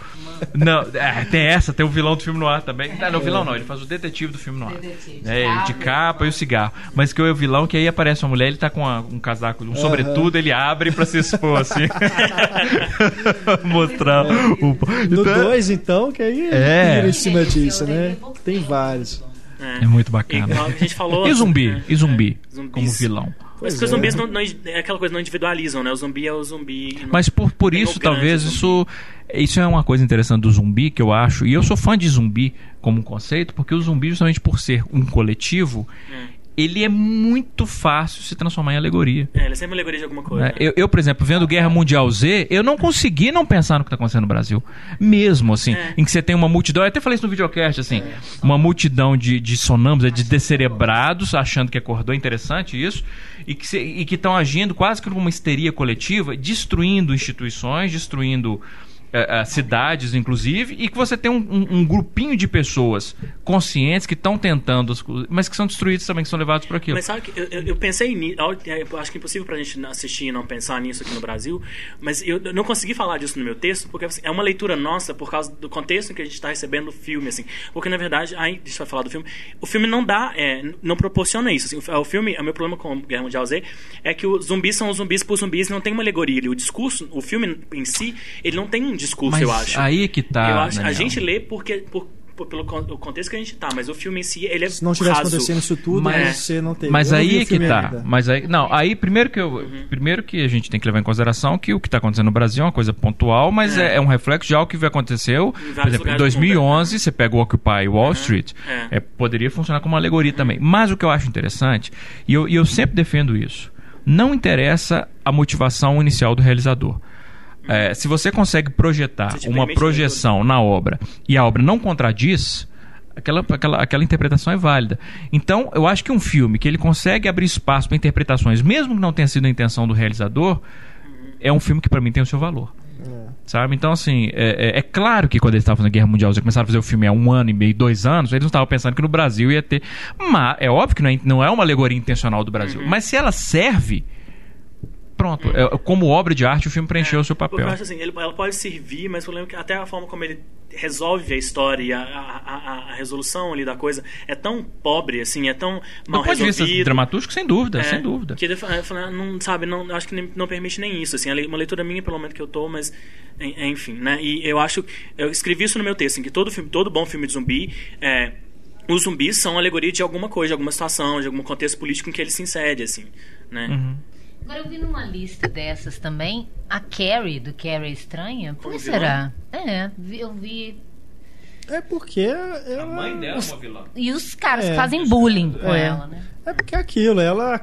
Não, é, tem essa, tem o vilão do filme no ar também. Não, não, o vilão não, ele faz o detetive do filme no ar. Detetive. É, ele de capa e o cigarro. Mas que é o vilão que aí aparece uma mulher, ele tá com uma- um casaco, um sobretudo, ele abre pra se expor assim. Mostrar o. No Então, 2, então, que aí É. vira em cima disso, né? Tem vários. É muito E, bacana. a gente falou. E zumbi? né, E zumbi? é. Como vilão. Mas porque os zumbis não, não- é aquela coisa, não individualizam, né? O zumbi é o zumbi. não- Mas por, por isso, talvez, zumbi. isso, isso é uma coisa interessante do zumbi que eu acho. E eu sou fã de zumbi como conceito, porque o zumbi, justamente por ser um coletivo, É. ele é muito fácil se transformar em alegoria. É, ele é sempre alegoria de alguma coisa. né? Eu, eu, por exemplo, vendo Guerra Mundial Z, eu não consegui não pensar no que está acontecendo no Brasil. Mesmo, assim, É. em que você tem uma multidão, eu até falei isso no videocast, assim, uma multidão de, de sonâmbulos, de descerebrados, achando que acordou, é interessante isso, e e que estão agindo quase que numa histeria coletiva, destruindo instituições, destruindo eh, eh, cidades, inclusive, e que você tem um, um- um grupinho de pessoas conscientes que estão tentando, mas que são destruídos também, que são levados por aquilo. Mas sabe que eu, eu- pensei nisso. Eu acho que é impossível pra gente assistir e não pensar nisso aqui no Brasil. Mas eu não consegui falar disso no meu texto, porque assim, é uma leitura nossa por causa do contexto em que a gente está recebendo o filme. Assim. Porque, na verdade, aí, deixa eu falar do filme. O filme não dá, é, não proporciona isso. Assim, o, filme, o meu problema com Guerra Mundial Z é que os zumbis são os zumbis por zumbis, não tem uma alegoria. O discurso, o filme em si, ele não tem um discurso, Mas eu acho. aí que tá, Eu acho, a gente lê porque. por- por- pelo contexto que a gente tá, mas o filme em si, ele é Se não tivesse raso. acontecendo isso tudo, Mas- você não teria. Mas Eu aí é que tá. ainda. Mas aí, não, aí primeiro que eu, primeiro que a gente tem que levar em consideração que o que está acontecendo no Brasil é uma coisa pontual, mas é, é um reflexo de algo que aconteceu. Por exemplo, em lugares do mundo, 2011 você pega o Occupy Wall Street, é. é, poderia funcionar como uma alegoria também. Mas o que eu acho interessante e eu, e eu sempre defendo isso, não interessa a motivação inicial do realizador. É, se você consegue projetar Você uma projeção na obra e a obra não contradiz, aquela, aquela, aquela interpretação é válida. Então, eu acho que um filme que ele consegue abrir espaço para interpretações, mesmo que não tenha sido a intenção do realizador, é um filme que para mim tem o seu valor. Sabe? Então, assim, é, é- é claro que quando eles estavam fazendo a Guerra Mundial, eles começaram a fazer o filme há um ano e meio, dois anos, eles não estavam pensando que no Brasil ia ter. Mas é óbvio que não é, não é uma alegoria intencional do Brasil. Mas se ela serve, pronto. É, como obra de arte, o filme preencheu É, o seu papel. Eu acho assim, ele- ela pode servir, mas o problema é que até a forma como ele resolve a história e a, a, a- a resolução ali da coisa é tão pobre, assim, é tão mal Do ponto de vista resolvido. dramatúrgico, sem dúvida, É, sem dúvida. Que ele fala, não sabe, não, acho que não permite nem isso, assim, le- uma leitura minha pelo momento que eu tô, mas en- enfim, né? E eu acho, eu escrevi isso no meu texto, assim, que todo filme, todo bom filme de zumbi, é, os zumbis são alegoria de alguma coisa, de alguma situação, de algum contexto político em que ele se insere, assim, né? Uhum. Agora eu vi numa lista dessas também a Carrie, do Carrie Estranha. Por que será? É, eu vi. É porque ela... é uma vilã. E os caras É. que fazem bullying com É. ela, né? É porque é aquilo, ela.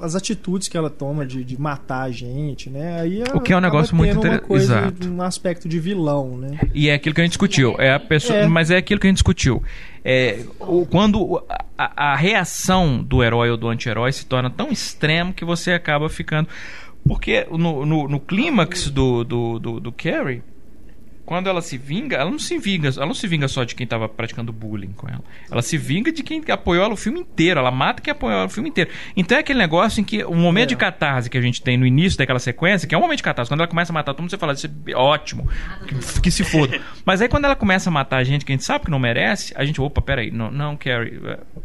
As atitudes que ela toma de, de matar a gente, né? Aí O que é um negócio muito tendo uma inter- coisa, exato. Um aspecto de vilão, né? E é aquilo que a gente discutiu. É a pessoa, É. Mas é aquilo que a gente discutiu. É, o- quando a, a reação do herói ou do anti-herói se torna tão extremo que você acaba ficando. Porque no, no, no clímax do, do, do, do Carrie, quando ela se vinga, ela não se vinga, ela não se vinga só de quem estava praticando bullying com ela. Ela se vinga de quem apoiou ela o filme inteiro. Ela mata quem apoiou ela o filme inteiro. Então é aquele negócio em que o momento É. de catarse que a gente tem no início daquela sequência, que é um momento de catarse, quando ela começa a matar todo mundo, você fala, isso é ótimo, que, que se foda. Mas aí quando ela começa a matar a gente que a gente sabe que não merece, a gente, opa, peraí, não, não, Carrie.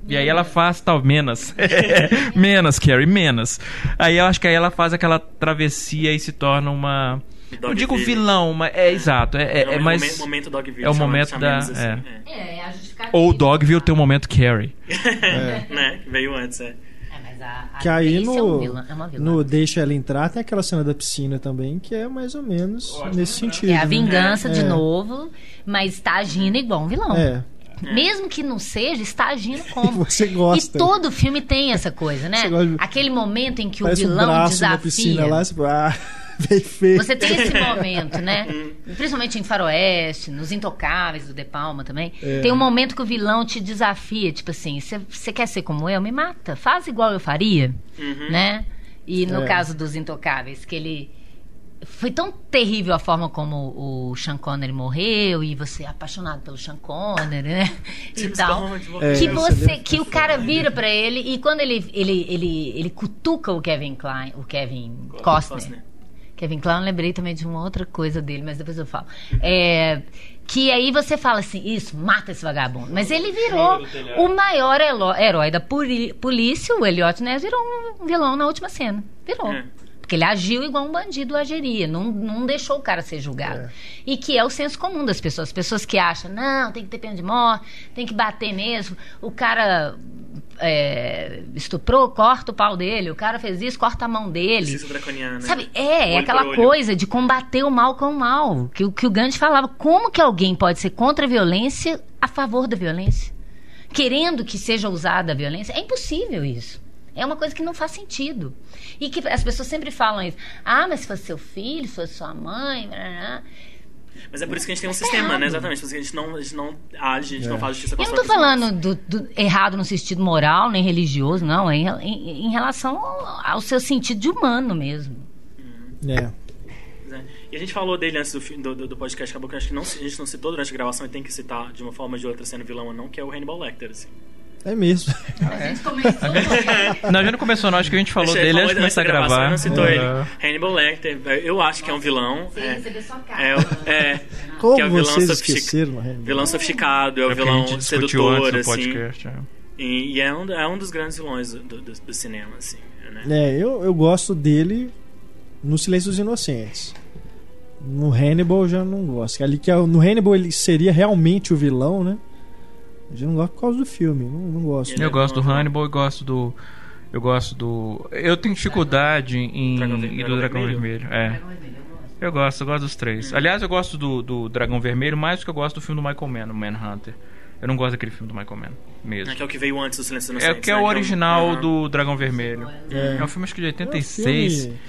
E aí ela faz tal, menos. menos, Carrie, menos. Aí eu acho que aí ela faz aquela travessia e se torna uma. Não digo vilão, mas é, exato. É, é, o é mais. momento, momento Dogville, é o momento da- assim, É, é a justificativa. Ou o Dogville tem o momento Carrie. é. né? Que veio antes, é. É, mas a, a Que aí é, um no, vilã, é no Deixa Ela Entrar tem aquela cena da piscina também, que é mais ou menos nesse sentido. É a né? vingança de É. novo, mas está agindo igual um vilão. É. Mesmo que não seja, está agindo como. Você gosta. E todo filme tem essa coisa, né? Aquele momento em que Parece o um vilão braço desafia. na piscina lá, você ah, Você tem esse momento, né? Principalmente em Faroeste, nos Intocáveis do De Palma também. É. Tem um momento que o vilão te desafia, tipo assim, você quer ser como eu? Me mata. Faz igual eu faria, né? E no É. caso dos Intocáveis, que ele... Foi tão terrível a forma como o Sean Connery morreu e você é apaixonado pelo Sean Connery, né? E James tal. Bond, É, que você que o cara vira pra ele e quando ele ele ele, ele cutuca o Kevin Klein, o Kevin Costner. Costner. Kevin eu lembrei também de uma outra coisa dele, mas depois eu falo. É, que aí você fala assim, isso, mata esse vagabundo. Mas ele virou o maior herói da polícia, o Elliot Ness virou um vilão na última cena. Virou. É. Porque ele agiu igual um bandido agiria, não, não deixou o cara ser julgado. É. E que é o senso comum das pessoas. As pessoas que acham, não, tem que ter pena de morte, tem que bater mesmo. O cara é, estuprou, corta o pau dele. O cara fez isso, corta a mão dele. Draconiana. Sabe, é, é aquela coisa de combater o mal com o mal. Que, o- que o Gandhi falava. Como que alguém pode ser contra a violência a favor da violência? Querendo que seja usada a violência? É impossível isso. É uma coisa que não faz sentido. E que as pessoas sempre falam isso. Ah, mas se fosse seu filho, se fosse sua mãe. blá, blá." Mas é por isso que a gente tem um tá sistema, errado. né? Exatamente. Porque a gente não, a gente não age, a gente É. não faz justiça com Eu não tô falando do, do errado no sentido moral, nem religioso, não. É em, em- em relação ao, ao seu sentido de humano mesmo. É. mãos, né? E a gente falou dele antes do, do, do- do podcast, acabou que eu acho que não, a gente não citou durante a gravação e tem que citar de uma forma ou de outra sendo vilão ou não, que é o Hannibal Lecter, assim. É mesmo. A gente começou. Não, a gente não começou, não. Acho que a gente falou Você dele antes de começar a gravar. Não citou É. ele. Hannibal Lecter, eu acho que é um vilão. Sem é, receber sua cara. é, é, Como que é o vilão vocês sofistic- esqueceram, Hannibal? Vilão sofisticado, é o É vilão sedutor, assim. podcast. é. E, e é, um, é um dos grandes vilões do, do, do cinema, assim. Né? É, eu, eu gosto dele no Silêncio dos Inocentes. No Hannibal eu já não gosto. Ali que é- no Hannibal ele seria realmente o vilão, né? Eu não gosto por causa do filme. Não, não gosto. Eu é gosto do bom, né? Hannibal e gosto do. Eu gosto do. Eu tenho dificuldade em. Dragão Ver- e do Dragão Dragão Vermelho? Vermelho. É. Eu gosto, eu gosto dos três. Aliás, eu gosto do, do Dragão Vermelho mais do que eu gosto do filme do Michael Mann, o Manhunter. Eu não gosto daquele filme do Michael Mann, mesmo. É que é o que veio antes do Silêncio dos É Inocentes. que é né? o original Aham. do Dragão Vermelho. É. É um filme acho que de É um 86, filme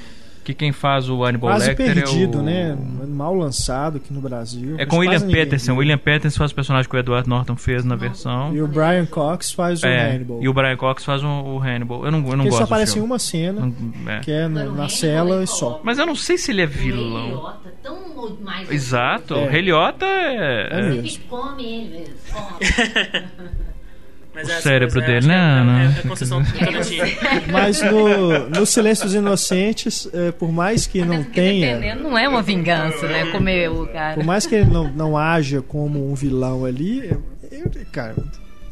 que quem faz o Hannibal quase Lecter perdido, é o... né? Mal lançado aqui no Brasil. É com William ninguém Peterson. O William Peterson faz o personagem que o Edward Norton fez na versão. E o Brian Cox faz o É, Hannibal. e o Brian Cox faz o, o Hannibal. Eu não, eu não Ele gosto só do aparece em uma cena, Não- é. que é o na Hannibal, cela ele e só. Mas eu não sei se ele é vilão. Eliota tão mais... Exato, É. o Heliota É é. mesmo. Ele come ele mesmo. come. o é, cérebro é, dele, né, Ana? É, é, é concessão do Mas no, no Silêncios Inocentes, é, por mais que não tenha. Não é uma vingança, né? Comer o cara. Por mais que ele não, não haja como um vilão ali, eu, cara,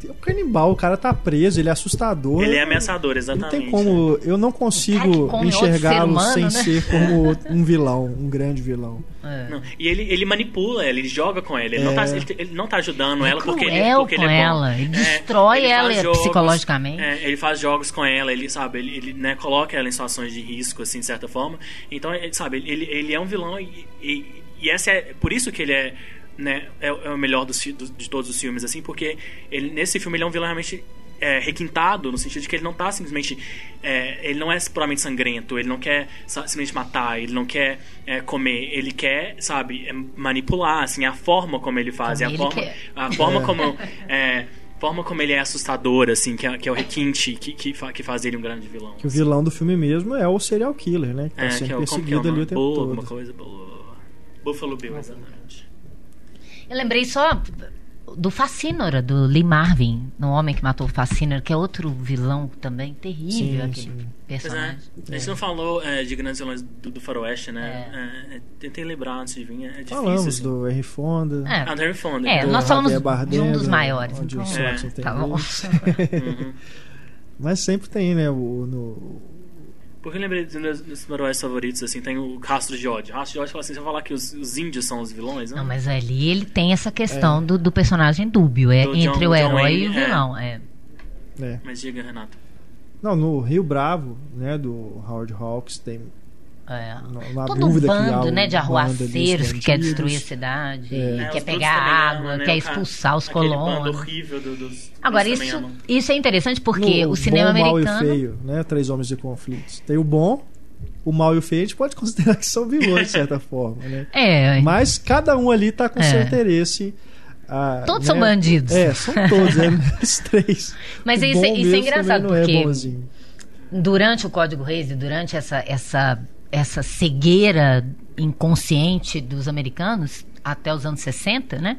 o canibal, o cara tá preso, ele é assustador. Ele é ameaçador, exatamente. Não tem como. Eu não consigo enxergá-lo sem né? ser como um vilão, um grande vilão. É. Não, e ele, ele manipula ela, ele joga com ela. Ele, é. não, tá, ele, ele, não tá ajudando é ela porque ele, porque ele é bom. ela. Ele é, destrói ele ela jogos, psicologicamente. É, ele faz jogos com ela, ele sabe, ele, ele né, coloca ela em situações de risco, assim, de certa forma. Então, ele, sabe, ele, ele é um vilão e, e, e essa é por isso que ele é né, é, é o melhor dos, do, de todos os filmes, assim, porque ele, nesse filme ele é um vilão realmente é, requintado, no sentido de que ele não tá simplesmente. É, ele não é puramente sangrento, ele não quer simplesmente matar, ele não quer é, comer, ele quer, sabe, é, manipular, assim, a forma como ele faz, como a, forma, quer. a forma como. É, forma como ele é assustador, assim, que é, que é o requinte que, que, que, faz ele um grande vilão. Que assim. o vilão do filme mesmo é o serial killer, né? Que tá é, sendo que é, perseguido ali o tempo Bull, todo. Alguma coisa, Buffalo Bill, exatamente. Eu lembrei só do Facínora, do Lee Marvin, no Homem que Matou o Facínora, que é outro vilão também terrível, sim, aquele sim. personagem. É, a gente não falou é, de grandes vilões do, do Faroeste, né? É. É, tentei lembrar antes de vir, é difícil. Falamos assim. do Henry Fonda. É. Ah, do Henry Fonda. É, nós falamos de um dos maiores. Onde então, o tá bom. uhum. Mas sempre tem, né? O, no, porque eu lembrei dos meus, dos meus favoritos, assim, tem o Rastro de ódio. Rastro de ódio fala assim, você vai falar que os, os índios são os vilões, né? Não, mas ali ele tem essa questão é. do, do, personagem dúbio, é do entre John, o herói Wayne, e o é. vilão, é. é. Mas diga, Renato. Não, no Rio Bravo, né, do Howard Hawks, tem é. Todo um bando, né, de arruaceiros que quer destruir a cidade, é. quer pegar água, né, quer expulsar os colonos. horrível do, dos, Agora, dos isso, isso é interessante porque no o cinema bom, americano... Mal e feio, né? Três homens de conflitos. Tem o bom, o mal e o feio, a gente pode considerar que são vilões, de certa forma, né? É. Mas cada um ali tá com é. seu interesse... Ah, todos né? são bandidos. É, são todos, é, os três. Mas o isso, é, isso é engraçado, é porque durante o Código Reis e durante essa, essa essa cegueira inconsciente dos americanos até os anos 60, né?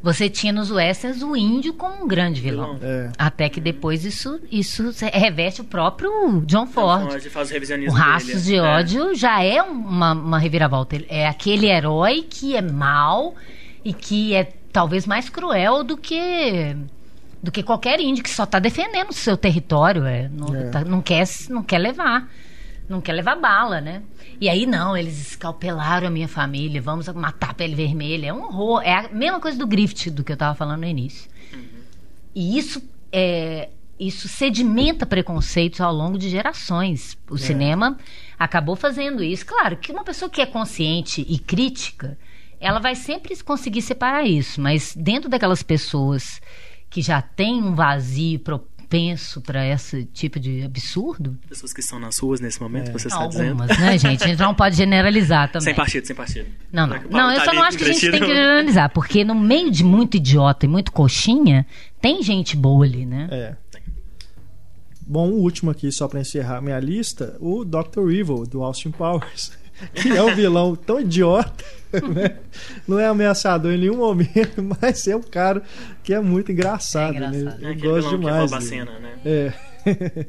Você tinha nos westerns o índio como um grande vilão. É. Até que depois isso, isso reveste o próprio John Ford. John faz o, o Rastros de é. Ódio é. já é uma, uma reviravolta. É aquele herói que é mau e que é talvez mais cruel do que do que qualquer índio que só está defendendo o seu território, é, não, é. Tá, não, quer, não quer levar não quer levar bala, né? E aí, não, eles escalpelaram a minha família, vamos matar a pele vermelha. É um horror. É a mesma coisa do Griffith, do que eu estava falando no início. Uhum. E isso é, isso sedimenta preconceitos ao longo de gerações. O é. cinema acabou fazendo isso. Claro que uma pessoa que é consciente e crítica, ela vai sempre conseguir separar isso, mas dentro daquelas pessoas que já têm um vazio penso para esse tipo de absurdo? Pessoas que estão nas ruas nesse momento, é. você está Algumas, dizendo? né, gente? A gente não pode generalizar também. Sem partido, sem partido. Não, não. Não, eu tá só não acho que a gente tem que generalizar, porque no meio de muito idiota e muito coxinha, tem gente boa ali, né? É. Bom, o último aqui, só para encerrar minha lista, o Dr. Evil, do Austin Powers. Que é um vilão tão idiota, né? Não é ameaçador em nenhum momento, mas é um cara que é muito engraçado. É engraçado. Né? Eu é gosto demais. Que cena, né? É.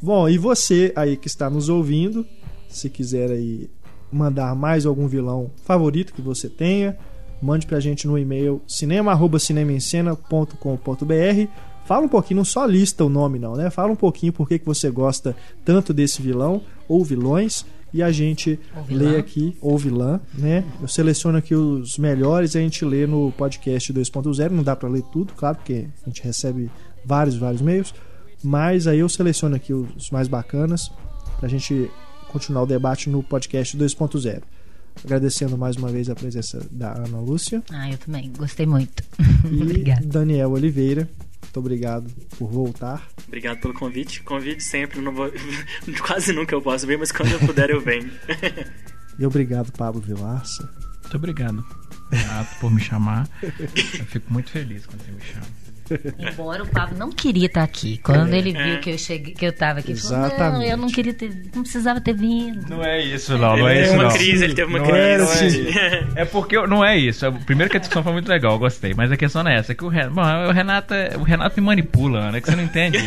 Bom, e você aí que está nos ouvindo, se quiser aí mandar mais algum vilão favorito que você tenha, mande pra gente no e-mail cinema@cinemaencena.com.br. Fala um pouquinho, não só lista o nome não, né? Fala um pouquinho por que, que você gosta tanto desse vilão ou vilões e a gente lê aqui, ou vilã, né? Eu seleciono aqui os melhores e a gente lê no podcast 2.0. Não dá para ler tudo, claro, porque a gente recebe vários, vários meios. Mas aí eu seleciono aqui os mais bacanas pra gente continuar o debate no podcast 2.0. Agradecendo mais uma vez a presença da Ana Lúcia. Ah, eu também. Gostei muito. E Obrigada. Daniel Oliveira. Muito obrigado por voltar. Obrigado pelo convite. Convite sempre, não vou... quase nunca eu posso vir, mas quando eu puder eu venho. e obrigado, Pablo Vilaça. Muito obrigado, Renato, por me chamar. Eu fico muito feliz quando você me chama. Embora o Pablo não queria estar aqui. Quando é. ele viu é. que eu cheguei, que eu estava aqui, ele falou: Não, eu não queria ter, não precisava ter vindo. Não é isso, não, não é isso. Ele teve uma crise, ele teve uma não crise. É, é, porque não é isso. Primeiro que a discussão foi muito legal, eu gostei. Mas a questão não é essa, é que o Renato, bom, o Renato, o Renato me manipula, né? Que você não entende.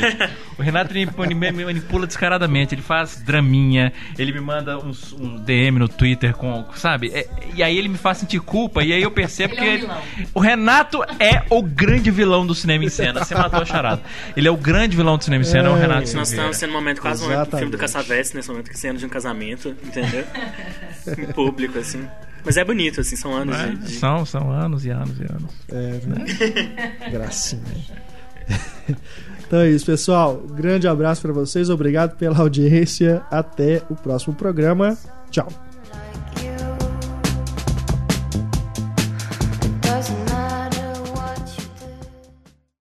o Renato me, me manipula descaradamente. Ele faz draminha, ele me manda uns, um DM no Twitter com, sabe? É, e aí ele me faz sentir culpa, e aí eu percebo ele que é um o Renato é o grande vilão do cinema em cena. Você matou a charada. Ele é o grande vilão do cinema em cena, é, o Renato Silveira. Nós estamos sendo um momento, quase um momento do filme do Caçaveste, nesse momento, que cena de um casamento, entendeu? em público, assim. Mas é bonito, assim, são anos é, de, São, são anos e anos e anos. É, né? Gracinha. Então é isso, pessoal. Grande abraço para vocês. Obrigado pela audiência. Até o próximo programa. Tchau.